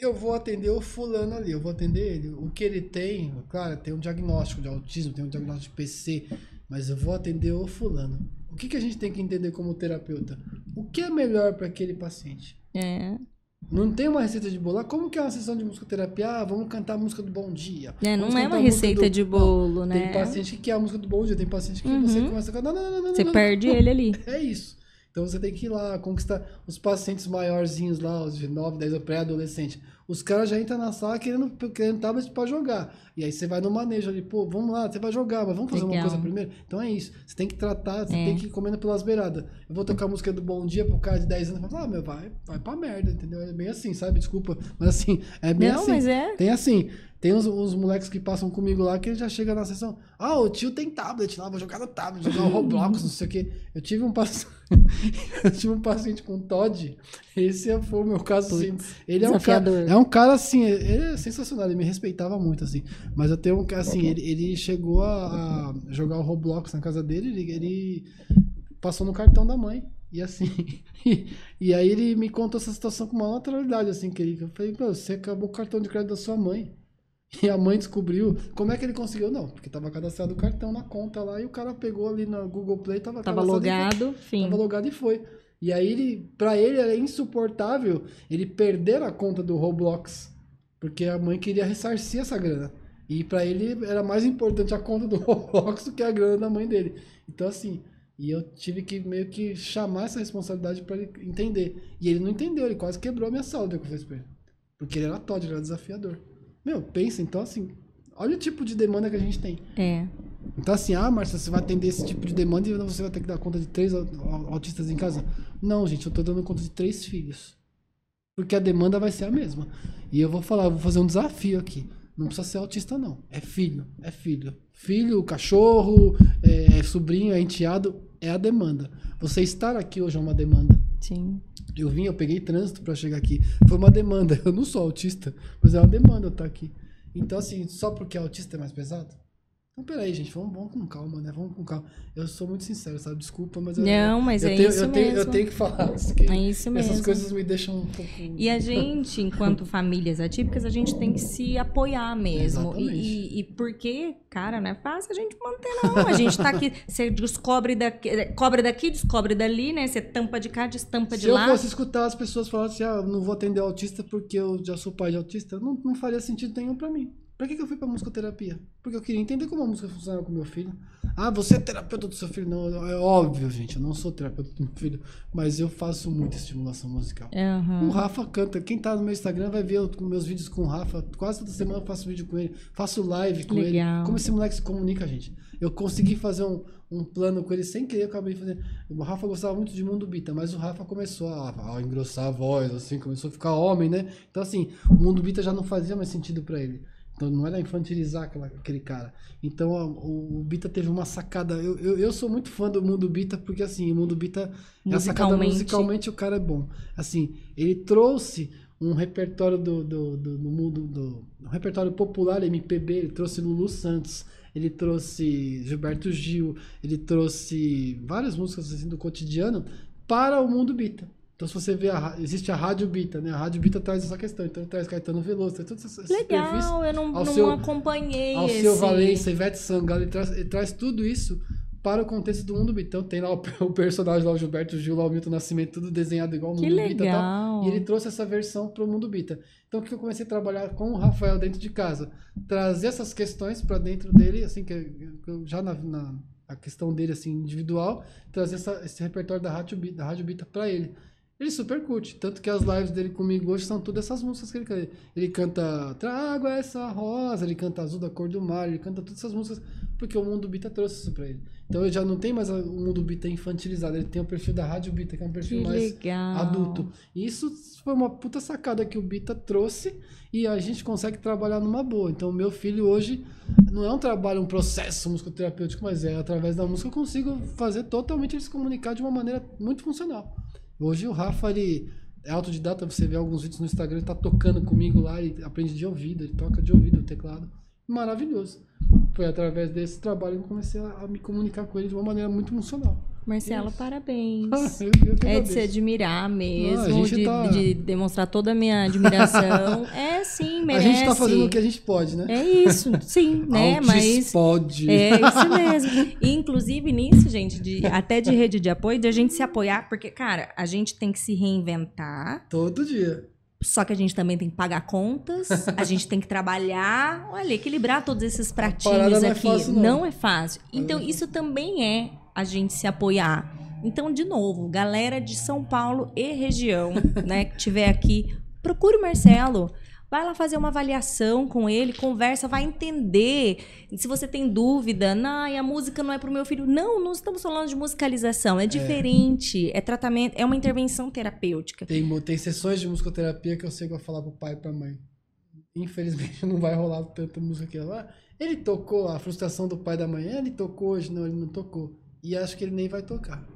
S3: Eu vou atender o fulano ali, eu vou atender ele. O que ele tem, claro, tem um diagnóstico de autismo, tem um diagnóstico de PC, mas eu vou atender o fulano. O que, que a gente tem que entender como terapeuta? O que é melhor para aquele paciente?
S1: É,
S3: Não tem uma receita de bolo. Ah, Como que é uma sessão de musicoterapia? Ah, vamos cantar a música do Bom Dia.
S1: É, não é uma receita
S3: do-
S1: de
S3: Não,
S1: bolo, né?
S3: Tem paciente que quer a música do Bom Dia, tem paciente que
S1: Uhum.
S3: você começa a cantar. Não, não, não, não,
S1: Você
S3: não,
S1: perde
S3: não.
S1: ele ali.
S3: É isso. Então você tem que ir lá, conquistar os pacientes maiorzinhos lá, os de 9, 10 anos, pré-adolescente. Os caras já entram na sala querendo, querendo tablet pra jogar. E aí você vai no manejo ali, pô, vamos lá, você vai jogar, mas vamos fazer uma
S1: Legal.
S3: coisa primeiro? Então é isso. Você tem que tratar, você
S1: É.
S3: tem que ir comendo pelas beiradas. Eu vou tocar a música do Bom Dia pro cara de 10 anos e falar, ah, meu, vai, vai pra merda, entendeu? É bem assim, sabe? Desculpa. Mas assim, é bem
S1: Não,
S3: assim.
S1: mas é.
S3: Tem assim, tem uns, uns moleques que passam comigo lá que ele já chega na sessão. Ah, o tio tem tablet lá, vou jogar no tablet, jogar o Roblox, não sei o quê. Eu tive um paciente. eu tive um paciente com TOD. Esse foi o meu caso, assim. Ele é um cara. É um cara assim, ele é sensacional, ele me respeitava muito, assim. Mas eu tenho um cara assim, ele, ele chegou a, a jogar o Roblox na casa dele, ele, ele passou no cartão da mãe. E assim, e, aí ele me contou essa situação com uma naturalidade, assim, que ele, eu falei, pô, você acabou o cartão de crédito da sua mãe. E a mãe descobriu. Como é que ele conseguiu? Não, porque tava cadastrado o cartão na conta lá e o cara pegou ali na Google Play, tava,
S1: Tava
S3: e
S1: logado, fim.
S3: Tava logado e foi. E aí ele, pra ele era insuportável ele perder a conta do Roblox, porque a mãe queria ressarcir essa grana. E pra ele era mais importante a conta do Roblox do que a grana da mãe dele. Então assim, e eu tive que meio que chamar essa responsabilidade pra ele entender. E ele não entendeu, ele quase quebrou a minha sala do que eu fiz pra ele. Porque ele era Todd, ele era desafiador. Meu, pensa, então assim, olha o tipo de demanda que a gente tem.
S1: É.
S3: Então assim, ah, Márcia, você vai atender esse tipo de demanda e você vai ter que dar conta de três au- au- autistas em casa? Não, gente, eu tô dando conta de três filhos. Porque a demanda vai ser a mesma. E eu vou falar, eu vou fazer um desafio aqui. Não precisa ser autista, não. É filho, é filho. Filho, cachorro, é sobrinho, é enteado, é a demanda. Você estar aqui hoje é uma demanda.
S1: Sim.
S3: Eu vim, eu peguei trânsito pra chegar aqui. Foi uma demanda. Eu não sou autista, mas é uma demanda eu estar aqui. Então, assim, só porque autista é mais pesado? Então, peraí, gente, vamos, vamos com calma, né? Vamos com calma. Eu sou muito sincero, sabe? Desculpa, mas eu.
S1: Não, mas
S3: eu
S1: é
S3: tenho,
S1: isso
S3: eu tenho,
S1: mesmo.
S3: Eu tenho que falar. isso que
S1: É isso mesmo.
S3: Essas coisas me deixam um pouco.
S1: E a gente, enquanto famílias atípicas, a gente tem que se apoiar mesmo. E,
S3: Exatamente.
S1: e, e porque, cara, não é fácil a gente manter, não. A gente tá aqui, você descobre daqui, cobre daqui, descobre dali, né? Você tampa de cá, destampa
S3: Se
S1: de
S3: eu
S1: lá.
S3: fosse escutar as pessoas falarem assim, ah, eu não vou atender autista porque eu já sou pai de autista, não, não faria sentido nenhum pra mim. Pra que, que eu fui pra musicoterapia? Porque eu queria entender como a música funciona com meu filho. Ah, você é terapeuta do seu filho? Não, é óbvio, gente, eu não sou terapeuta do meu filho, mas eu faço muita estimulação musical.
S1: Aham.
S3: O Rafa canta. Quem tá no meu Instagram vai ver os meus vídeos com o Rafa. Quase toda semana eu faço vídeo com ele. Faço live com
S1: Legal.
S3: ele. Como esse moleque se comunica, gente. Eu consegui fazer um, um plano com ele sem querer, eu acabei fazendo. O Rafa gostava muito de Mundo Bita, mas o Rafa começou a, a engrossar a voz, assim, começou a ficar homem, né? Então, assim, o Mundo Bita já não fazia mais sentido pra ele. Então não era infantilizar aquela, aquele cara. Então a- o, o Bita teve uma sacada. Eu, eu, eu sou muito fã do mundo Bita, porque assim, o mundo Bita é a sacada
S1: Musicalmente.
S3: musicalmente o cara é bom. Assim, ele trouxe um repertório do, do, do, do mundo do um repertório popular MPB, ele trouxe Lulu Santos, ele trouxe Gilberto Gil, ele trouxe várias músicas assim do cotidiano para o mundo Bita. Então se você vê a, existe a Rádio Bita, né? A Rádio Bita traz essa questão, então traz Caetano Veloso, traz todos esses esses perfis
S1: Legal, eu não, não
S3: seu-
S1: acompanhei
S3: ao
S1: esse.
S3: seu Valença, Ivete Sangalo, ele traz, ele traz tudo isso para o contexto do mundo Bita. Então tem lá o, o personagem lá, o Gilberto Gil, lá o Milton Nascimento, tudo desenhado igual o
S1: Que
S3: mundo Bita e tal.
S1: legal.
S3: E ele trouxe essa versão para o mundo Bita. Então o que eu comecei a trabalhar com o Rafael dentro de casa? Trazer essas questões para dentro dele, assim, que já na, na a questão dele assim individual, trazer essa- esse repertório da Rádio Bita, da Rádio Bita para ele. Ele super curte, tanto que as lives dele comigo hoje são todas essas músicas que ele canta. Ele canta Trago essa rosa, ele canta Azul da cor do mar, ele canta todas essas músicas porque o mundo Bita trouxe isso pra ele. Então ele já não tem mais o mundo Bita infantilizado, ele tem o perfil da Rádio Bita, que é um perfil
S1: Que
S3: mais
S1: legal.
S3: adulto. E isso foi uma puta sacada que o Bita trouxe e a gente consegue trabalhar numa boa. Então, meu filho hoje não é um trabalho, um processo musicoterapêutico, mas é através da música eu consigo fazer totalmente ele se comunicar de uma maneira muito funcional. Hoje o Rafa, ele é autodidata, você vê alguns vídeos no Instagram, ele tá tocando comigo lá, ele aprende de ouvido, ele toca de ouvido o teclado. Maravilhoso. Foi através desse trabalho que eu comecei a, a me comunicar com ele de uma maneira muito funcional.
S1: Marcelo,
S3: Isso.
S1: parabéns. É de se admirar mesmo,
S3: Ah, a
S1: de,
S3: tá-
S1: de demonstrar toda a minha admiração. é, sim,
S3: A
S1: merece.
S3: gente tá fazendo o que a gente pode, né?
S1: É isso, sim, né?
S3: Altis
S1: Mas
S3: pode.
S1: é isso mesmo. E, inclusive nisso, gente, de, até de rede de apoio, de a gente se apoiar, porque, cara, a gente tem que se reinventar.
S3: Todo dia.
S1: Só que a gente também tem que pagar contas, a gente tem que trabalhar, olha, equilibrar todos esses pratinhos
S3: não é
S1: aqui.
S3: fácil, não.
S1: é fácil. Então, isso também é a gente se apoiar. Então, de novo, galera de São Paulo e região, né, que tiver aqui, procure o Marcelo. Vai lá fazer uma avaliação com ele, conversa, vai entender. Se você tem dúvida, não, a música não é pro meu filho. Não, não estamos falando de musicalização, é diferente. É tratamento, é uma intervenção terapêutica.
S3: Tem, tem sessões de musicoterapia que eu sei que eu vou falar pro pai e pra mãe. Infelizmente não vai rolar tanta música que. Ah, ele tocou a frustração do pai e da mãe. "Ah, Ele tocou hoje, não, ele não tocou. E acho que ele nem vai tocar.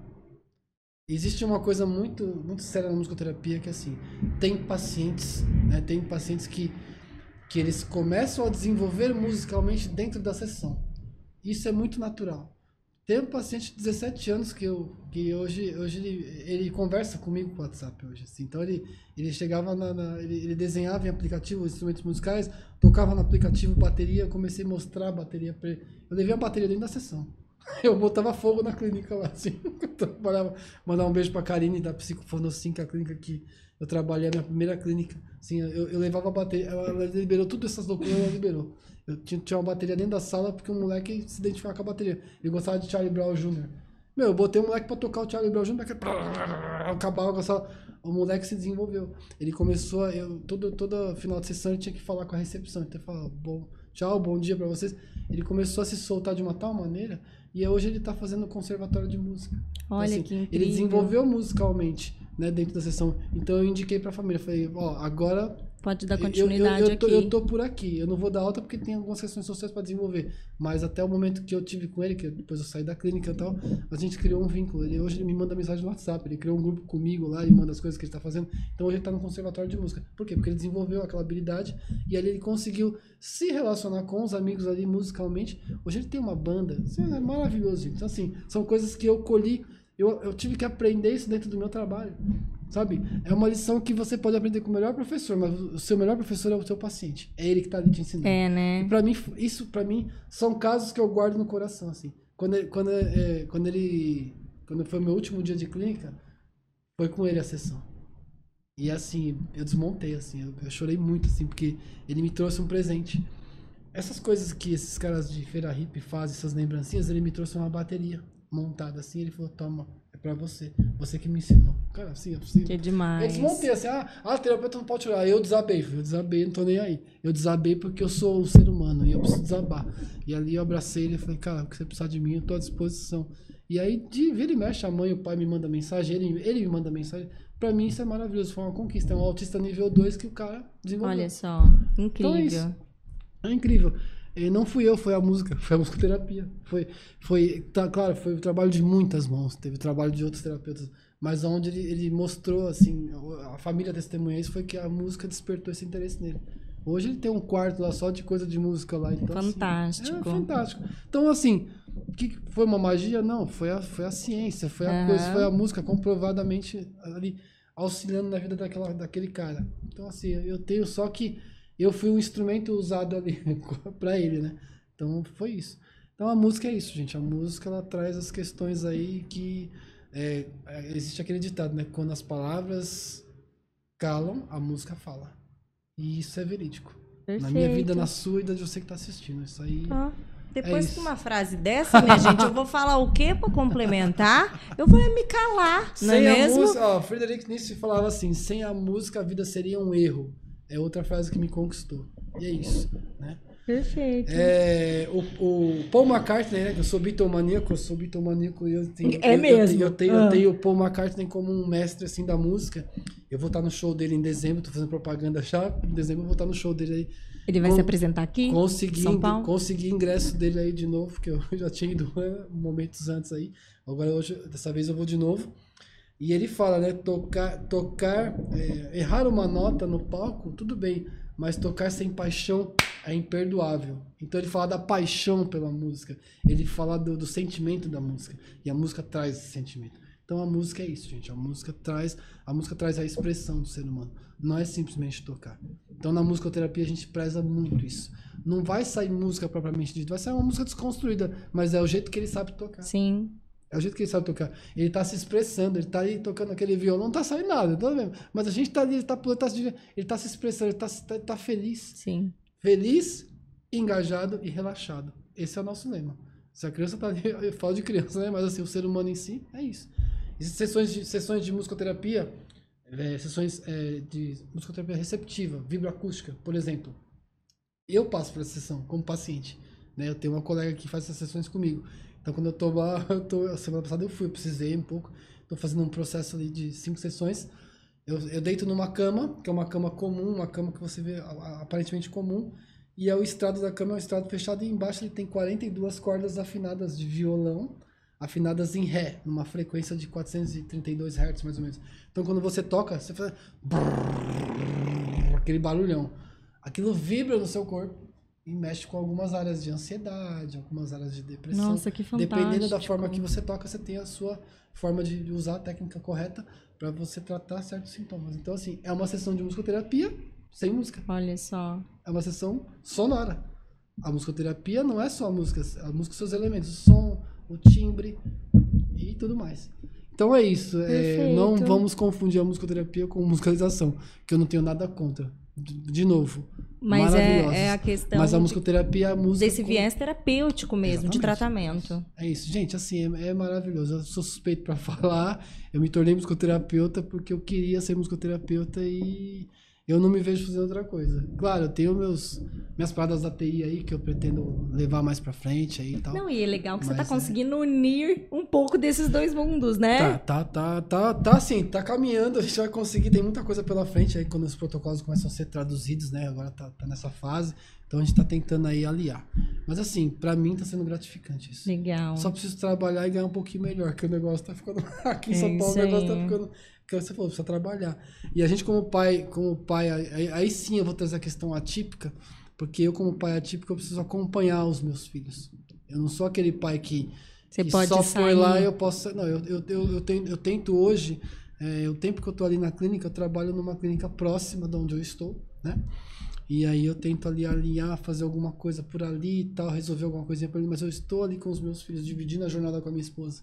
S3: Existe uma coisa muito, muito séria na musicoterapia que é assim, tem pacientes, né, tem pacientes que, que eles começam a desenvolver musicalmente dentro da sessão. Isso é muito natural. Tem um paciente de 17 anos que, eu, que hoje, hoje ele, ele conversa comigo com o WhatsApp hoje. assim. Então ele, ele chegava na. na- ele, ele desenhava em aplicativo instrumentos musicais, tocava no aplicativo bateria, comecei a mostrar a bateria pra ele. Eu levei a bateria dentro da sessão. Eu botava fogo na clínica lá, assim. Eu trabalhava. Mandar um beijo pra Karine da Psicofonosim, que é a clínica que eu trabalhei, a minha primeira clínica. Assim, eu, eu levava a bateria, ela, ela liberou tudo essas loucuras, ela liberou. Eu tinha, tinha uma bateria dentro da sala porque o moleque se identificava com a bateria. Ele gostava de Charlie Brown Jr. Meu, eu botei o moleque pra tocar o Charlie Brown Jr. Acabava com a sala. O moleque se desenvolveu. Ele começou a. Eu, todo, todo final de sessão ele tinha que falar com a recepção. Então ele falava, bom, tchau, bom dia pra vocês. Ele começou a se soltar de uma tal maneira. E hoje ele tá fazendo conservatório de música. Então,
S1: Olha
S3: assim,
S1: que incrível.
S3: Ele desenvolveu musicalmente, né, dentro da sessão. Então eu indiquei pra família, falei, ó, agora
S1: Pode dar
S3: eu- eu-
S1: continuidade
S3: eu, eu, tô,
S1: aqui.
S3: eu tô por aqui. Eu não vou dar alta porque tem algumas questões sociais para desenvolver. Mas até o momento que eu tive com ele, que depois eu saí da clínica e tal, a gente criou um vínculo. Ele, hoje ele me manda mensagem no WhatsApp. Ele criou um grupo comigo lá e manda as coisas que ele tá fazendo. Então hoje ele tá no conservatório de música. Por quê? Porque ele desenvolveu aquela habilidade e ali ele conseguiu se relacionar com os amigos ali musicalmente. Hoje ele tem uma banda. Isso é maravilhoso. Então, assim, são coisas que eu colhi. Eu, eu tive que aprender isso dentro do meu trabalho. Sabe? É uma lição que você pode aprender com o melhor professor, mas o seu melhor professor é o seu paciente. É ele que tá ali te ensinando.
S1: É,
S3: E
S1: né?
S3: pra mim, isso para mim são casos que eu guardo no coração, assim. Quando ele, quando, é, quando ele, quando foi meu último dia de clínica, foi com ele a sessão. E assim, eu desmontei, assim, eu, eu chorei muito, assim, porque ele me trouxe um presente. Essas coisas que esses caras de feira hippie fazem, essas lembrancinhas, ele me trouxe uma bateria montada, assim, ele falou, toma, pra você, você que me ensinou. Cara, assim, assim
S1: Que
S3: eu
S1: demais.
S3: desmontei assim, ah, ah, terapeuta não pode chorar. Eu desabei, eu desabei, não tô nem aí. Eu desabei porque eu sou um ser humano e eu preciso desabar. E ali eu abracei ele e falei, cara, o que você precisar de mim, eu tô à disposição. E aí, de vira e mexe, a mãe o pai me mandam mensagem, ele, ele me manda mensagem. Pra mim isso é maravilhoso, foi uma conquista. É um autista nível 2 que o cara desenvolveu.
S1: Olha só, incrível.
S3: Então é. É incrível. E não fui eu, foi a música, foi a musicoterapia. Foi, foi tá, claro, foi o trabalho de muitas mãos, teve o trabalho de outros terapeutas, mas onde ele, ele mostrou, assim, a família testemunha isso, foi que a música despertou esse interesse nele. Hoje ele tem um quarto lá só de coisa de música lá. Então, assim,
S1: fantástico.
S3: Assim, é fantástico. Então, assim, que foi uma magia? Não, foi a, foi a ciência, foi a uhum. coisa, foi a música comprovadamente ali auxiliando na vida daquela, daquele cara. Então, assim, eu tenho só que eu fui um instrumento usado ali para ele, né? Então, foi isso. Então, a música é isso, gente. A música, ela traz as questões aí que... É, é existe aquele ditado, né? Quando as palavras calam, a música fala. E isso é verídico. Perfeito. Na minha vida, na sua e da de você que está assistindo. Isso aí...
S1: Ah. Depois é de uma frase dessa, minha gente, eu vou falar o quê para complementar? Eu vou me calar, não é sem é mesmo?
S3: Música, ó, Friedrich Nietzsche falava assim: sem a música a vida seria um erro. É outra frase que me conquistou. E é isso, né?
S1: Perfeito.
S3: É, o, o, Paul McCartney, né? Eu sou bitomaníaco, eu sou bitomaníaco eu tenho.
S1: É
S3: eu,
S1: mesmo.
S3: Eu, eu, tenho, ah. eu tenho o Paul McCartney como um mestre assim da música. Eu vou estar no show dele em dezembro, tô fazendo propaganda já. Em dezembro eu vou estar no show dele aí.
S1: Ele vai com, se apresentar aqui?
S3: Consegui,
S1: São Paulo?
S3: consegui ingresso dele aí de novo, que eu já tinha ido né, momentos antes aí. Agora hoje, dessa vez eu vou de novo. E ele fala, né? Tocar, tocar é, errar uma nota no palco, tudo bem, mas tocar sem paixão é imperdoável. Então ele fala da paixão pela música, ele fala do, do sentimento da música, e a música traz esse sentimento. Então a música é isso, gente. A música traz, a música traz a expressão do ser humano. Não é simplesmente tocar. Então na musicoterapia a gente preza muito isso. Não vai sair música propriamente dita, vai sair uma música desconstruída, mas é o jeito que ele sabe tocar.
S1: Sim.
S3: É o jeito que ele sabe tocar. Ele tá se expressando, ele tá ali tocando aquele violão, não tá saindo nada, tá vendo? Mas a gente tá ali, ele tá, ele tá, ele tá se expressando, ele tá, tá, tá feliz.
S1: Sim.
S3: Feliz, engajado e relaxado. Esse é o nosso lema. Se a criança tá ali, eu falo de criança, né? Mas assim, o ser humano em si é isso. Existem sessões de, sessões de musicoterapia, é, sessões é, de musicoterapia receptiva, vibroacústica, por exemplo. Eu passo por essa sessão como paciente. Né? Eu tenho uma colega que faz essas sessões comigo. Então, quando eu tô lá, eu tô, semana passada eu fui, eu precisei um pouco. Estou fazendo um processo ali de cinco sessões. Eu, eu deito numa cama, que é uma cama comum, uma cama que você vê aparentemente comum. E é o estrado da cama é um estrado fechado e embaixo ele tem 42 cordas afinadas de violão, afinadas em Ré, numa frequência de 432 Hz mais ou menos. Então quando você toca, você faz aquele barulhão. Aquilo vibra no seu corpo e mexe com algumas áreas de ansiedade, algumas áreas de depressão.
S1: Nossa, que fantástico.
S3: Dependendo da forma que você toca, você tem a sua forma de usar a técnica correta para você tratar certos sintomas. Então, assim, é uma sessão de musicoterapia sem música.
S1: Olha só.
S3: É uma sessão sonora. A musicoterapia não é só a música, a música seus elementos, o som, o timbre e tudo mais. Então é isso. É, não vamos confundir a musicoterapia com musicalização, que eu não tenho nada contra de novo.
S1: Mas é, é, a questão.
S3: Mas a musicoterapia, a música.
S1: Desse viés terapêutico mesmo, Exatamente. de tratamento.
S3: É isso, gente, assim, é, é, maravilhoso. Eu sou suspeito para falar. Eu me tornei musicoterapeuta porque eu queria ser musicoterapeuta e eu não me vejo fazendo outra coisa. Claro, eu tenho meus, minhas paradas da TI aí que eu pretendo levar mais pra frente aí e tal.
S1: Não, e é legal que Mas, você tá é conseguindo é... unir um pouco desses dois mundos, né?
S3: Tá, tá, tá, tá, tá assim, tá caminhando, a gente vai conseguir, tem muita coisa pela frente aí quando os protocolos começam a ser traduzidos, né? Agora tá, tá nessa fase. Então a gente tá tentando aí aliar. Mas assim, para mim tá sendo gratificante isso.
S1: Legal.
S3: Só preciso trabalhar e ganhar um pouquinho melhor, que o negócio tá ficando. Aqui em é São Paulo o negócio tá ficando que você falou, precisa trabalhar. E a gente, como pai, como pai, aí, aí sim eu vou trazer a questão atípica, porque eu, como pai atípico, eu preciso acompanhar os meus filhos. Eu não sou aquele pai que,
S1: você que pode
S3: só
S1: sair.
S3: foi lá e eu posso. Não, eu, eu, eu, eu, tento, eu tento hoje, é, o tempo que eu estou ali na clínica, eu trabalho numa clínica próxima de onde eu estou, né? E aí eu tento ali alinhar, fazer alguma coisa por ali e tal, resolver alguma coisinha por ali, mas eu estou ali com os meus filhos, dividindo a jornada com a minha esposa.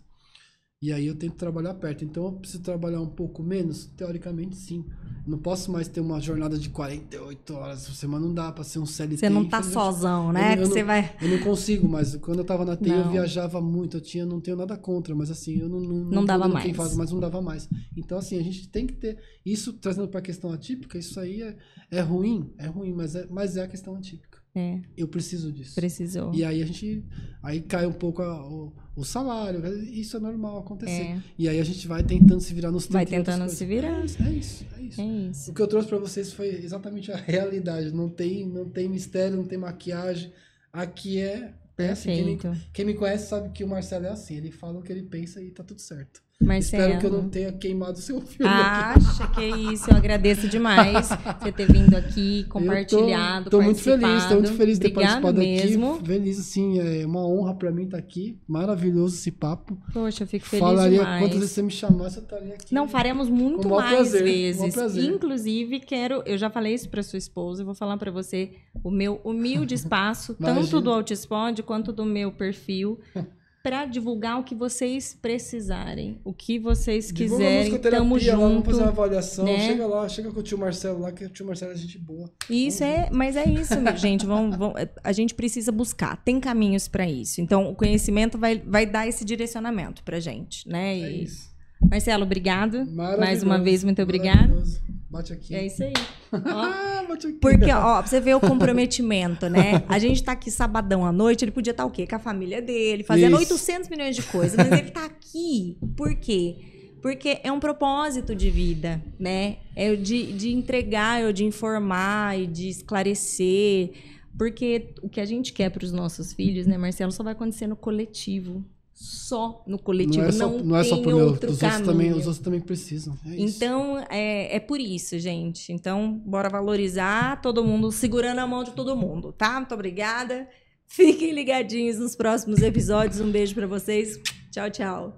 S3: E aí eu tento trabalhar perto. Então eu preciso trabalhar um pouco menos? Teoricamente, sim. Não posso mais ter uma jornada de 48 horas por semana, não dá para ser um CLT.
S1: Você não tá sozão, né?
S3: Eu, eu,
S1: você
S3: não,
S1: vai...
S3: eu não consigo, mas quando eu tava na TI eu viajava muito, eu tinha, não tenho nada contra, mas assim, eu não não,
S1: não, não dava mais. Quem
S3: faz, mas não dava mais. Então assim, a gente tem que ter isso trazendo para a questão atípica, isso aí é, é ruim, é ruim, mas é, mas é a questão atípica.
S1: É,
S3: Eu preciso disso.
S1: precisou.
S3: E aí a gente. Aí cai um pouco a- o, o salário. Isso é normal acontecer.
S1: É.
S3: E aí a gente vai tentando se virar nos
S1: Vai
S3: 30 outras
S1: tentando se virar.
S3: É isso, é isso. É isso.
S1: É isso.
S3: O que eu trouxe pra vocês foi exatamente a realidade. Não tem, não tem mistério, não tem maquiagem. Aqui é. assim, quem, quem me conhece sabe que o Marcelo é assim. Ele fala o que ele pensa e tá tudo certo.
S1: Marcelo.
S3: Espero que eu não tenha queimado o seu filme.
S1: Acha que é isso, eu agradeço demais você ter vindo aqui, compartilhado,
S3: tô muito feliz, tô muito feliz de ter participado
S1: mesmo.
S3: aqui. Feliz, assim, é uma honra pra mim estar aqui. Maravilhoso esse papo.
S1: Poxa, eu fico feliz
S3: Falaria
S1: demais.
S3: quantas vezes você me chamasse, eu estaria aqui.
S1: Não, faremos muito mais
S3: prazer,
S1: vezes. Inclusive, quero. Eu já falei isso para sua esposa, eu vou falar para você o meu humilde espaço, tanto do Altispod quanto do meu perfil, para divulgar o que vocês precisarem, o que vocês
S3: Divulga
S1: quiserem. Tamo
S3: lá, Vamos
S1: junto.
S3: fazer uma avaliação.
S1: né?
S3: Chega lá, chega com o tio Marcelo lá, que o tio Marcelo é gente boa.
S1: Isso é, mas é isso, gente. Vamos, vamos- a gente precisa buscar. Tem caminhos para isso. Então, o conhecimento vai, vai dar esse direcionamento pra gente, né?
S3: É
S1: E-
S3: isso.
S1: Marcelo, obrigado. Mais uma vez, muito obrigada.
S3: Bate aqui.
S1: É isso aí. Ó.
S3: Ah, bate aqui.
S1: Porque, ó, pra você ver o comprometimento, né? A gente tá aqui sabadão à noite, ele podia estar o quê? Com a família dele, fazendo
S3: Isso.
S1: 800 milhões de coisas, mas ele tá aqui. Por quê? Porque é um propósito de vida, né? É o de, de entregar, é de informar e de esclarecer. Porque o que a gente quer para os nossos filhos, né, Marcelo, só vai acontecer no coletivo. Só no coletivo.
S3: Não é só,
S1: não
S3: não é só pro meu,
S1: outro
S3: os
S1: caminho.
S3: outros, também, os outros também precisam. É.
S1: Então, é, é por isso, gente. Então, bora valorizar todo mundo, segurando a mão de todo mundo, tá? Muito obrigada. Fiquem ligadinhos nos próximos episódios. Um beijo pra vocês. Tchau, tchau.